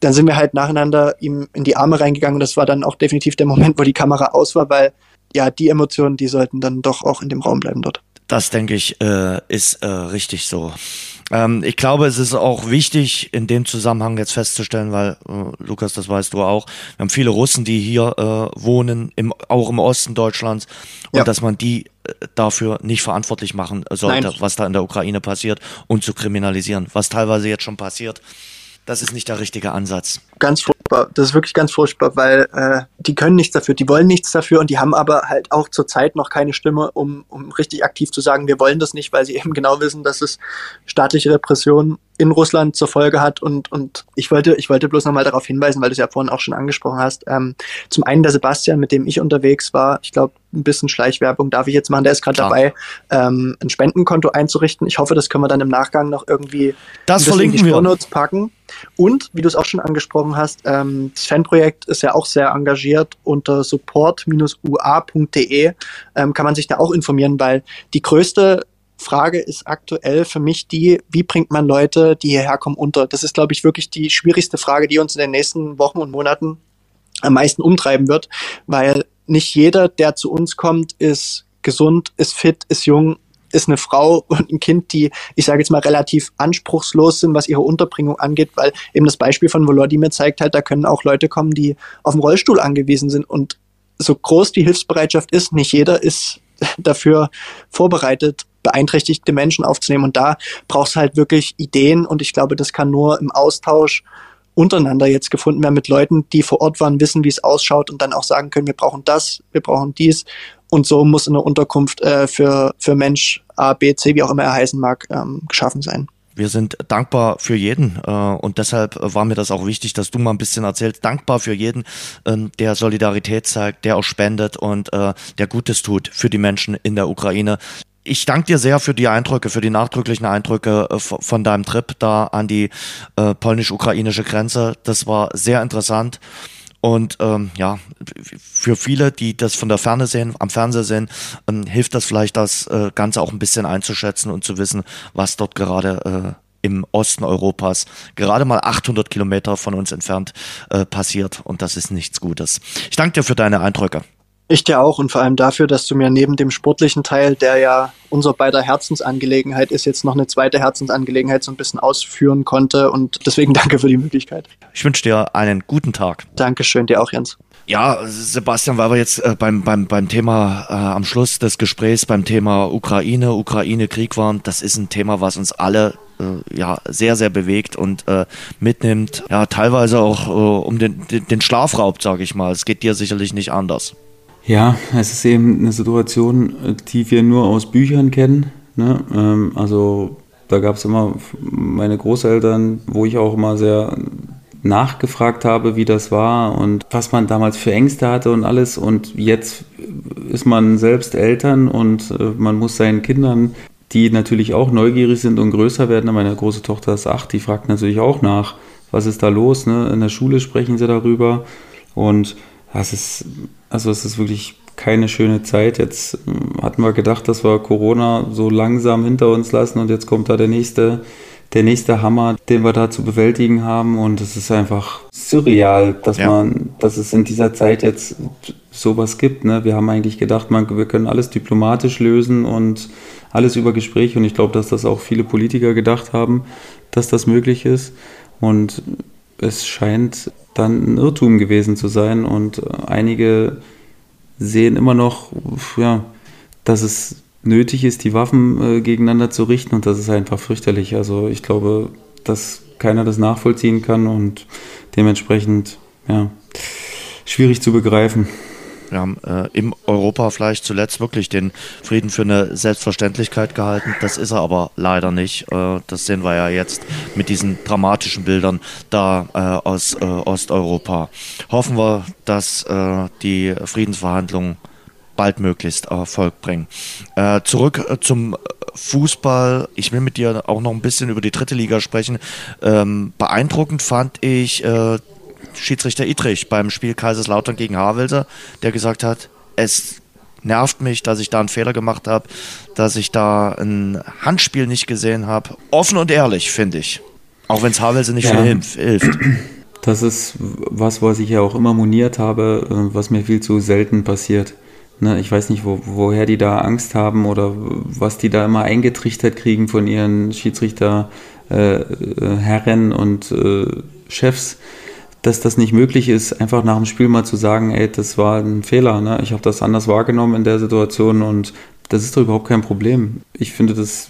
dann sind wir halt nacheinander ihm in die Arme reingegangen und das war dann auch definitiv der Moment, wo die Kamera aus war, weil ja, die Emotionen, die sollten dann doch auch in dem Raum bleiben dort. Das denke ich, äh, ist äh, richtig so. Ähm, ich glaube, es ist auch wichtig, in dem Zusammenhang jetzt festzustellen, weil, äh, Lukas, das weißt du auch, wir haben viele Russen, die hier äh, wohnen, im, auch im Osten Deutschlands, und ja. dass man die dafür nicht verantwortlich machen sollte, Nein. was da in der Ukraine passiert und zu kriminalisieren, was teilweise jetzt schon passiert. Das ist nicht der richtige Ansatz. Ganz furchtbar. Das ist wirklich ganz furchtbar, weil äh, die können nichts dafür, die wollen nichts dafür und die haben aber halt auch zurzeit noch keine Stimme, um, um richtig aktiv zu sagen, wir wollen das nicht, weil sie eben genau wissen, dass es staatliche Repression in Russland zur Folge hat. Und, und ich wollte, ich wollte bloß nochmal darauf hinweisen, weil du es ja vorhin auch schon angesprochen hast. Ähm, zum einen der Sebastian, mit dem ich unterwegs war, ich glaube, ein bisschen Schleichwerbung darf ich jetzt machen, der ist gerade dabei, ähm, ein Spendenkonto einzurichten. Ich hoffe, das können wir dann im Nachgang noch irgendwie das verlinken in die Shownotes packen. Und wie du es auch schon angesprochen hast, ähm, das Fanprojekt ist ja auch sehr engagiert. Unter support-ua.de ähm, kann man sich da auch informieren, weil die größte Frage ist aktuell für mich die, wie bringt man Leute, die hierher kommen, unter? Das ist, glaube ich, wirklich die schwierigste Frage, die uns in den nächsten Wochen und Monaten am meisten umtreiben wird, weil nicht jeder, der zu uns kommt, ist gesund, ist fit, ist jung, ist eine Frau und ein Kind, die, ich sage jetzt mal, relativ anspruchslos sind, was ihre Unterbringung angeht, weil eben das Beispiel von Volodymyr zeigt halt, da können auch Leute kommen, die auf dem Rollstuhl angewiesen sind und so groß die Hilfsbereitschaft ist, nicht jeder ist dafür vorbereitet, beeinträchtigte Menschen aufzunehmen. Und da brauchst du halt wirklich Ideen und ich glaube, das kann nur im Austausch untereinander jetzt gefunden werden mit Leuten, die vor Ort waren, wissen, wie es ausschaut und dann auch sagen können, wir brauchen das, wir brauchen dies. Und so muss eine Unterkunft äh, für, für Mensch A, B, C, wie auch immer er heißen mag, ähm, geschaffen sein. Wir sind dankbar für jeden äh, und deshalb war mir das auch wichtig, dass du mal ein bisschen erzählst. Dankbar für jeden, ähm, der Solidarität zeigt, der auch spendet und äh, der Gutes tut für die Menschen in der Ukraine. Ich danke dir sehr für die Eindrücke, für die nachdrücklichen Eindrücke äh, von deinem Trip da an die polnisch-ukrainische Grenze. Das war sehr interessant. Und ähm, ja, für viele, die das von der Ferne sehen, am Fernseher sehen, ähm, hilft das vielleicht, das äh, Ganze auch ein bisschen einzuschätzen und zu wissen, was dort gerade äh, im Osten Europas, gerade mal 800 Kilometer von uns entfernt, äh, passiert. Und das ist nichts Gutes. Ich danke dir für deine Eindrücke. Ich dir auch und vor allem dafür, dass du mir neben dem sportlichen Teil, der ja unser beider Herzensangelegenheit ist, jetzt noch eine zweite Herzensangelegenheit so ein bisschen ausführen konnte und deswegen danke für die Möglichkeit. Ich wünsche dir einen guten Tag. Dankeschön, dir auch, Jens. Ja, Sebastian, weil wir jetzt äh, beim, beim, beim Thema äh, am Schluss des Gesprächs beim Thema Ukraine, Ukraine-Krieg waren, das ist ein Thema, was uns alle äh, ja sehr, sehr bewegt und äh, mitnimmt. Ja, teilweise auch äh, um den, den, den Schlafraub, sage ich mal. Es geht dir sicherlich nicht anders. Ja, es ist eben eine Situation, die wir nur aus Büchern kennen. Ne? Ähm, also da gab es immer meine Großeltern, wo ich auch immer sehr nachgefragt habe, wie das war und was man damals für Ängste hatte und alles. Und jetzt ist man selbst Eltern und äh, man muss seinen Kindern, die natürlich auch neugierig sind und größer werden, meine große Tochter ist acht, die fragt natürlich auch nach, was ist da los. Ne? In der Schule sprechen sie darüber und das ist also es ist wirklich keine schöne Zeit. Jetzt hm, hatten wir gedacht, dass wir Corona so langsam hinter uns lassen und jetzt kommt da der nächste, der nächste Hammer, den wir da zu bewältigen haben. Und es ist einfach surreal, dass ja. man, dass es in dieser Zeit jetzt sowas gibt. Ne? Wir haben eigentlich gedacht, man, wir können alles diplomatisch lösen und alles über Gespräche. Und ich glaube, dass das auch viele Politiker gedacht haben, dass das möglich ist. Und es scheint dann ein Irrtum gewesen zu sein und äh, einige sehen immer noch, ja, dass es nötig ist, die Waffen äh, gegeneinander zu richten und das ist einfach fürchterlich. Also ich glaube, das keiner das nachvollziehen kann und dementsprechend, ja, schwierig zu begreifen. Wir haben äh, im Europa vielleicht zuletzt wirklich den Frieden für eine Selbstverständlichkeit gehalten. Das ist er aber leider nicht. Äh, das sehen wir ja jetzt mit diesen dramatischen Bildern da äh, aus äh, Osteuropa. Hoffen wir, dass äh, die Friedensverhandlungen baldmöglichst Erfolg bringen. Äh, zurück zum Fußball. Ich will mit dir auch noch ein bisschen über die dritte Liga sprechen. Ähm, beeindruckend fand ich Schiedsrichter Idrich beim Spiel Kaiserslautern gegen Havelse, der gesagt hat, es nervt mich, dass ich da einen Fehler gemacht habe, dass ich da ein Handspiel nicht gesehen habe. Offen und ehrlich, finde ich. Auch wenn es Havelse nicht ja. viel hilft. Das ist was, was ich ja auch immer moniert habe, äh, was mir viel zu selten passiert. Ne, ich weiß nicht, wo, woher die da Angst haben oder was die da immer eingetrichtert kriegen von ihren Schiedsrichterherren äh, äh und äh, Chefs dass das nicht möglich ist, einfach nach dem Spiel mal zu sagen, ey, das war ein Fehler, ne? ich habe das anders wahrgenommen in der Situation und das ist doch überhaupt kein Problem. Ich finde das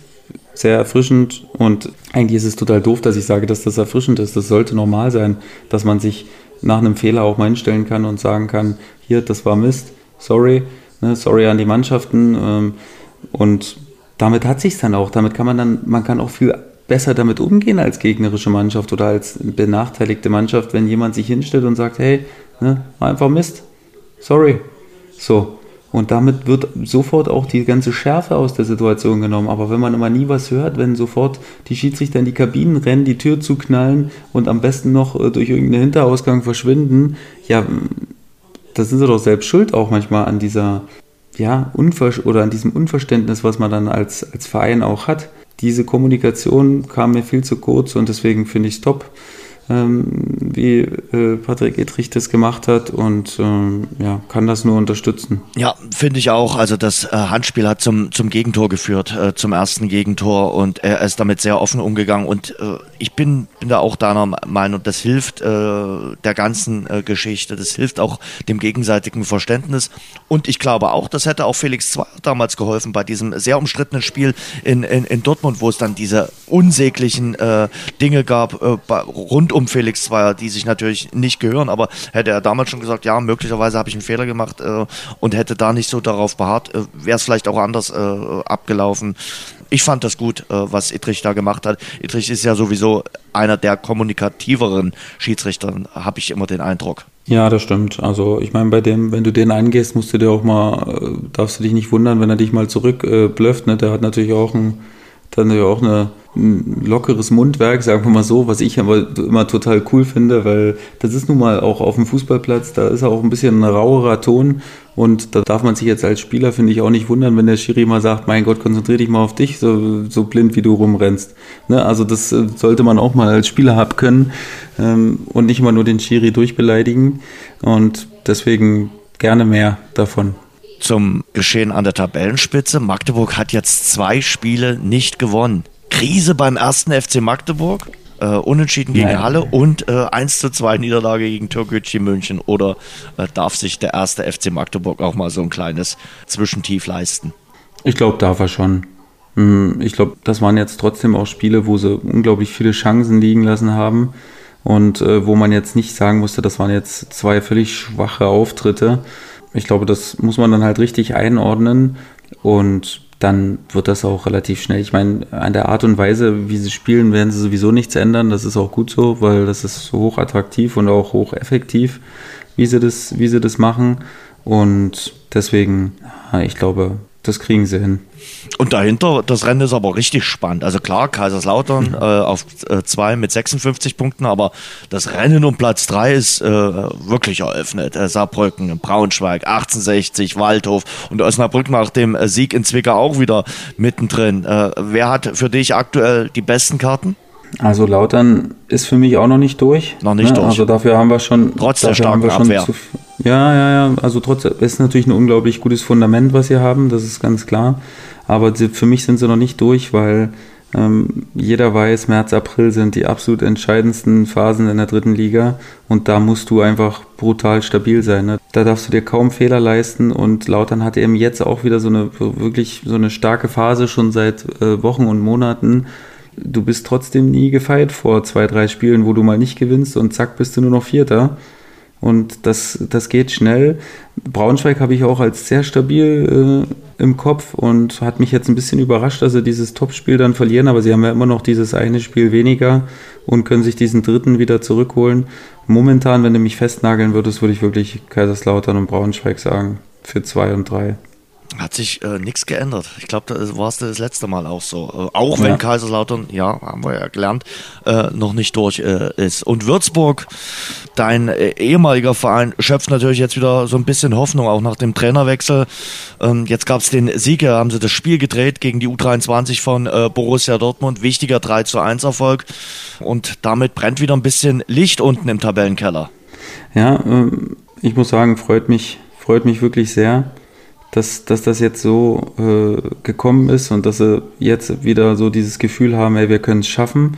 sehr erfrischend und eigentlich ist es total doof, dass ich sage, dass das erfrischend ist. Das sollte normal sein, dass man sich nach einem Fehler auch mal hinstellen kann und sagen kann, hier, das war Mist, sorry, ne? sorry an die Mannschaften ähm, und damit hat sich dann auch. Damit kann man dann, man kann auch viel besser damit umgehen als gegnerische Mannschaft oder als benachteiligte Mannschaft, wenn jemand sich hinstellt und sagt, hey, ne, einfach Mist, sorry. So. Und damit wird sofort auch die ganze Schärfe aus der Situation genommen. Aber wenn man immer nie was hört, wenn sofort die Schiedsrichter in die Kabinen rennen, die Tür zuknallen und am besten noch äh, durch irgendeinen Hinterausgang verschwinden, ja, da sind sie doch selbst schuld auch manchmal an dieser, ja, Unver oder an diesem Unverständnis, was man dann als, als Verein auch hat diese Kommunikation kam mir viel zu kurz und deswegen finde ich es top, ähm, wie äh, Patrick Edrich das gemacht hat und ähm, ja, kann das nur unterstützen. Ja, finde ich auch. Also das äh, Handspiel hat zum, zum Gegentor geführt, äh, zum ersten Gegentor und er ist damit sehr offen umgegangen und äh, ich bin, bin da auch deiner Meinung, das hilft äh, der ganzen äh, Geschichte, das hilft auch dem gegenseitigen Verständnis und ich glaube auch, das hätte auch Felix Zweier damals geholfen bei diesem sehr umstrittenen Spiel in, in, in Dortmund, wo es dann diese unsäglichen Dinge gab rund um Felix Zweier, die sich natürlich nicht gehören, aber hätte er damals schon gesagt, ja, möglicherweise habe ich einen Fehler gemacht äh, und hätte da nicht so darauf beharrt, äh, wäre es vielleicht auch anders äh, abgelaufen. Ich fand das gut, äh, was Idrich da gemacht hat. Idrich ist ja sowieso einer der kommunikativeren Schiedsrichter, habe ich immer den Eindruck. Ja, das stimmt. Also ich meine, bei dem, wenn du den eingehst, musst du dir auch mal, äh, darfst du dich nicht wundern, wenn er dich mal zurückblöfft. Äh, ne? Der hat natürlich auch ein, dann ja auch eine ein lockeres Mundwerk, sagen wir mal so, was ich aber immer total cool finde, weil das ist nun mal auch auf dem Fußballplatz, da ist auch ein bisschen ein rauerer Ton und da darf man sich jetzt als Spieler, finde ich, auch nicht wundern, wenn der Schiri mal sagt, mein Gott, konzentrier dich mal auf dich, so, so blind wie du rumrennst. Ne? Also das äh, sollte man auch mal als Spieler haben können ähm, und nicht immer nur den Schiri durchbeleidigen und deswegen gerne mehr davon zum Geschehen an der Tabellenspitze. Magdeburg hat jetzt zwei Spiele nicht gewonnen. Krise beim ersten FC Magdeburg. Äh, unentschieden gegen Nein. Halle und äh, 1 zu 2 Niederlage gegen Türkgücü München. Oder äh, darf sich der erste FC Magdeburg auch mal so ein kleines Zwischentief leisten? Ich glaube, darf er schon. Hm, ich glaube, das waren jetzt trotzdem auch Spiele, wo sie unglaublich viele Chancen liegen lassen haben und äh, wo man jetzt nicht sagen musste, das waren jetzt zwei völlig schwache Auftritte. Ich glaube, das muss man dann halt richtig einordnen und dann wird das auch relativ schnell. Ich meine, an der Art und Weise, wie sie spielen, werden sie sowieso nichts ändern. Das ist auch gut so, weil das ist hoch attraktiv und auch hoch effektiv, wie sie das, wie sie das machen. Und deswegen, ich glaube, das kriegen sie hin. Und dahinter, das Rennen ist aber richtig spannend. Also klar, Kaiserslautern mhm. äh, auf 2 äh, mit 56 Punkten, aber das Rennen um Platz 3 ist äh, wirklich eröffnet. Äh, Saarbrücken, Braunschweig, 1860, Waldhof und Osnabrück nach dem äh, Sieg in Zwickau auch wieder mittendrin. Äh, wer hat für dich aktuell die besten Karten? Also Lautern ist für mich auch noch nicht durch. Noch nicht ne? durch. Also dafür haben wir schon. Trotz der starken Abwehr. Zu, ja, ja, ja. Also trotzdem ist natürlich ein unglaublich gutes Fundament, was sie haben. Das ist ganz klar. Aber sie, für mich sind sie noch nicht durch, weil ähm, jeder weiß, März, April sind die absolut entscheidendsten Phasen in der dritten Liga und da musst du einfach brutal stabil sein. Ne? Da darfst du dir kaum Fehler leisten und Lautern hat eben jetzt auch wieder so eine wirklich so eine starke Phase schon seit äh, Wochen und Monaten du bist trotzdem nie gefeit vor zwei, drei Spielen, wo du mal nicht gewinnst und zack, bist du nur noch Vierter. Und das, das geht schnell. Braunschweig habe ich auch als sehr stabil äh, im Kopf und hat mich jetzt ein bisschen überrascht, dass sie dieses Topspiel dann verlieren, aber sie haben ja immer noch dieses eine Spiel weniger und können sich diesen dritten wieder zurückholen. Momentan, wenn du mich festnageln würdest, würde ich wirklich Kaiserslautern und Braunschweig sagen. Für zwei und drei. Hat sich äh, nichts geändert. Ich glaube, da war es das letzte Mal auch so. Äh, auch wenn ja. Kaiserslautern, ja, haben wir ja gelernt, äh, noch nicht durch äh, ist. Und Würzburg, dein äh, ehemaliger Verein, schöpft natürlich jetzt wieder so ein bisschen Hoffnung, auch nach dem Trainerwechsel. Ähm, jetzt gab es den Sieg, haben sie das Spiel gedreht gegen die U23 von äh, Borussia Dortmund. Wichtiger 3 zu 1 Erfolg. Und damit brennt wieder ein bisschen Licht unten im Tabellenkeller. Ja, ähm, ich muss sagen, freut mich, freut mich wirklich sehr dass, dass das jetzt so äh, gekommen ist und dass sie jetzt wieder so dieses Gefühl haben, ey, wir können es schaffen,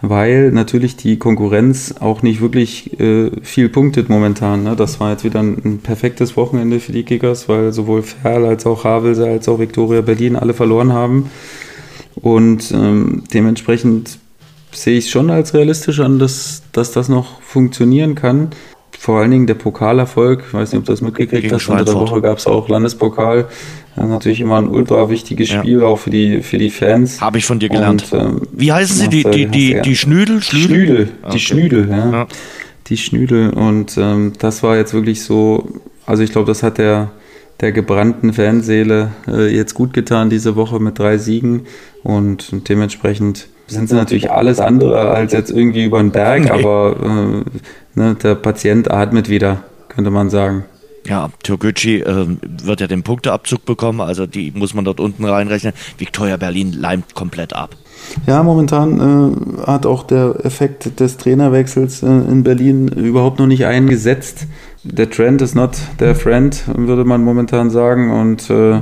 weil natürlich die Konkurrenz auch nicht wirklich äh, viel punktet momentan. Ne? Das war jetzt wieder ein, ein, perfektes Wochenende für die Kickers, weil sowohl Ferl als auch Havelse als auch Viktoria Berlin alle verloren haben. Und ähm, dementsprechend sehe ich es schon als realistisch an, dass, dass das noch funktionieren kann vor allen Dingen der Pokalerfolg, ich weiß nicht, ob du das mitgekriegt hast, unter der Woche gab es auch Landespokal. Das ist natürlich immer ein ultra wichtiges Spiel, ja. auch für die, für die Fans. Habe ich von dir gelernt. Und, ähm, Wie heißen sie? Die, die, die, die Schnüdel? Schnüdel, Schnüdel die okay. Schnüdel, ja. ja. Die Schnüdel. Und ähm, das war jetzt wirklich so, also ich glaube, das hat der, der gebrannten Fanseele äh, jetzt gut getan diese Woche mit drei Siegen. Und dementsprechend sind sie natürlich alles andere als jetzt irgendwie über den Berg, aber äh, ne, der Patient atmet wieder, könnte man sagen. Ja, Türkgücü äh, wird ja den Punkteabzug bekommen, also die muss man dort unten reinrechnen. Victoria Berlin leimt komplett ab. Ja, momentan äh, hat auch der Effekt des Trainerwechsels äh, in Berlin überhaupt noch nicht eingesetzt. Der Trend ist not their friend, würde man momentan sagen. Und äh,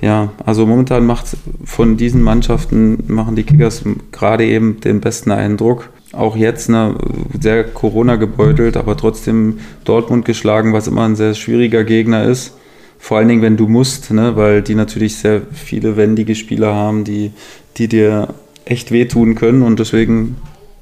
ja, also momentan macht von diesen Mannschaften machen die Kickers gerade eben den besten Eindruck auch jetzt ne, sehr Corona gebeutelt, aber trotzdem Dortmund geschlagen, was immer ein sehr schwieriger Gegner ist. Vor allen Dingen, wenn du musst, ne, weil die natürlich sehr viele wendige Spieler haben, die, die dir echt wehtun können und deswegen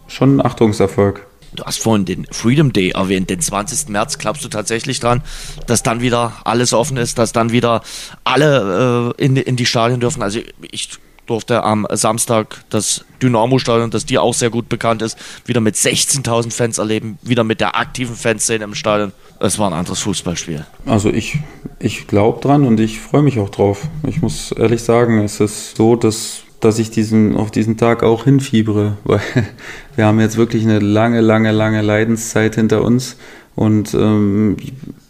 schon ein Achtungserfolg. Du hast vorhin den Freedom Day erwähnt, den 20. März. Glaubst du tatsächlich dran, dass dann wieder alles offen ist, dass dann wieder alle äh, in, in die Stadien dürfen? Also ich durfte am Samstag das Dynamo-Stadion, das dir auch sehr gut bekannt ist, wieder mit 16.000 Fans erleben, wieder mit der aktiven Fanszene im Stadion. Es war ein anderes Fußballspiel. Also ich, ich glaube dran und ich freue mich auch drauf. Ich muss ehrlich sagen, es ist so, dass, dass ich diesen, auf diesen Tag auch hinfiebere, weil wir haben jetzt wirklich eine lange, lange, lange Leidenszeit hinter uns und ähm,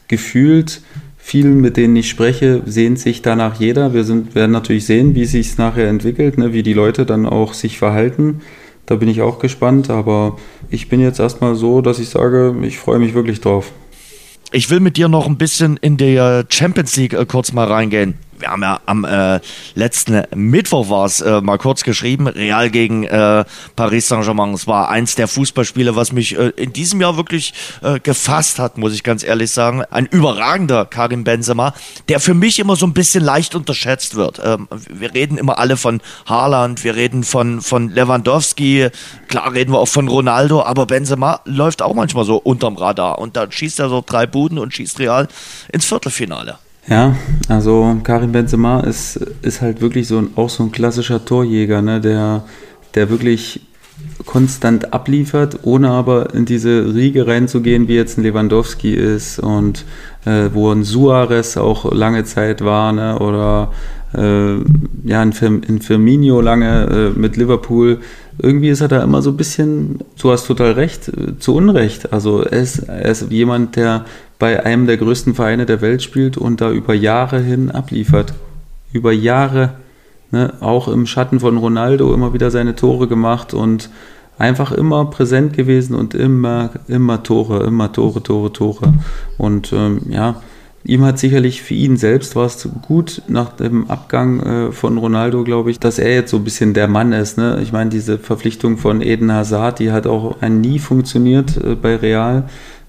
gefühlt vielen, mit denen ich spreche, sehnt sich danach jeder. Wir sind, werden natürlich sehen, wie sich es nachher entwickelt, ne, wie die Leute dann auch sich verhalten. Da bin ich auch gespannt, aber ich bin jetzt erstmal so, dass ich sage, ich freue mich wirklich drauf. Ich will mit dir noch ein bisschen in der Champions League äh, kurz mal reingehen wir haben ja am äh, letzten Mittwoch war es äh, mal kurz geschrieben, Real gegen äh, Paris Saint-Germain. Es war eins der Fußballspiele, was mich äh, in diesem Jahr wirklich äh, gefasst hat, muss ich ganz ehrlich sagen. Ein überragender Karim Benzema, der für mich immer so ein bisschen leicht unterschätzt wird. Ähm, wir reden immer alle von Haaland, wir reden von, von Lewandowski, klar reden wir auch von Ronaldo, aber Benzema läuft auch manchmal so unterm Radar und da schießt er so drei Buden und schießt Real ins Viertelfinale. Ja, also Karim Benzema ist, ist halt wirklich so ein, auch so ein klassischer Torjäger, ne, der, der wirklich konstant abliefert, ohne aber in diese Riege reinzugehen, wie jetzt ein Lewandowski ist und äh, wo ein Suarez auch lange Zeit war, ne, oder äh, ja, ein, Firmino lange äh, mit Liverpool. Irgendwie ist er da immer so ein bisschen, du hast total recht, äh, zu Unrecht. Also er ist, er ist jemand, der bei einem der größten Vereine der Welt spielt und da über Jahre hin abliefert. Über Jahre, ne, auch im Schatten von Ronaldo immer wieder seine Tore gemacht und einfach immer präsent gewesen und immer, immer Tore, immer Tore, Tore, Tore. Und ähm, ja, ihm hat sicherlich für ihn selbst war es gut nach dem Abgang äh, von Ronaldo, glaube ich, dass er jetzt so ein bisschen der Mann ist. Ne? Ich meine, diese Verpflichtung von Eden Hazard, die hat auch nie funktioniert äh, bei Real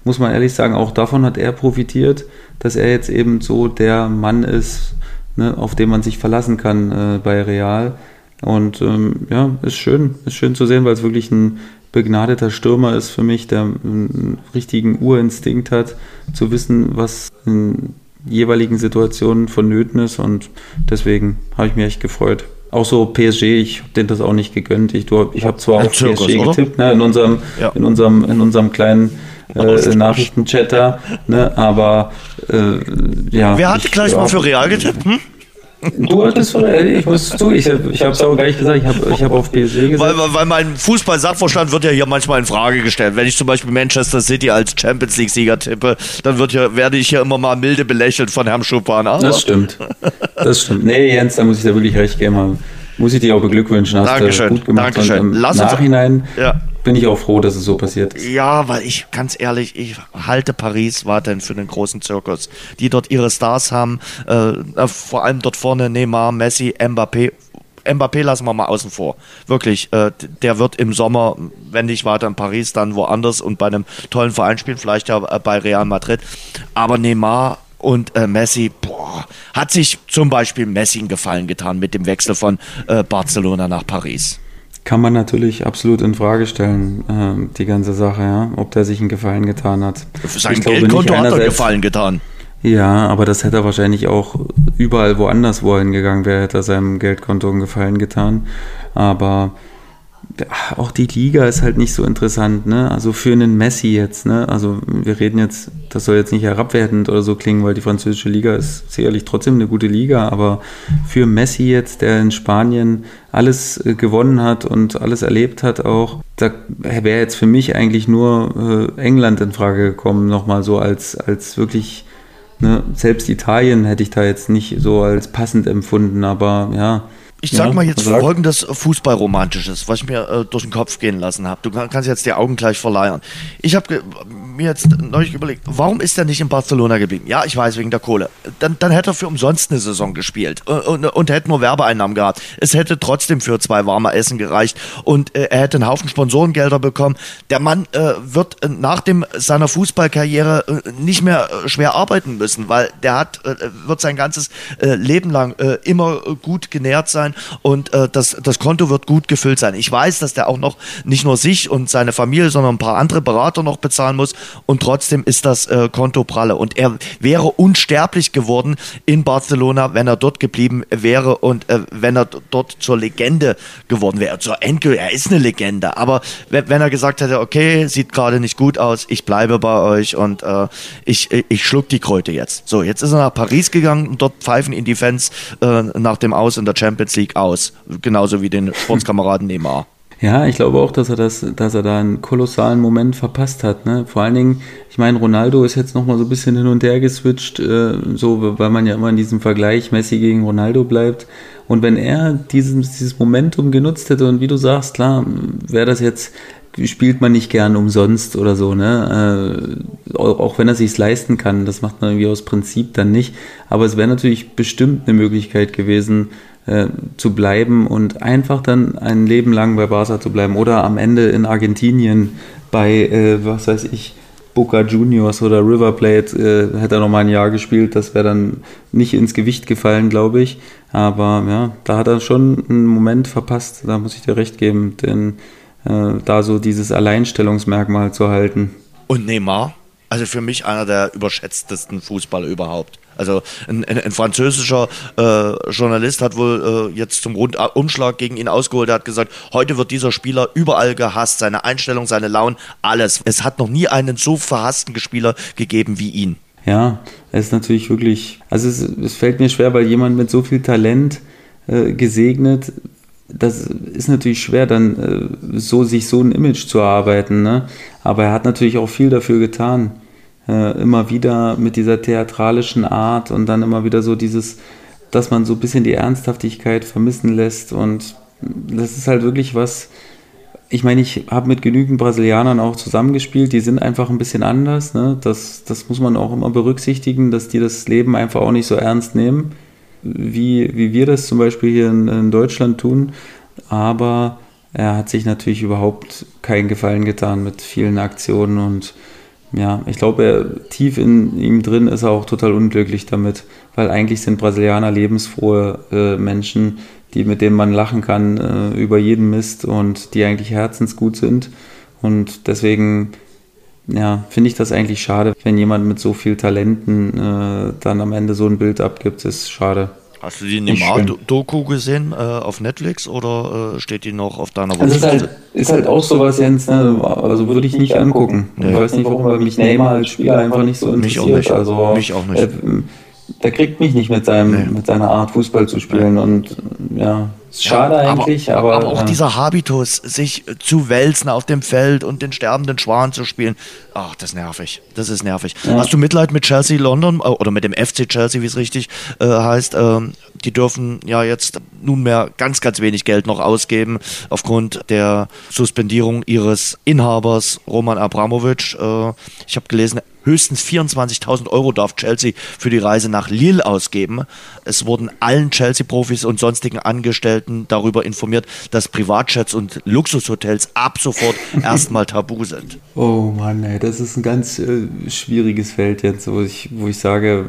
muss man ehrlich sagen, auch davon hat er profitiert, dass er jetzt eben so der Mann ist, ne, auf den man sich verlassen kann äh, bei Real. Und ähm, ja, ist schön, ist schön zu sehen, weil es wirklich ein begnadeter Stürmer ist für mich, der einen richtigen Urinstinkt hat, zu wissen, was in jeweiligen Situationen vonnöten ist. Und deswegen habe ich mich echt gefreut. Auch so PSG, ich habe denen das auch nicht gegönnt. Ich, ich habe zwar auf PSG getippt, ne, in, unserem, ja. in, unserem, in unserem kleinen äh, Nachrichtenchatter, ne, aber äh, ja. Wer hatte gleich mal für Real getippt? Hm? Du hattest von, ich muss zu, ich, ich habe es auch gleich gesagt, ich habe ich hab auf PSG gesagt. Weil, weil mein Fußball-Sachverstand wird ja hier manchmal in Frage gestellt. Wenn ich zum Beispiel Manchester City als Champions League-Sieger tippe, dann wird ja, werde ich hier immer mal milde belächelt von Herrn Schuppan. Aber das stimmt. Das stimmt. Nee, Jens, da muss ich dir wirklich recht geben. Muss ich dir auch beglückwünschen. Hast Dankeschön. gut gemacht. Dankeschön. Und im Lass Nachhinein ja. Bin ich auch froh, dass es so passiert ist. Ja, weil ich, ganz ehrlich, ich halte Paris weiterhin für den großen Zirkus. Die dort ihre Stars haben, äh, äh vor allem dort vorne Neymar, Messi, Mbappé Mbappé lassen wir mal außen vor. Wirklich, äh, der wird im Sommer, wenn nicht weiter in Paris, dann woanders und bei einem tollen Verein spielen, vielleicht ja äh, bei Real Madrid. Aber Neymar und äh, Messi, boah, hat sich zum Beispiel Messi einen Gefallen getan mit dem Wechsel von äh, Barcelona nach Paris. Kann man natürlich absolut in Frage stellen, äh, die ganze Sache, ja, ob der sich einen Gefallen getan hat. Sein Geldkonto hat er Gefallen getan. Ja, aber das hätte er wahrscheinlich auch überall woanders, wo er hingegangen wäre, hätte er seinem Geldkonto einen Gefallen getan. Aber auch die Liga ist halt nicht so interessant, ne? Also für einen Messi jetzt, ne? Also wir reden jetzt, das soll jetzt nicht herabwertend oder so klingen, weil die französische Liga ist sicherlich trotzdem eine gute Liga, aber für Messi jetzt, der in Spanien alles äh, gewonnen hat und alles erlebt hat auch, da wäre jetzt für mich eigentlich nur äh, England in Frage gekommen, nochmal so als, als wirklich Ne, selbst Italien hätte ich da jetzt nicht so als passend empfunden, aber ja, ich sag ja, mal jetzt sag. folgendes Fußballromantisches, was ich mir äh, durch den Kopf gehen lassen habe. Du kann, kannst jetzt die Augen gleich verleihen. Ich habe mir jetzt neulich überlegt, warum ist er nicht in Barcelona geblieben? Ja, ich weiß, wegen der Kohle. Dann, dann hätte er für umsonst eine Saison gespielt und, äh, und, und hätte nur Werbeeinnahmen gehabt. Es hätte trotzdem für zwei warme Essen gereicht und äh, er hätte einen Haufen Sponsorengelder bekommen. Der Mann äh, wird äh, nach dem, seiner Fußballkarriere äh, nicht mehr schwer arbeiten müssen, weil der hat, wird sein ganzes Leben lang immer gut genährt sein und äh, das, das Konto wird gut gefüllt sein. Ich weiß, dass der auch noch nicht nur sich und seine Familie, sondern ein paar andere Berater noch bezahlen muss und trotzdem ist das äh, Konto pralle. Und er wäre unsterblich geworden in Barcelona, wenn er dort geblieben wäre und äh, wenn er dort zur Legende geworden wäre. Zur Endgültig, er ist eine Legende, aber wenn, er gesagt hätte, okay, sieht gerade nicht gut aus, ich bleibe bei euch und äh, ich, ich schluck die Kröte jetzt. So, jetzt ist er nach Paris gegangen und dort pfeifen ihn die Fans äh, nach dem Aus in der Champions League aus. Genauso wie den Sportskameraden Neymar. Ja, ich glaube auch, dass er das, dass er da einen kolossalen Moment verpasst hat. Ne? Vor allen Dingen, ich meine, Ronaldo ist jetzt nochmal so ein bisschen hin und her geswitcht, äh, so, weil man ja immer in diesem Vergleich Messi gegen Ronaldo bleibt. Und wenn er dieses, dieses Momentum genutzt hätte und wie du sagst, klar, wäre das jetzt, spielt man nicht gern umsonst oder so, ne? Äh, auch wenn er sich leisten kann, das macht man irgendwie aus Prinzip dann nicht. Aber es wäre natürlich bestimmt eine Möglichkeit gewesen, äh, zu bleiben und einfach dann ein Leben lang bei Barca zu bleiben oder am Ende in Argentinien bei, äh, was weiß ich, Boca Juniors oder River Plate äh, hätte er noch mal ein Jahr gespielt. Das wäre dann nicht ins Gewicht gefallen, glaube ich. Aber ja, da hat er schon einen Moment verpasst. Da muss ich dir recht geben, denn äh, da so dieses Alleinstellungsmerkmal zu halten. Und Neymar? Also für mich einer der überschätztesten Fußballer überhaupt. Also ein, ein, ein französischer äh, Journalist hat wohl äh, jetzt zum Rundumschlag gegen ihn ausgeholt. Er hat gesagt, heute wird dieser Spieler überall gehasst. Seine Einstellung, seine Launen, alles. Es hat noch nie einen so verhassten Spieler gegeben wie ihn. Ja, er ist natürlich wirklich, also es, es fällt mir schwer, weil jemand mit so viel Talent äh, gesegnet, das ist natürlich schwer, dann äh, so sich so ein Image zu erarbeiten. Ne? Aber er hat natürlich auch viel dafür getan äh, immer wieder mit dieser theatralischen Art und dann immer wieder so dieses, dass man so ein bisschen die Ernsthaftigkeit vermissen lässt und das ist halt wirklich was, ich meine, ich habe mit genügend Brasilianern auch zusammengespielt, die sind einfach ein bisschen anders, ne? das, das muss man auch immer berücksichtigen, dass die das Leben einfach auch nicht so ernst nehmen, wie, wie wir das zum Beispiel hier in, in Deutschland tun, aber er hat sich natürlich überhaupt keinen Gefallen getan mit vielen Aktionen und ja, ich glaube, tief in ihm drin ist er auch total unglücklich damit, weil eigentlich sind Brasilianer lebensfrohe äh, Menschen, die mit denen man lachen kann äh, über jeden Mist und die eigentlich herzensgut sind. Und deswegen ja, finde ich das eigentlich schade, wenn jemand mit so viel Talenten äh, dann am Ende so ein Bild abgibt, ist schade. Hast du die Neymar-Doku gesehen äh, auf Netflix oder äh, steht die noch auf deiner Website? Also ist, halt, ist halt auch sowas, Jens, ne? also würde ich nicht angucken. Nee. Ich weiß nicht, warum, weil mich Neymar als Spieler einfach nicht so interessiert. Mich auch nicht. Also, mich auch nicht. Äh, der kriegt mich nicht mit, seinem, nee. mit seiner Art Fußball zu spielen nee. und ja, schade ja, eigentlich. Aber, aber, auch ja. dieser Habitus, sich zu wälzen auf dem Feld und den sterbenden Schwan zu spielen, ach, das ist nervig. Das ist nervig. Ja. Hast du Mitleid mit Chelsea London äh, oder mit dem FC Chelsea, wie es richtig äh, heißt? Ähm, die dürfen ja jetzt nunmehr ganz, ganz wenig Geld noch ausgeben aufgrund der Suspendierung ihres Inhabers Roman Abramovic. Äh, ich habe gelesen, höchstens 24.000 Euro darf Chelsea für die Reise nach Lille ausgeben. Es wurden allen Chelsea-Profis und sonstigen Angestellten darüber informiert, dass Privatjets und Luxushotels ab sofort erstmal tabu sind. Oh Mann, ey, das ist ein ganz äh, schwieriges Feld jetzt, wo ich, wo ich sage,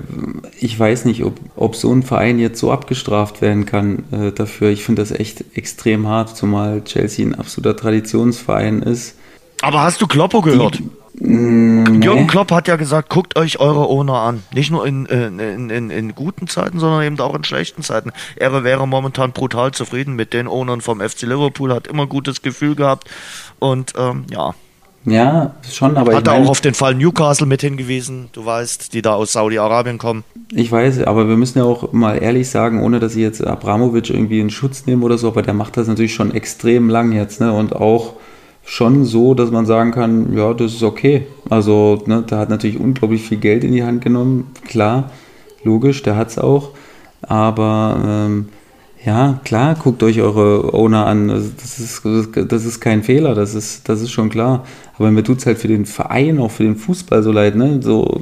ich weiß nicht, ob, ob so ein Verein jetzt so abgestraft werden kann äh, dafür. Ich finde das echt extrem hart, zumal Chelsea ein absoluter Traditionsverein ist. Aber hast du Kloppo gehört? Die, Mm, Jürgen Klopp hat ja gesagt, guckt euch eure Owner an. Nicht nur in, in, in, in, guten Zeiten, sondern eben auch in schlechten Zeiten. Er wäre momentan brutal zufrieden mit den Ownern vom FC Liverpool, hat immer gutes Gefühl gehabt und ähm, ja. Ja, schon, aber hat er auch auf den Fall Newcastle mit hingewiesen, du weißt, die da aus Saudi-Arabien kommen. Ich weiß, aber wir müssen ja auch mal ehrlich sagen, ohne dass ich jetzt Abramovic irgendwie in Schutz nehme oder so, aber der macht das natürlich schon extrem lang jetzt, ne? Und auch schon so, dass man sagen kann, ja, das ist okay. Also, ne, der hat natürlich unglaublich viel Geld in die Hand genommen, klar, logisch, der hat es auch. Aber ähm, ja, klar, guckt euch eure Owner an. Das ist, das ist kein Fehler, das ist, das ist schon klar. Aber mir tut es halt für den Verein, auch für den Fußball so leid. Ne? So,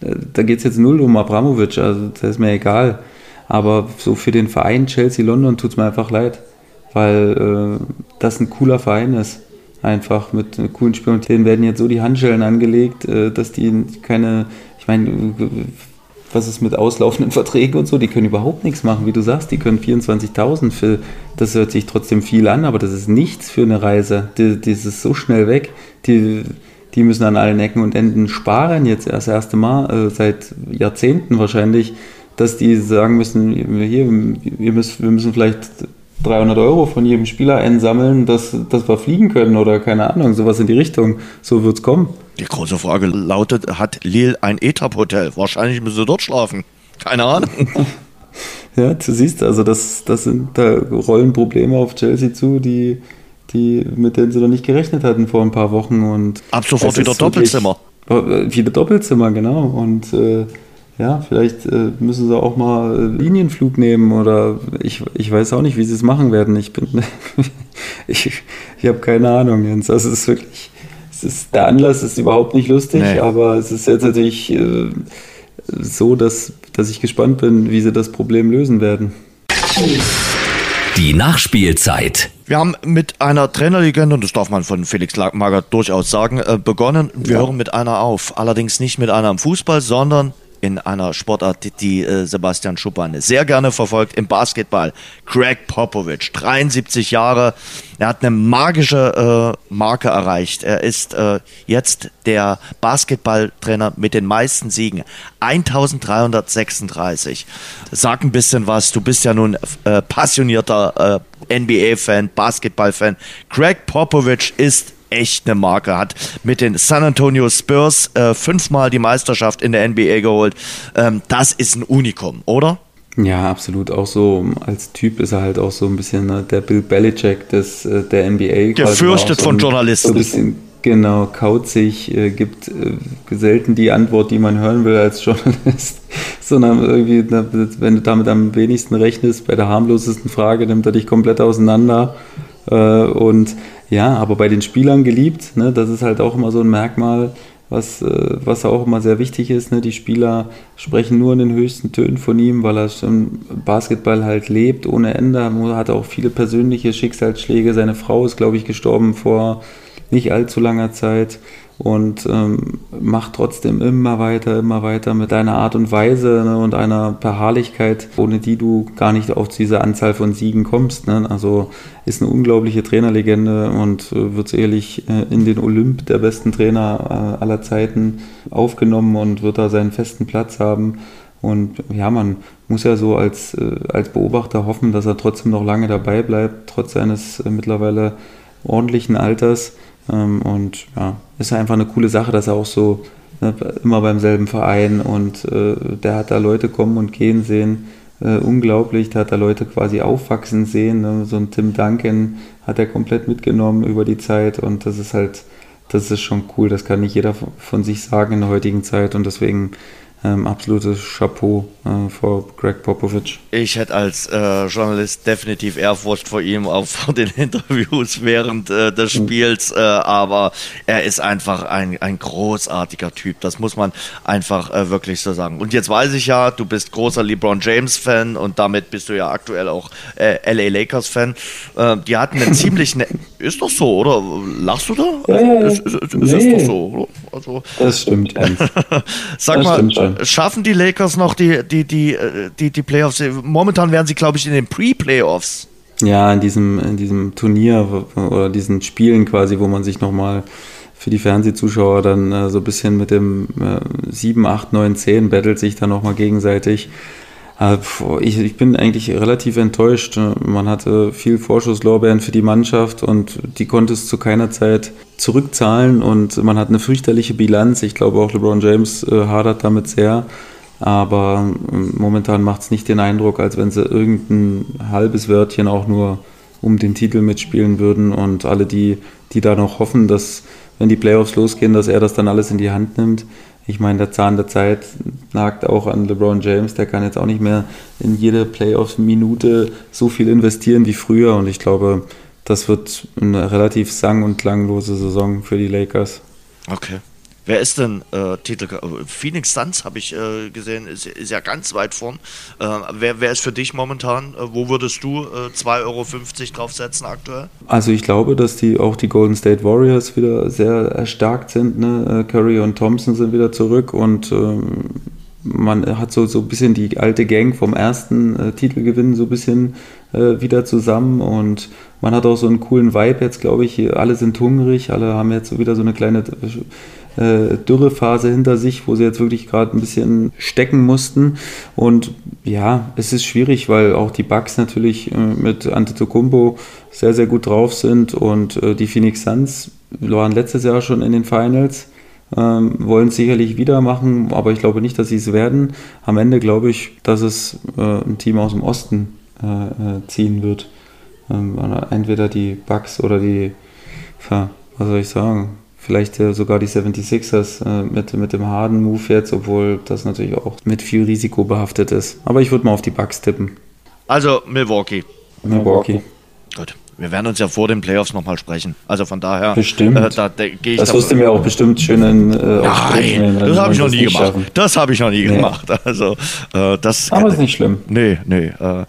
äh, da geht es jetzt null um Abramovic, also das ist mir egal. Aber so für den Verein Chelsea London tut es mir einfach leid, weil äh, das ein cooler Verein ist einfach mit coolen Spielern. Denen werden jetzt so die Handschellen angelegt, äh, dass die keine, ich meine, was ist mit auslaufenden Verträgen und so, die können überhaupt nichts machen, wie du sagst, die können 24.000 für, das hört sich trotzdem viel an, aber das ist nichts für eine Reise, die, das ist so schnell weg, die, die müssen an allen Ecken und Enden sparen, jetzt das erste Mal, äh, seit Jahrzehnten wahrscheinlich, dass die sagen müssen, hier, wir müssen, wir müssen vielleicht 300 Euro von jedem Spieler einsammeln, dass, dass wir fliegen können oder keine Ahnung, sowas in die Richtung. So wird es kommen. Die große Frage lautet, hat Lille ein Etap-Hotel? Wahrscheinlich müssen sie dort schlafen. Keine Ahnung. ja, du siehst, also das, das sind, da rollen Probleme auf Chelsea zu, die, die, mit denen sie noch nicht gerechnet hatten vor ein paar Wochen. Und Ab sofort wieder Doppelzimmer. Wirklich, äh, wieder Doppelzimmer, genau. Und äh, ja, vielleicht äh, müssen sie auch mal äh, Linienflug nehmen oder ich, ich weiß auch nicht, wie sie es machen werden. Ich bin, ich, ich habe keine Ahnung, Jens. Also es ist wirklich, es ist, der Anlass ist überhaupt nicht lustig, nee. aber es ist jetzt natürlich äh, so, dass, dass ich gespannt bin, wie sie das Problem lösen werden. Die Nachspielzeit. Wir haben mit einer Trainerlegende, und das darf man von Felix Magath durchaus sagen, äh, begonnen. Wir ja. hören mit einer auf. Allerdings nicht mit einer im Fußball, sondern in einer Sportart, die äh, Sebastian Schuppan sehr gerne verfolgt, im Basketball. Craig Popovich, 73 Jahre. Er hat eine magische äh, Marke erreicht. Er ist äh, jetzt der Basketballtrainer mit den meisten Siegen. 1336. Sag ein bisschen was. Du bist ja nun äh, passionierter äh, NBA-Fan, Basketball-Fan. Craig Popovich ist echt eine Marke. Hat mit den San Antonio Spurs äh, fünfmal die Meisterschaft in der NBA geholt. Ähm, das ist ein Unikum, oder? Ja, absolut. Auch so als Typ ist er halt auch so ein bisschen ne, der Bill Belichick des, äh, der NBA. Gefürchtet so von Journalisten. So ein bisschen, genau, kauzig, äh, gibt äh, selten die Antwort, die man hören will als Journalist, sondern irgendwie, wenn du damit am wenigsten rechnest, bei der harmlosesten Frage nimmt er dich komplett auseinander. Äh, und ja, aber bei den Spielern geliebt, ne, das ist halt auch immer so ein Merkmal, was, äh, was auch immer sehr wichtig ist. Ne? Die Spieler sprechen nur in den höchsten Tönen von ihm, weil er schon Basketball halt lebt ohne Ende. Er hat auch viele persönliche Schicksalsschläge. Seine Frau ist, glaube ich, gestorben vor nicht allzu langer Zeit. Und ähm, macht trotzdem immer weiter, immer weiter mit einer Art und Weise ne, und einer Beharrlichkeit, ohne die du gar nicht auf diese Anzahl von Siegen kommst. Ne? Also ist eine unglaubliche Trainerlegende und äh, wird sicherlich äh, in den Olymp der besten Trainer äh, aller Zeiten aufgenommen und wird da seinen festen Platz haben. Und ja, man muss ja so als, äh, als Beobachter hoffen, dass er trotzdem noch lange dabei bleibt, trotz seines äh, mittlerweile ordentlichen Alters. Ähm, und ja, ist einfach eine coole Sache, dass er auch so ne, immer beim selben Verein und äh, der hat da Leute kommen und gehen sehen. Äh, unglaublich, der hat da Leute quasi aufwachsen sehen. Ne? So ein Tim Duncan hat er komplett mitgenommen über die Zeit und das ist halt, das ist schon cool. Das kann nicht jeder von sich sagen in der heutigen Zeit und deswegen ähm, absolutes Chapeau äh, vor Greg Popovich. Ich hätte als äh, Journalist definitiv Ehrfurcht vor ihm, auch vor den Interviews während äh, des hm. Spiels, äh, aber er ist einfach ein, ein großartiger Typ, das muss man einfach äh, wirklich so sagen. Und jetzt weiß ich ja, du bist großer LeBron James-Fan und damit bist du ja aktuell auch äh, LA Lakers-Fan. die hatten einen ziemlichen, ist doch so, oder? Lachst du da? Ja. Ist, ist, ist, nee. ist doch so, oder? Also, das stimmt. Sag das mal, stimmt schaffen die Lakers noch die, die, die, äh, die, die Playoffs? Momentan wären sie, glaube ich, in den Pre-Playoffs. Ja, in diesem, in diesem Turnier oder diesen Spielen quasi, wo man sich nochmal für die Fernsehzuschauer dann äh, so ein bisschen mit dem äh, 7, 8, 9, 10 battelt sich dann nochmal gegenseitig. Äh, ich, ich, bin eigentlich relativ enttäuscht. Man hatte viel Vorschusslorbeeren für die Mannschaft und die konnte es zu keiner Zeit zurückzahlen und man hat eine fürchterliche Bilanz. Ich glaube auch LeBron James äh, hadert damit sehr. Aber ähm, momentan macht es nicht den Eindruck, als wenn sie irgendein halbes Wörtchen auch nur um den Titel mitspielen würden. Und alle, die, die da noch hoffen, dass, wenn die Playoffs losgehen, dass er das dann alles in die Hand nimmt. Ich meine, der Zahn der Zeit nagt auch an LeBron James. Der kann jetzt auch nicht mehr in jede Playoffs-Minute so viel investieren wie früher. Und ich glaube, das wird eine relativ sang- und klanglose Saison für die Lakers. Okay. Wer ist denn äh, Titel? Phoenix Suns habe ich äh, gesehen, ist, ist, ja ganz weit vorn. Äh, wer, wer, ist für dich momentan? Äh, wo würdest du 2,50 äh, Euro draufsetzen aktuell? Also ich glaube, dass die auch die Golden State Warriors wieder sehr erstarkt sind. Ne? Äh, Curry und Thompson sind wieder zurück und ähm, man hat so, so ein bisschen die alte Gang vom ersten Titelgewinn so ein bisschen wieder zusammen und man hat auch so einen coolen Vibe jetzt, glaube ich. Alle sind hungrig, alle haben jetzt wieder so eine kleine äh, Dürrephase hinter sich, wo sie jetzt wirklich gerade ein bisschen stecken mussten. Und ja, es ist schwierig, weil auch die Bugs natürlich äh, mit Antetokounmpo sehr, sehr gut drauf sind und äh, die Phoenix Suns waren letztes Jahr schon in den Finals. Ähm, wollen es sicherlich wieder machen, aber ich glaube nicht, dass sie es werden. Am Ende glaube ich, dass es äh, ein Team aus dem Osten äh, äh ziehen wird. Ähm, entweder die Bucks oder die, was soll ich sagen, vielleicht äh, sogar die 76ers äh, mit, mit dem harden Move jetzt, obwohl das natürlich auch mit viel Risiko behaftet ist. Aber ich würde mal auf die Bucks tippen. Also Milwaukee. Milwaukee. Gut. Wir werden uns ja vor den Playoffs nochmal sprechen. Also von daher. Bestimmt. Äh, da, da, das wirst du mir auch bestimmt schön in, äh, Nein, das habe ich noch nie gemacht. Schaffen. Das habe ich noch nie nee. gemacht. Also, äh, das, Aber ist nicht schlimm. Nee, nee. Äh,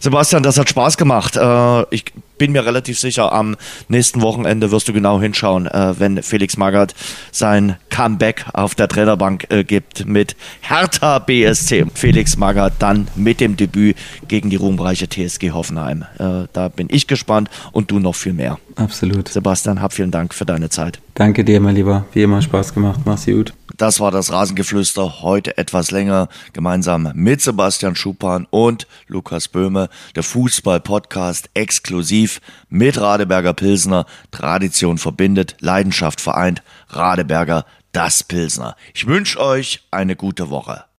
Sebastian, das hat Spaß gemacht. Äh, ich bin mir relativ sicher, am nächsten Wochenende wirst du genau hinschauen, äh, wenn Felix Magath sein Comeback auf der Trainerbank äh, gibt mit Hertha BSC. Felix Magath dann mit dem Debüt gegen die ruhmreiche TSG Hoffenheim. Da bin ich gespannt und du noch viel mehr. Absolut. Sebastian, hab vielen Dank für deine Zeit. Danke dir, mein Lieber. Wie immer Spaß gemacht. Mach's gut. Das war das Rasengeflüster heute etwas länger, gemeinsam mit Sebastian Schupan und Lukas Böhme, der Fußball-Podcast exklusiv mit Radeberger Pilsner. Tradition verbindet, Leidenschaft vereint. Radeberger, das Pilsner. Ich wünsche euch eine gute Woche.